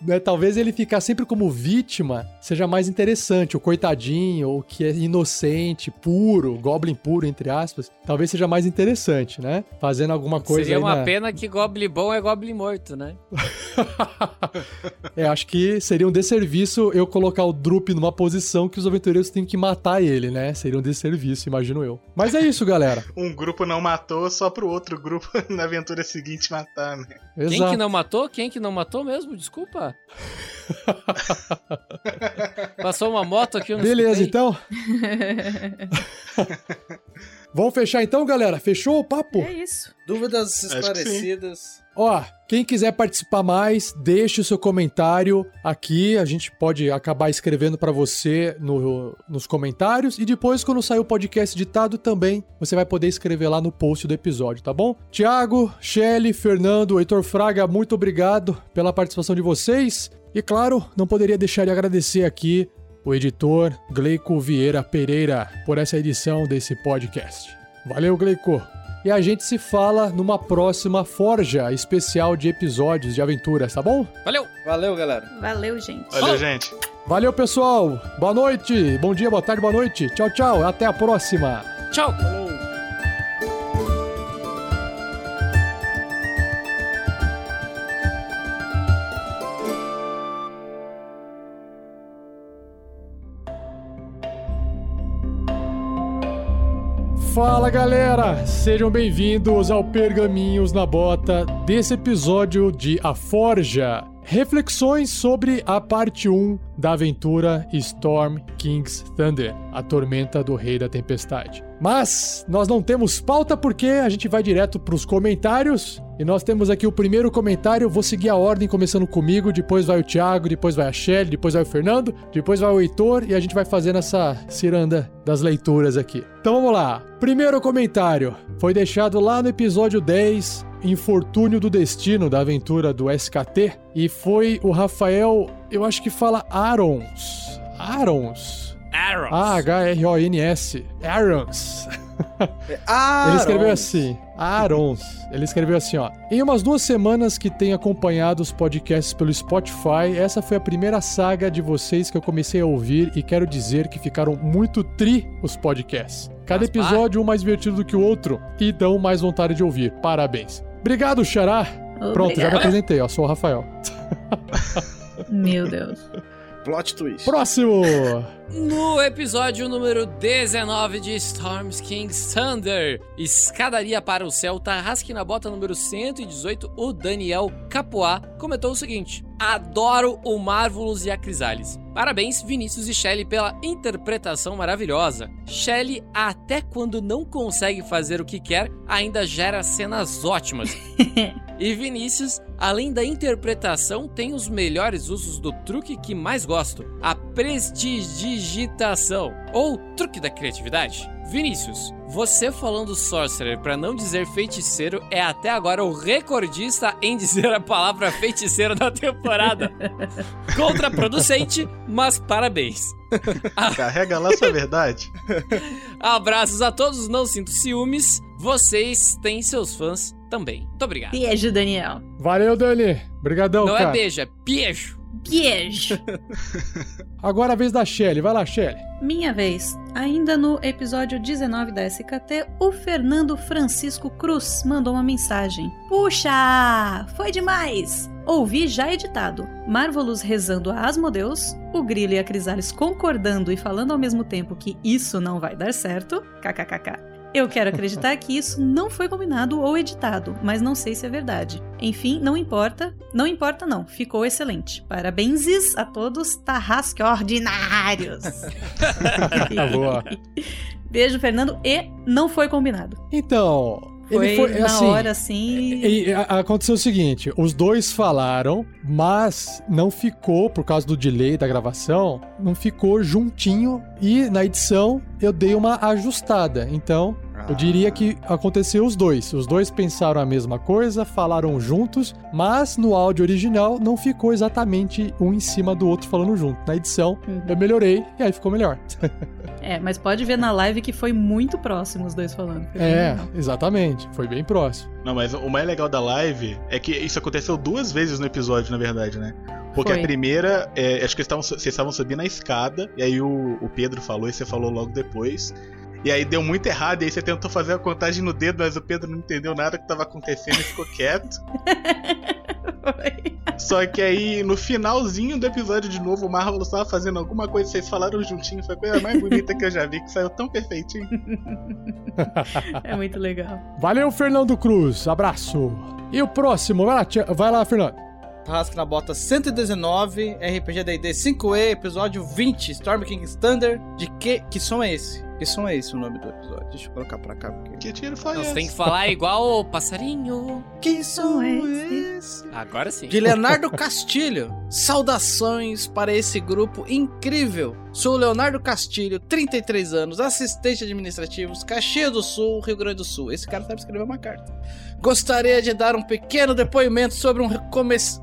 né, talvez ele ficar sempre como vítima seja mais interessante. O coitadinho, o que é inocente, puro, goblin puro, entre aspas, talvez seja mais interessante, né? Fazendo alguma coisa. Seria uma na... pena que goblin bom é goblin morto, né? [laughs] é, acho que seria um desserviço eu colocar o Drup numa posição que os aventureiros têm que matar ele, né? Seria um desserviço, imagino eu. Mas é isso, galera. [laughs] um grupo não matou só pro outro grupo [laughs] na aventura seguinte matar, né? Exato. Quem que não matou? Quem que não matou mesmo? Desculpa. [laughs] Passou uma moto aqui, não Beleza, escutei. então. [laughs] Vamos fechar então, galera? Fechou o papo? É isso. Dúvidas esclarecidas. Ó, quem quiser participar mais, deixe o seu comentário aqui. A gente pode acabar escrevendo para você no, nos comentários. E depois, quando sair o podcast editado, também você vai poder escrever lá no post do episódio, tá bom? Tiago, Shelly, Fernando, Heitor Fraga, muito obrigado pela participação de vocês. E claro, não poderia deixar de agradecer aqui o editor Gleico Vieira Pereira por essa edição desse podcast. Valeu, Gleico! E a gente se fala numa próxima Forja especial de episódios de aventuras, tá bom? Valeu! Valeu, galera! Valeu, gente! Valeu, gente! Valeu, pessoal! Boa noite! Bom dia, boa tarde, boa noite! Tchau, tchau! Até a próxima! Tchau! Falou! Fala galera, sejam bem-vindos ao Pergaminhos na Bota desse episódio de A Forja reflexões sobre a parte 1 da aventura Storm King's Thunder, a tormenta do Rei da Tempestade. Mas nós não temos pauta porque a gente vai direto para os comentários. E nós temos aqui o primeiro comentário. Vou seguir a ordem, começando comigo. Depois vai o Thiago, depois vai a Shelly, depois vai o Fernando, depois vai o Heitor. E a gente vai fazendo essa ciranda das leituras aqui. Então vamos lá. Primeiro comentário foi deixado lá no episódio 10 Infortúnio do Destino, da aventura do SKT. E foi o Rafael, eu acho que fala Arons. Arons. Arrows. A-H-R-O-N-S. Arons. Ah, Ele escreveu assim, Arons. Ele escreveu assim, ó. Em umas duas semanas que tenho acompanhado os podcasts pelo Spotify, essa foi a primeira saga de vocês que eu comecei a ouvir e quero dizer que ficaram muito tri os podcasts. Cada episódio um mais divertido do que o outro e dão mais vontade de ouvir. Parabéns. Obrigado, Xará. Pronto, já me apresentei, ó. Sou o Rafael. Meu Deus. Plot twist. Próximo! No episódio número 19 de Storms King's Thunder, Escadaria para o Céu, Tarrasque na Bota número 118, o Daniel Capoá comentou o seguinte: Adoro o Marvelous e a Crisales. Parabéns, Vinícius e Shelley, pela interpretação maravilhosa. Shelley, até quando não consegue fazer o que quer, ainda gera cenas ótimas. [laughs] E Vinícius, além da interpretação, tem os melhores usos do truque que mais gosto: a prestidigitação, ou truque da criatividade. Vinícius, você falando sorcerer pra não dizer feiticeiro é até agora o recordista em dizer a palavra feiticeiro da temporada. [laughs] Contraproducente, mas parabéns. [laughs] Carrega lá sua verdade. [laughs] Abraços a todos, não sinto ciúmes. Vocês têm seus fãs também. Muito obrigado. Beijo, Daniel. Valeu, Dani. Obrigadão, Não cara. é beijo, é beijo. Beijo. [laughs] Agora a vez da Shelly. Vai lá, Shelly. Minha vez. Ainda no episódio 19 da SKT, o Fernando Francisco Cruz mandou uma mensagem. Puxa! Foi demais! Ouvi já editado. Marvelous rezando a Asmodeus, o Grilo e a Crisales concordando e falando ao mesmo tempo que isso não vai dar certo. KKKK. Eu quero acreditar que isso não foi combinado ou editado, mas não sei se é verdade. Enfim, não importa. Não importa, não. Ficou excelente. Parabéns a todos, tarrasque ordinários. Tá [laughs] boa. Beijo, Fernando. E não foi combinado. Então, Foi, foi na assim. hora, assim. E, a- aconteceu o seguinte: os dois falaram, mas não ficou, por causa do delay da gravação, não ficou juntinho. E na edição eu dei uma ajustada. Então, eu diria que aconteceu os dois. Os dois pensaram a mesma coisa, falaram juntos, mas no áudio original não ficou exatamente um em cima do outro falando junto. Na edição, Uhum. eu melhorei e aí ficou melhor. É, mas pode ver na live que foi muito próximo os dois falando. É, legal. exatamente. Foi bem próximo. Não, mas o mais legal da live é que isso aconteceu duas vezes no episódio, na verdade, né? Porque Foi. a primeira, é, acho que vocês estavam subindo a escada, e aí o, o Pedro falou e você falou logo depois. E aí deu muito errado, e aí você tentou fazer a contagem no dedo, mas o Pedro não entendeu nada que tava acontecendo e ficou quieto. [laughs] Foi. Só que aí, no finalzinho do episódio de novo, o Marvel estava fazendo alguma coisa, vocês falaram juntinho, foi a coisa mais bonita que eu já vi, que saiu tão perfeitinho. É muito legal. Valeu, Fernando Cruz. Abraço. E o próximo? Vai lá, vai lá Fernando. Tarrasque na bota 119, RPG D&D 5e, episódio 20, Storm King's Thunder. De que que som é esse? Que som é esse o nome do episódio? Deixa eu colocar pra cá. Porque... Que tiro foi Você esse? tem que falar igual o passarinho. Que som é esse? Agora sim. De Leonardo Castilho. Saudações para esse grupo incrível. Sou o Leonardo Castilho, 33 anos, assistente administrativo, Caxias do Sul, Rio Grande do Sul. Esse cara sabe escrever uma carta. Gostaria de dar um pequeno depoimento sobre um começo.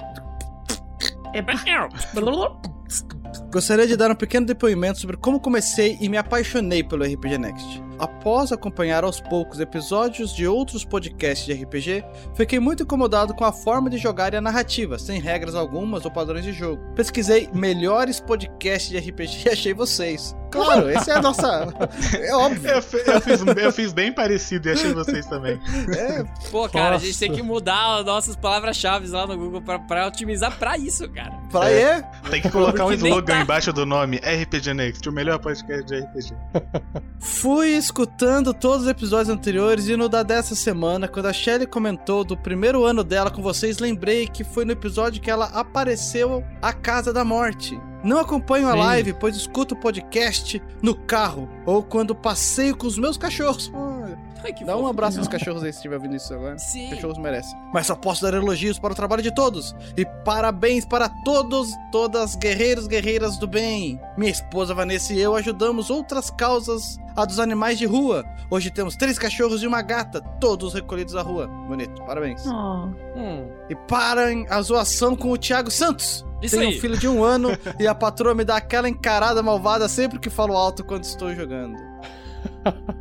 É... [laughs] Gostaria de dar um pequeno depoimento sobre como comecei e me apaixonei pelo RPG Next. Após acompanhar aos poucos episódios de outros podcasts de RPG, fiquei muito incomodado com a forma de jogar e a narrativa, sem regras algumas ou padrões de jogo. Pesquisei melhores podcasts de RPG e achei vocês. Claro, esse é a nossa. É óbvio. Eu, eu fiz, eu fiz bem parecido e achei vocês também. É, Pô, cara, a gente tem que mudar as nossas palavras-chave lá no Google pra, pra otimizar pra isso, cara. pra é. Tem que colocar um Porque nem slogan tá. embaixo do nome RPG Next, o melhor podcast de RPG. Fui escutando todos os episódios anteriores e no da dessa semana, quando a Shelly comentou do primeiro ano dela com vocês, lembrei que foi no episódio que ela apareceu a Casa da Morte. Não acompanho a Sim. live, pois escuto o podcast no carro ou quando passeio com os meus cachorros. Ai, que Dá um abraço nos cachorros aí se estiver ouvindo isso agora. Sim. Cachorros merecem. Mas só posso dar elogios para o trabalho de todos. E parabéns para todos, todas guerreiros, guerreiras do bem. Minha esposa Vanessa e eu ajudamos outras causas, a dos animais de rua. Hoje temos três cachorros e uma gata, todos recolhidos à rua. Bonito, parabéns. Oh. Hum, E parem a zoação com o Thiago Santos. Isso Tenho aí. um filho de um ano [laughs] e a patroa me dá aquela encarada malvada sempre que falo alto quando estou jogando.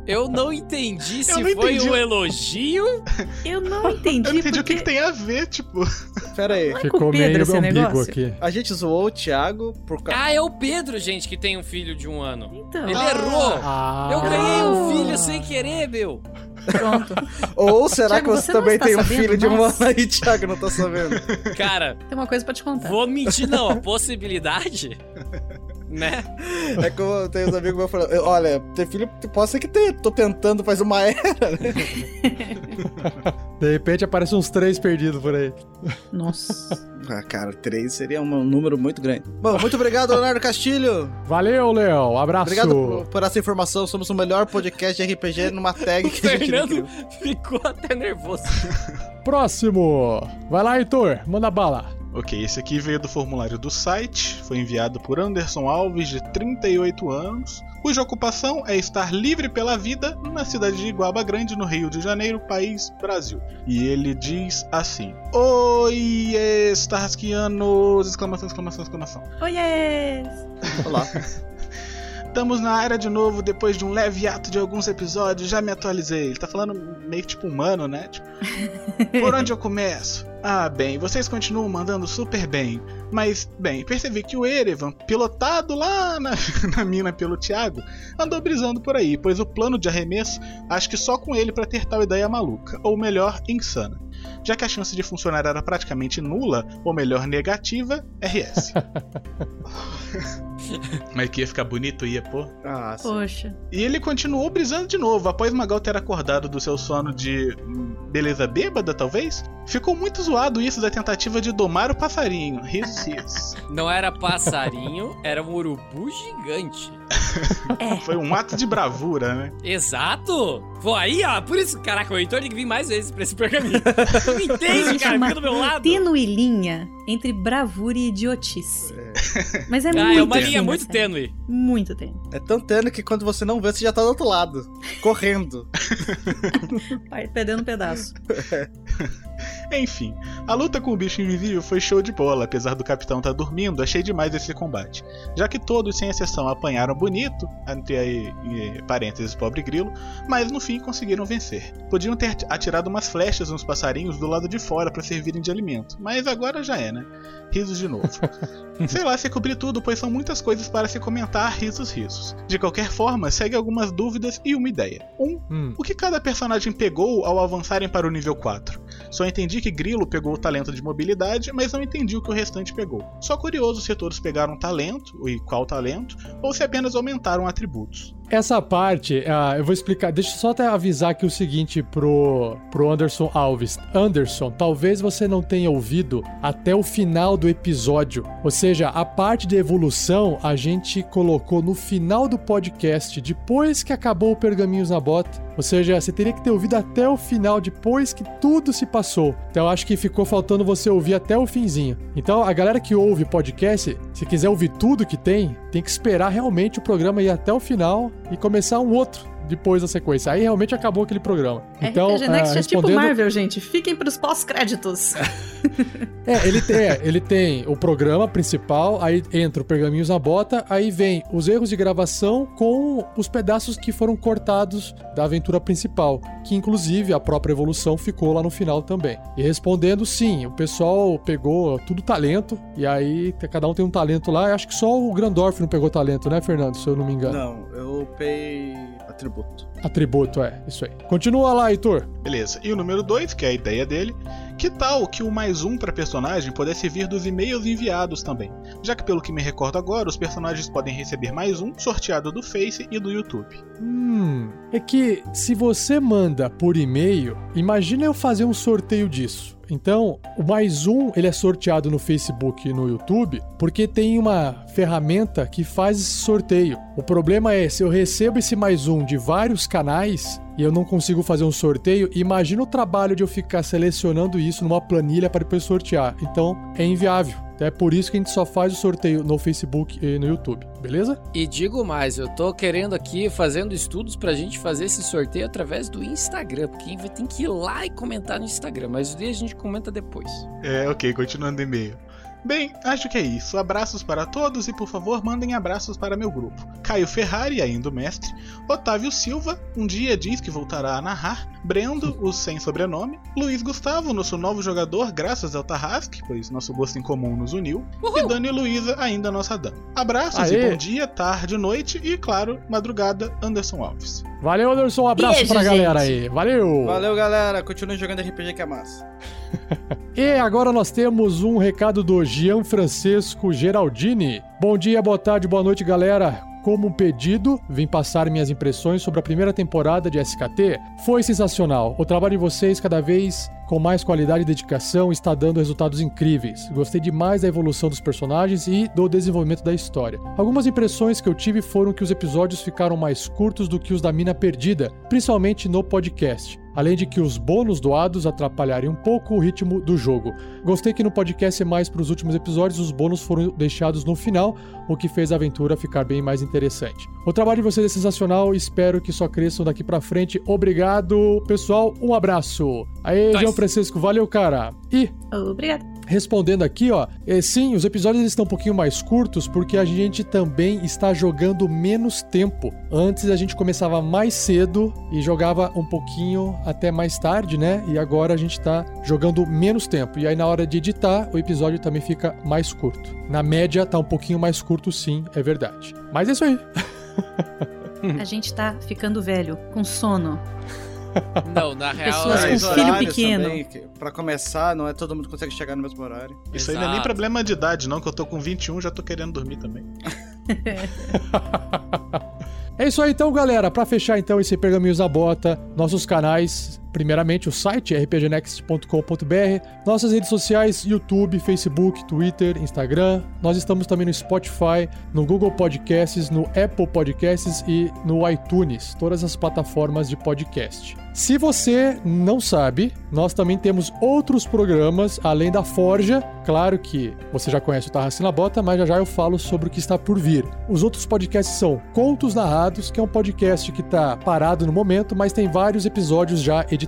eu não entendi se não foi entendi. um elogio. Eu não entendi, Eu não entendi o que, porque... que tem a ver, tipo. Pera aí. Não é Ficou com o Pedro meio esse ambíguo negócio? aqui. A gente zoou o Thiago por causa. Ah, é o Pedro, gente, que tem um filho de um ano. Então, Ele errou. Ah, Eu ganhei um filho sem querer, meu. Pronto. [laughs] Ou será Thiago, que você, você também tem um filho de um ano nossa. aí, Thiago? Não tá sabendo. Cara, Tem uma coisa pra te contar. vou mentir não, a possibilidade, né? É que eu tenho uns amigos meus falando: olha, ter filho pode ser que tenha, tô tentando faz uma era, né? [laughs] De repente aparece uns três perdidos por aí. Nossa. Ah, cara, três seria um número muito grande. Bom, muito obrigado, Leonardo Castilho. Valeu, Léo. Abraço. Obrigado por, por essa informação. Somos o melhor podcast de RPG numa tag O que a gente Fernando ficou até nervoso. Próximo. Vai lá, Heitor. Manda bala. Ok, esse aqui veio do formulário do site, foi enviado por Anderson Alves, de 38 anos, cuja ocupação é estar livre pela vida na cidade de Iguaba Grande, no Rio de Janeiro, país Brasil. E ele diz assim: Oi, Starskianos! Exclamação, exclamação, exclamação. Oh, yes! Olá. [laughs] Estamos na era de novo depois de um leve ato de alguns episódios, já me atualizei. Ele tá falando meio que tipo humano, né? Tipo, [laughs] por onde eu começo? Ah, bem, vocês continuam mandando super bem. Mas, bem, percebi que o Erevan, pilotado lá na, [laughs] na mina pelo Thiago, andou brisando por aí, pois o plano de arremesso acho que só com ele pra ter tal ideia maluca, ou melhor, insana. Já que a chance de funcionar era praticamente nula, ou melhor, negativa, RS. [laughs] Mas que ia ficar bonito, ia, pô. Ah, sim. Poxa. E ele continuou brisando de novo, após Magal ter acordado do seu sono de hum, beleza bêbada, talvez. Ficou muito zoado isso da tentativa de domar o passarinho. Risos, risos. [laughs] Não era passarinho, era um urubu gigante. [laughs] Foi um ato de bravura, né? Exato! Pô, aí, ó, por isso, caraca, o Heitor tem que vir mais vezes pra esse pergaminho. [laughs] Tu me entende, cara? Fica do meu lado. Tênue linha entre bravura e idiotice. Mas é Ah, muito é uma linha muito tênue. Muito tênue. É tão tênue que quando você não vê, você já tá do outro lado. Correndo. Vai perdendo um pedaço. Enfim, a luta com o bicho invisível foi show de bola, apesar do capitão estar dormindo, achei demais esse combate. Já que todos, sem exceção, apanharam bonito, entre aí, parênteses, pobre grilo, mas no fim conseguiram vencer. Podiam ter atirado umas flechas nos passarinhos do lado de fora para servirem de alimento, mas agora já é, né? Risos de novo. [laughs] Sei lá se cobri tudo, pois são muitas coisas para se comentar, risos, risos. De qualquer forma, segue algumas dúvidas e uma ideia. 1. Um, Hum. o que cada personagem pegou ao avançarem para o nível 4? Só entendi que Grilo pegou o talento de mobilidade, mas não entendi o que o restante pegou. Só curioso se todos pegaram talento, e qual talento, ou se apenas aumentaram atributos. Essa parte, ah, eu vou explicar. Deixa eu só até avisar aqui o seguinte pro, pro Anderson Alves. Anderson, talvez você não tenha ouvido até o final do episódio. Ou seja, a parte de evolução a gente colocou no final do podcast, depois que acabou o Pergaminhos na Bota. Ou seja, você teria que ter ouvido até o final, depois que tudo se passou. Então acho que ficou faltando você ouvir até o finzinho. Então a galera que ouve podcast, se quiser ouvir tudo que tem, tem que esperar realmente o programa ir até o final e começar um outro depois da sequência. Aí realmente acabou aquele programa. Então, RPG Next ah, é tipo respondendo- Marvel, gente. Fiquem pros pós-créditos. [laughs] É, ele tem, é, ele tem o programa principal, aí entra o Pergaminhos na Bota, aí vem os erros de gravação com os pedaços que foram cortados da aventura principal, que inclusive a própria evolução ficou lá no final também. E respondendo, sim, o pessoal pegou tudo talento, e aí cada um tem um talento lá. Eu acho que só o Grandorf não pegou talento, né, Fernando? Se eu não me engano. Não, eu upei atributo. Atributo, é, isso aí. Continua lá, Heitor. Beleza. E o número 2, que é a ideia dele, que tal que o mais um para personagem pudesse vir dos e-mails enviados também? Já que, pelo que me recordo agora, os personagens podem receber mais um sorteado do Face e do YouTube. Hum, é que se você manda por e-mail, imagina eu fazer um sorteio disso. Então, o mais um ele é sorteado no Facebook e no YouTube porque tem uma ferramenta que faz esse sorteio. O problema é se eu recebo esse mais um de vários canais e eu não consigo fazer um sorteio, imagina o trabalho de eu ficar selecionando isso numa planilha para depois sortear. Então, é inviável. É por isso que a gente só faz o sorteio no Facebook e no YouTube, beleza? E digo mais, eu tô querendo aqui, fazendo estudos pra gente fazer esse sorteio através do Instagram, porque ter que ir lá e comentar no Instagram, mas o dia a gente comenta depois. É, ok, continuando o e-mail. Bem, acho que é isso. Abraços para todos e por favor mandem abraços para meu grupo. Caio Ferrari, ainda o mestre. Otávio Silva, um dia diz que voltará a narrar. Brendo, o sem sobrenome. Luiz Gustavo, nosso novo jogador, graças ao Tarrasque, pois nosso gosto em comum nos uniu. E Dani Luiza, ainda nossa dama. Abraços Aê. e bom dia, tarde, noite e, claro, madrugada, Anderson Alves. Valeu, Anderson. Um abraço Beijo, pra galera aí. Valeu! Valeu, galera. Continue jogando RPG que é massa. [laughs] E agora nós temos um recado do Gian Francesco Geraldini. Bom dia, boa tarde, boa noite, galera. Como pedido, vim passar minhas impressões sobre a primeira temporada de SKT. Foi sensacional. O trabalho de vocês, cada vez com mais qualidade e dedicação, está dando resultados incríveis. Gostei demais da evolução dos personagens e do desenvolvimento da história. Algumas impressões que eu tive foram que os episódios ficaram mais curtos do que os da Mina Perdida, principalmente no podcast. Além de que os bônus doados atrapalharem um pouco o ritmo do jogo. Gostei que no podcast mais para os últimos episódios os bônus foram deixados no final, o que fez a aventura ficar bem mais interessante. O trabalho de vocês é sensacional, espero que só cresçam daqui pra frente. Obrigado, pessoal. Um abraço. Aê, Nice. João Francisco, valeu, cara. E Obrigada. Respondendo aqui, ó, é, sim, os episódios estão um pouquinho mais curtos porque a gente também está jogando menos tempo. Antes a gente começava mais cedo e jogava um pouquinho até mais tarde, né? E agora a gente tá jogando menos tempo. E aí na hora de editar, o episódio também fica mais curto. Na média tá um pouquinho mais curto, sim, é verdade. Mas é isso aí. [laughs] A gente tá ficando velho, com sono. [laughs] Não, na real, Pessoas é com filho pequeno. Também, que, pra começar, não é todo mundo que consegue chegar no mesmo horário. Isso aí não é nem problema de idade, não, que eu tô com 21 já tô querendo dormir também. [laughs] É isso aí então, galera. Pra fechar então esse Pergaminhos da Bota, nossos canais, primeiramente o site rpgnext.com.br, nossas redes sociais, YouTube, Facebook, Twitter, Instagram. Nós estamos também no Spotify, no Google Podcasts, no Apple Podcasts e no iTunes, todas as plataformas de podcast. Se você não sabe, nós também temos outros programas além da Forja. Claro que você já conhece o Tarracina Bota, mas já já eu falo sobre o que está por vir. Os outros podcasts são Contos Narrados, que é um podcast que está parado no momento, mas tem vários episódios já editados,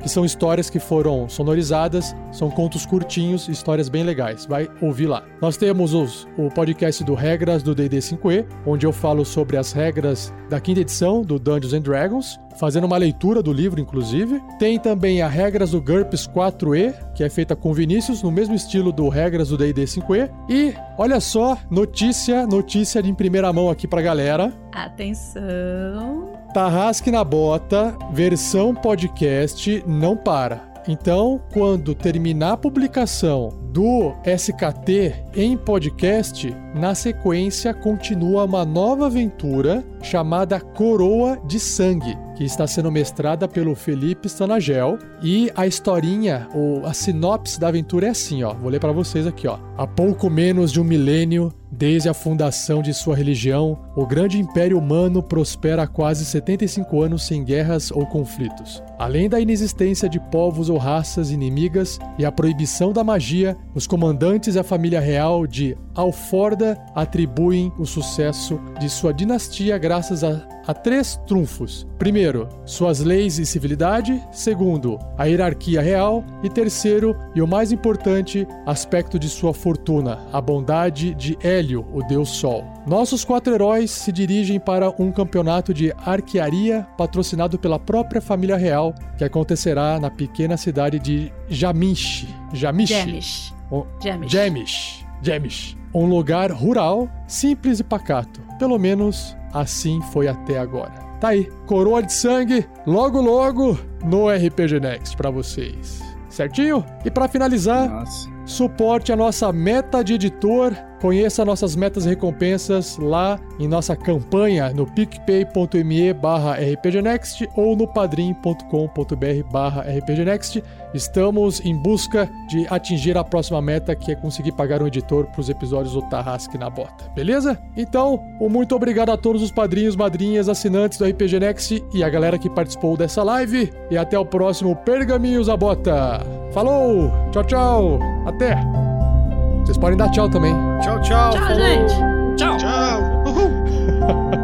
que são histórias que foram sonorizadas, são contos curtinhos, histórias bem legais. Vai ouvir lá. Nós temos os- o podcast do Regras do D&D 5e, onde eu falo sobre as regras da quinta edição do Dungeons and Dragons, fazendo uma leitura do livro, inclusive. Tem também a Regras do GURPS 4E, que é feita com Vinícius, no mesmo estilo do Regras do D&D 5E. E, olha só, notícia, notícia de em primeira mão aqui pra galera. Atenção. Tarrasque na Bota, versão podcast, não para. Então, quando terminar a publicação do SKT em podcast, na sequência continua uma nova aventura chamada Coroa de Sangue, que está sendo mestrada pelo Felipe Stanagel. E a historinha, ou a sinopse da aventura é assim, ó. Vou ler para vocês aqui, ó. Há pouco menos de um milênio Desde a fundação de sua religião, o grande império humano prospera há quase 75 anos sem guerras ou conflitos. Além da inexistência de povos ou raças inimigas e a proibição da magia, os comandantes e a família real de Alforda atribuem o sucesso de sua dinastia graças a a três trunfos. Primeiro, suas leis e civilidade. Segundo, a hierarquia real. E terceiro, e o mais importante, aspecto de sua fortuna, a bondade de Hélio, o deus Sol. Nossos quatro heróis se dirigem para um campeonato de arquearia patrocinado pela própria família real, que acontecerá na pequena cidade de Jamish. Jamish. Jamish. O- Jamish. Jamish. Jamish. Um lugar rural, simples e pacato. Pelo menos assim foi até agora. Tá aí, coroa de sangue, logo logo no RPG Next pra vocês. Certinho? E pra finalizar, Nossa. suporte a nossa meta de editor, conheça nossas metas e recompensas lá em nossa campanha no picpay.me barra rpgnext ou no padrim.com.br barra rpgnext. Estamos em busca de atingir a próxima meta, que é conseguir pagar um editor para os episódios do Tarrasque na Bota, beleza? Então, um muito obrigado a todos os padrinhos, madrinhas, assinantes do RPG Next e a galera que participou dessa live. E até o próximo Pergaminhos da Bota. Falou! Tchau, tchau! Até! Vocês podem dar tchau também. Tchau, tchau. Tchau, falou. gente. Tchau! Tchau! Uhul! [laughs]